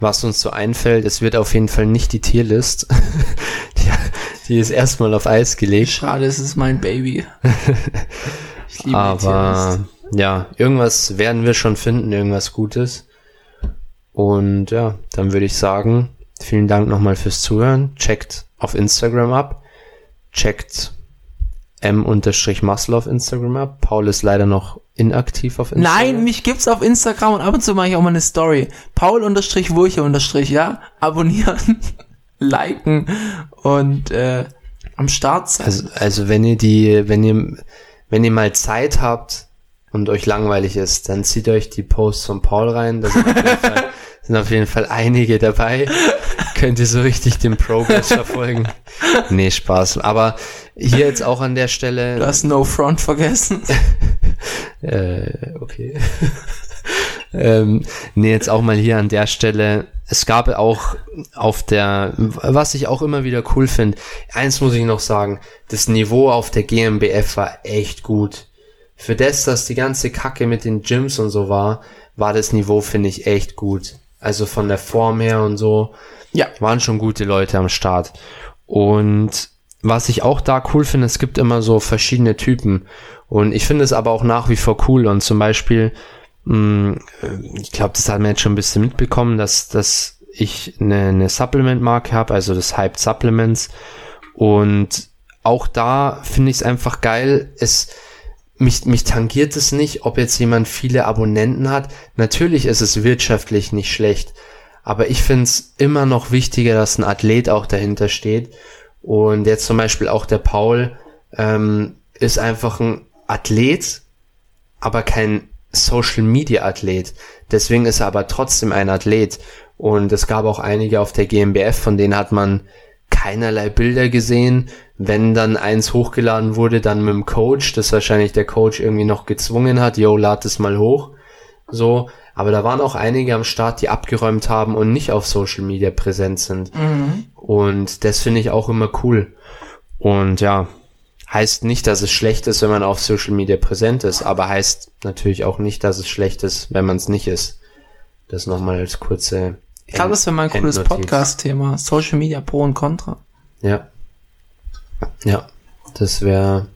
was uns so einfällt. Es wird auf jeden Fall nicht die Tierlist. <laughs> die, die ist erstmal auf Eis gelegt. Schade, es ist mein Baby. <laughs> Ich liebe die Aber ja, irgendwas werden wir schon finden, irgendwas Gutes. Und ja, dann würde ich sagen, vielen Dank nochmal fürs Zuhören. Checkt auf Instagram ab. Checkt m-muscle auf Instagram ab. Paul ist leider noch inaktiv auf Instagram. Nein, mich gibt's auf Instagram und ab und zu mache ich auch mal eine Story. Paul unterstrich Wurche unterstrich, ja. Abonnieren, <laughs> liken und äh, am Start sein. Also, also wenn ihr die, wenn ihr, wenn ihr mal Zeit habt und euch langweilig ist, dann zieht euch die Posts von Paul rein. Da sind auf jeden Fall, <laughs> sind auf jeden Fall einige dabei. Könnt ihr so richtig den Progress verfolgen. Nee, Spaß. Aber hier jetzt auch an der Stelle. Du hast No Front vergessen. <laughs> Äh, okay. <laughs> ähm, nee, jetzt auch mal hier an der Stelle. Es gab auch auf der, was ich auch immer wieder cool finde, eins muss ich noch sagen, das Niveau auf der GmbF war echt gut. Für das, dass die ganze Kacke mit den Gyms und so war, war das Niveau, finde ich, echt gut. Also von der Form her und so. Ja. Waren schon gute Leute am Start. Und was ich auch da cool finde, es gibt immer so verschiedene Typen. Und ich finde es aber auch nach wie vor cool. Und zum Beispiel, ich glaube, das hat man jetzt schon ein bisschen mitbekommen, dass, dass ich eine, eine Supplement-Marke habe, also das Hyped Supplements. Und auch da finde ich es einfach geil. Es, mich, mich tangiert es nicht, ob jetzt jemand viele Abonnenten hat. Natürlich ist es wirtschaftlich nicht schlecht. Aber ich finde es immer noch wichtiger, dass ein Athlet auch dahinter steht. Und jetzt zum Beispiel auch der Paul ähm, ist einfach ein Athlet, aber kein Social Media Athlet. Deswegen ist er aber trotzdem ein Athlet. Und es gab auch einige auf der GmbF, von denen hat man keinerlei Bilder gesehen. Wenn dann eins hochgeladen wurde, dann mit dem Coach, das wahrscheinlich der Coach irgendwie noch gezwungen hat, yo, lad es mal hoch. So, aber da waren auch einige am Start, die abgeräumt haben und nicht auf Social Media präsent sind. Mhm. Und das finde ich auch immer cool. Und ja, heißt nicht, dass es schlecht ist, wenn man auf Social Media präsent ist, aber heißt natürlich auch nicht, dass es schlecht ist, wenn man es nicht ist. Das nochmal als kurze. Ich glaube, das wäre mal ein cooles. Podcast-Thema. Social Media Pro und Contra. Ja. Ja, das wäre.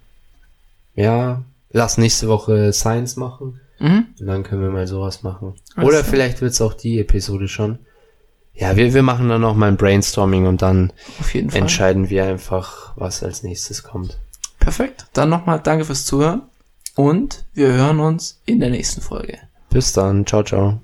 Ja, lass nächste Woche Science machen. Mhm. Und dann können wir mal sowas machen. Alles Oder klar. vielleicht wird's auch die Episode schon. Ja, wir, wir machen dann noch mal ein Brainstorming und dann Auf jeden Fall. entscheiden wir einfach, was als nächstes kommt. Perfekt. Dann nochmal danke fürs Zuhören und wir hören uns in der nächsten Folge. Bis dann. Ciao, ciao.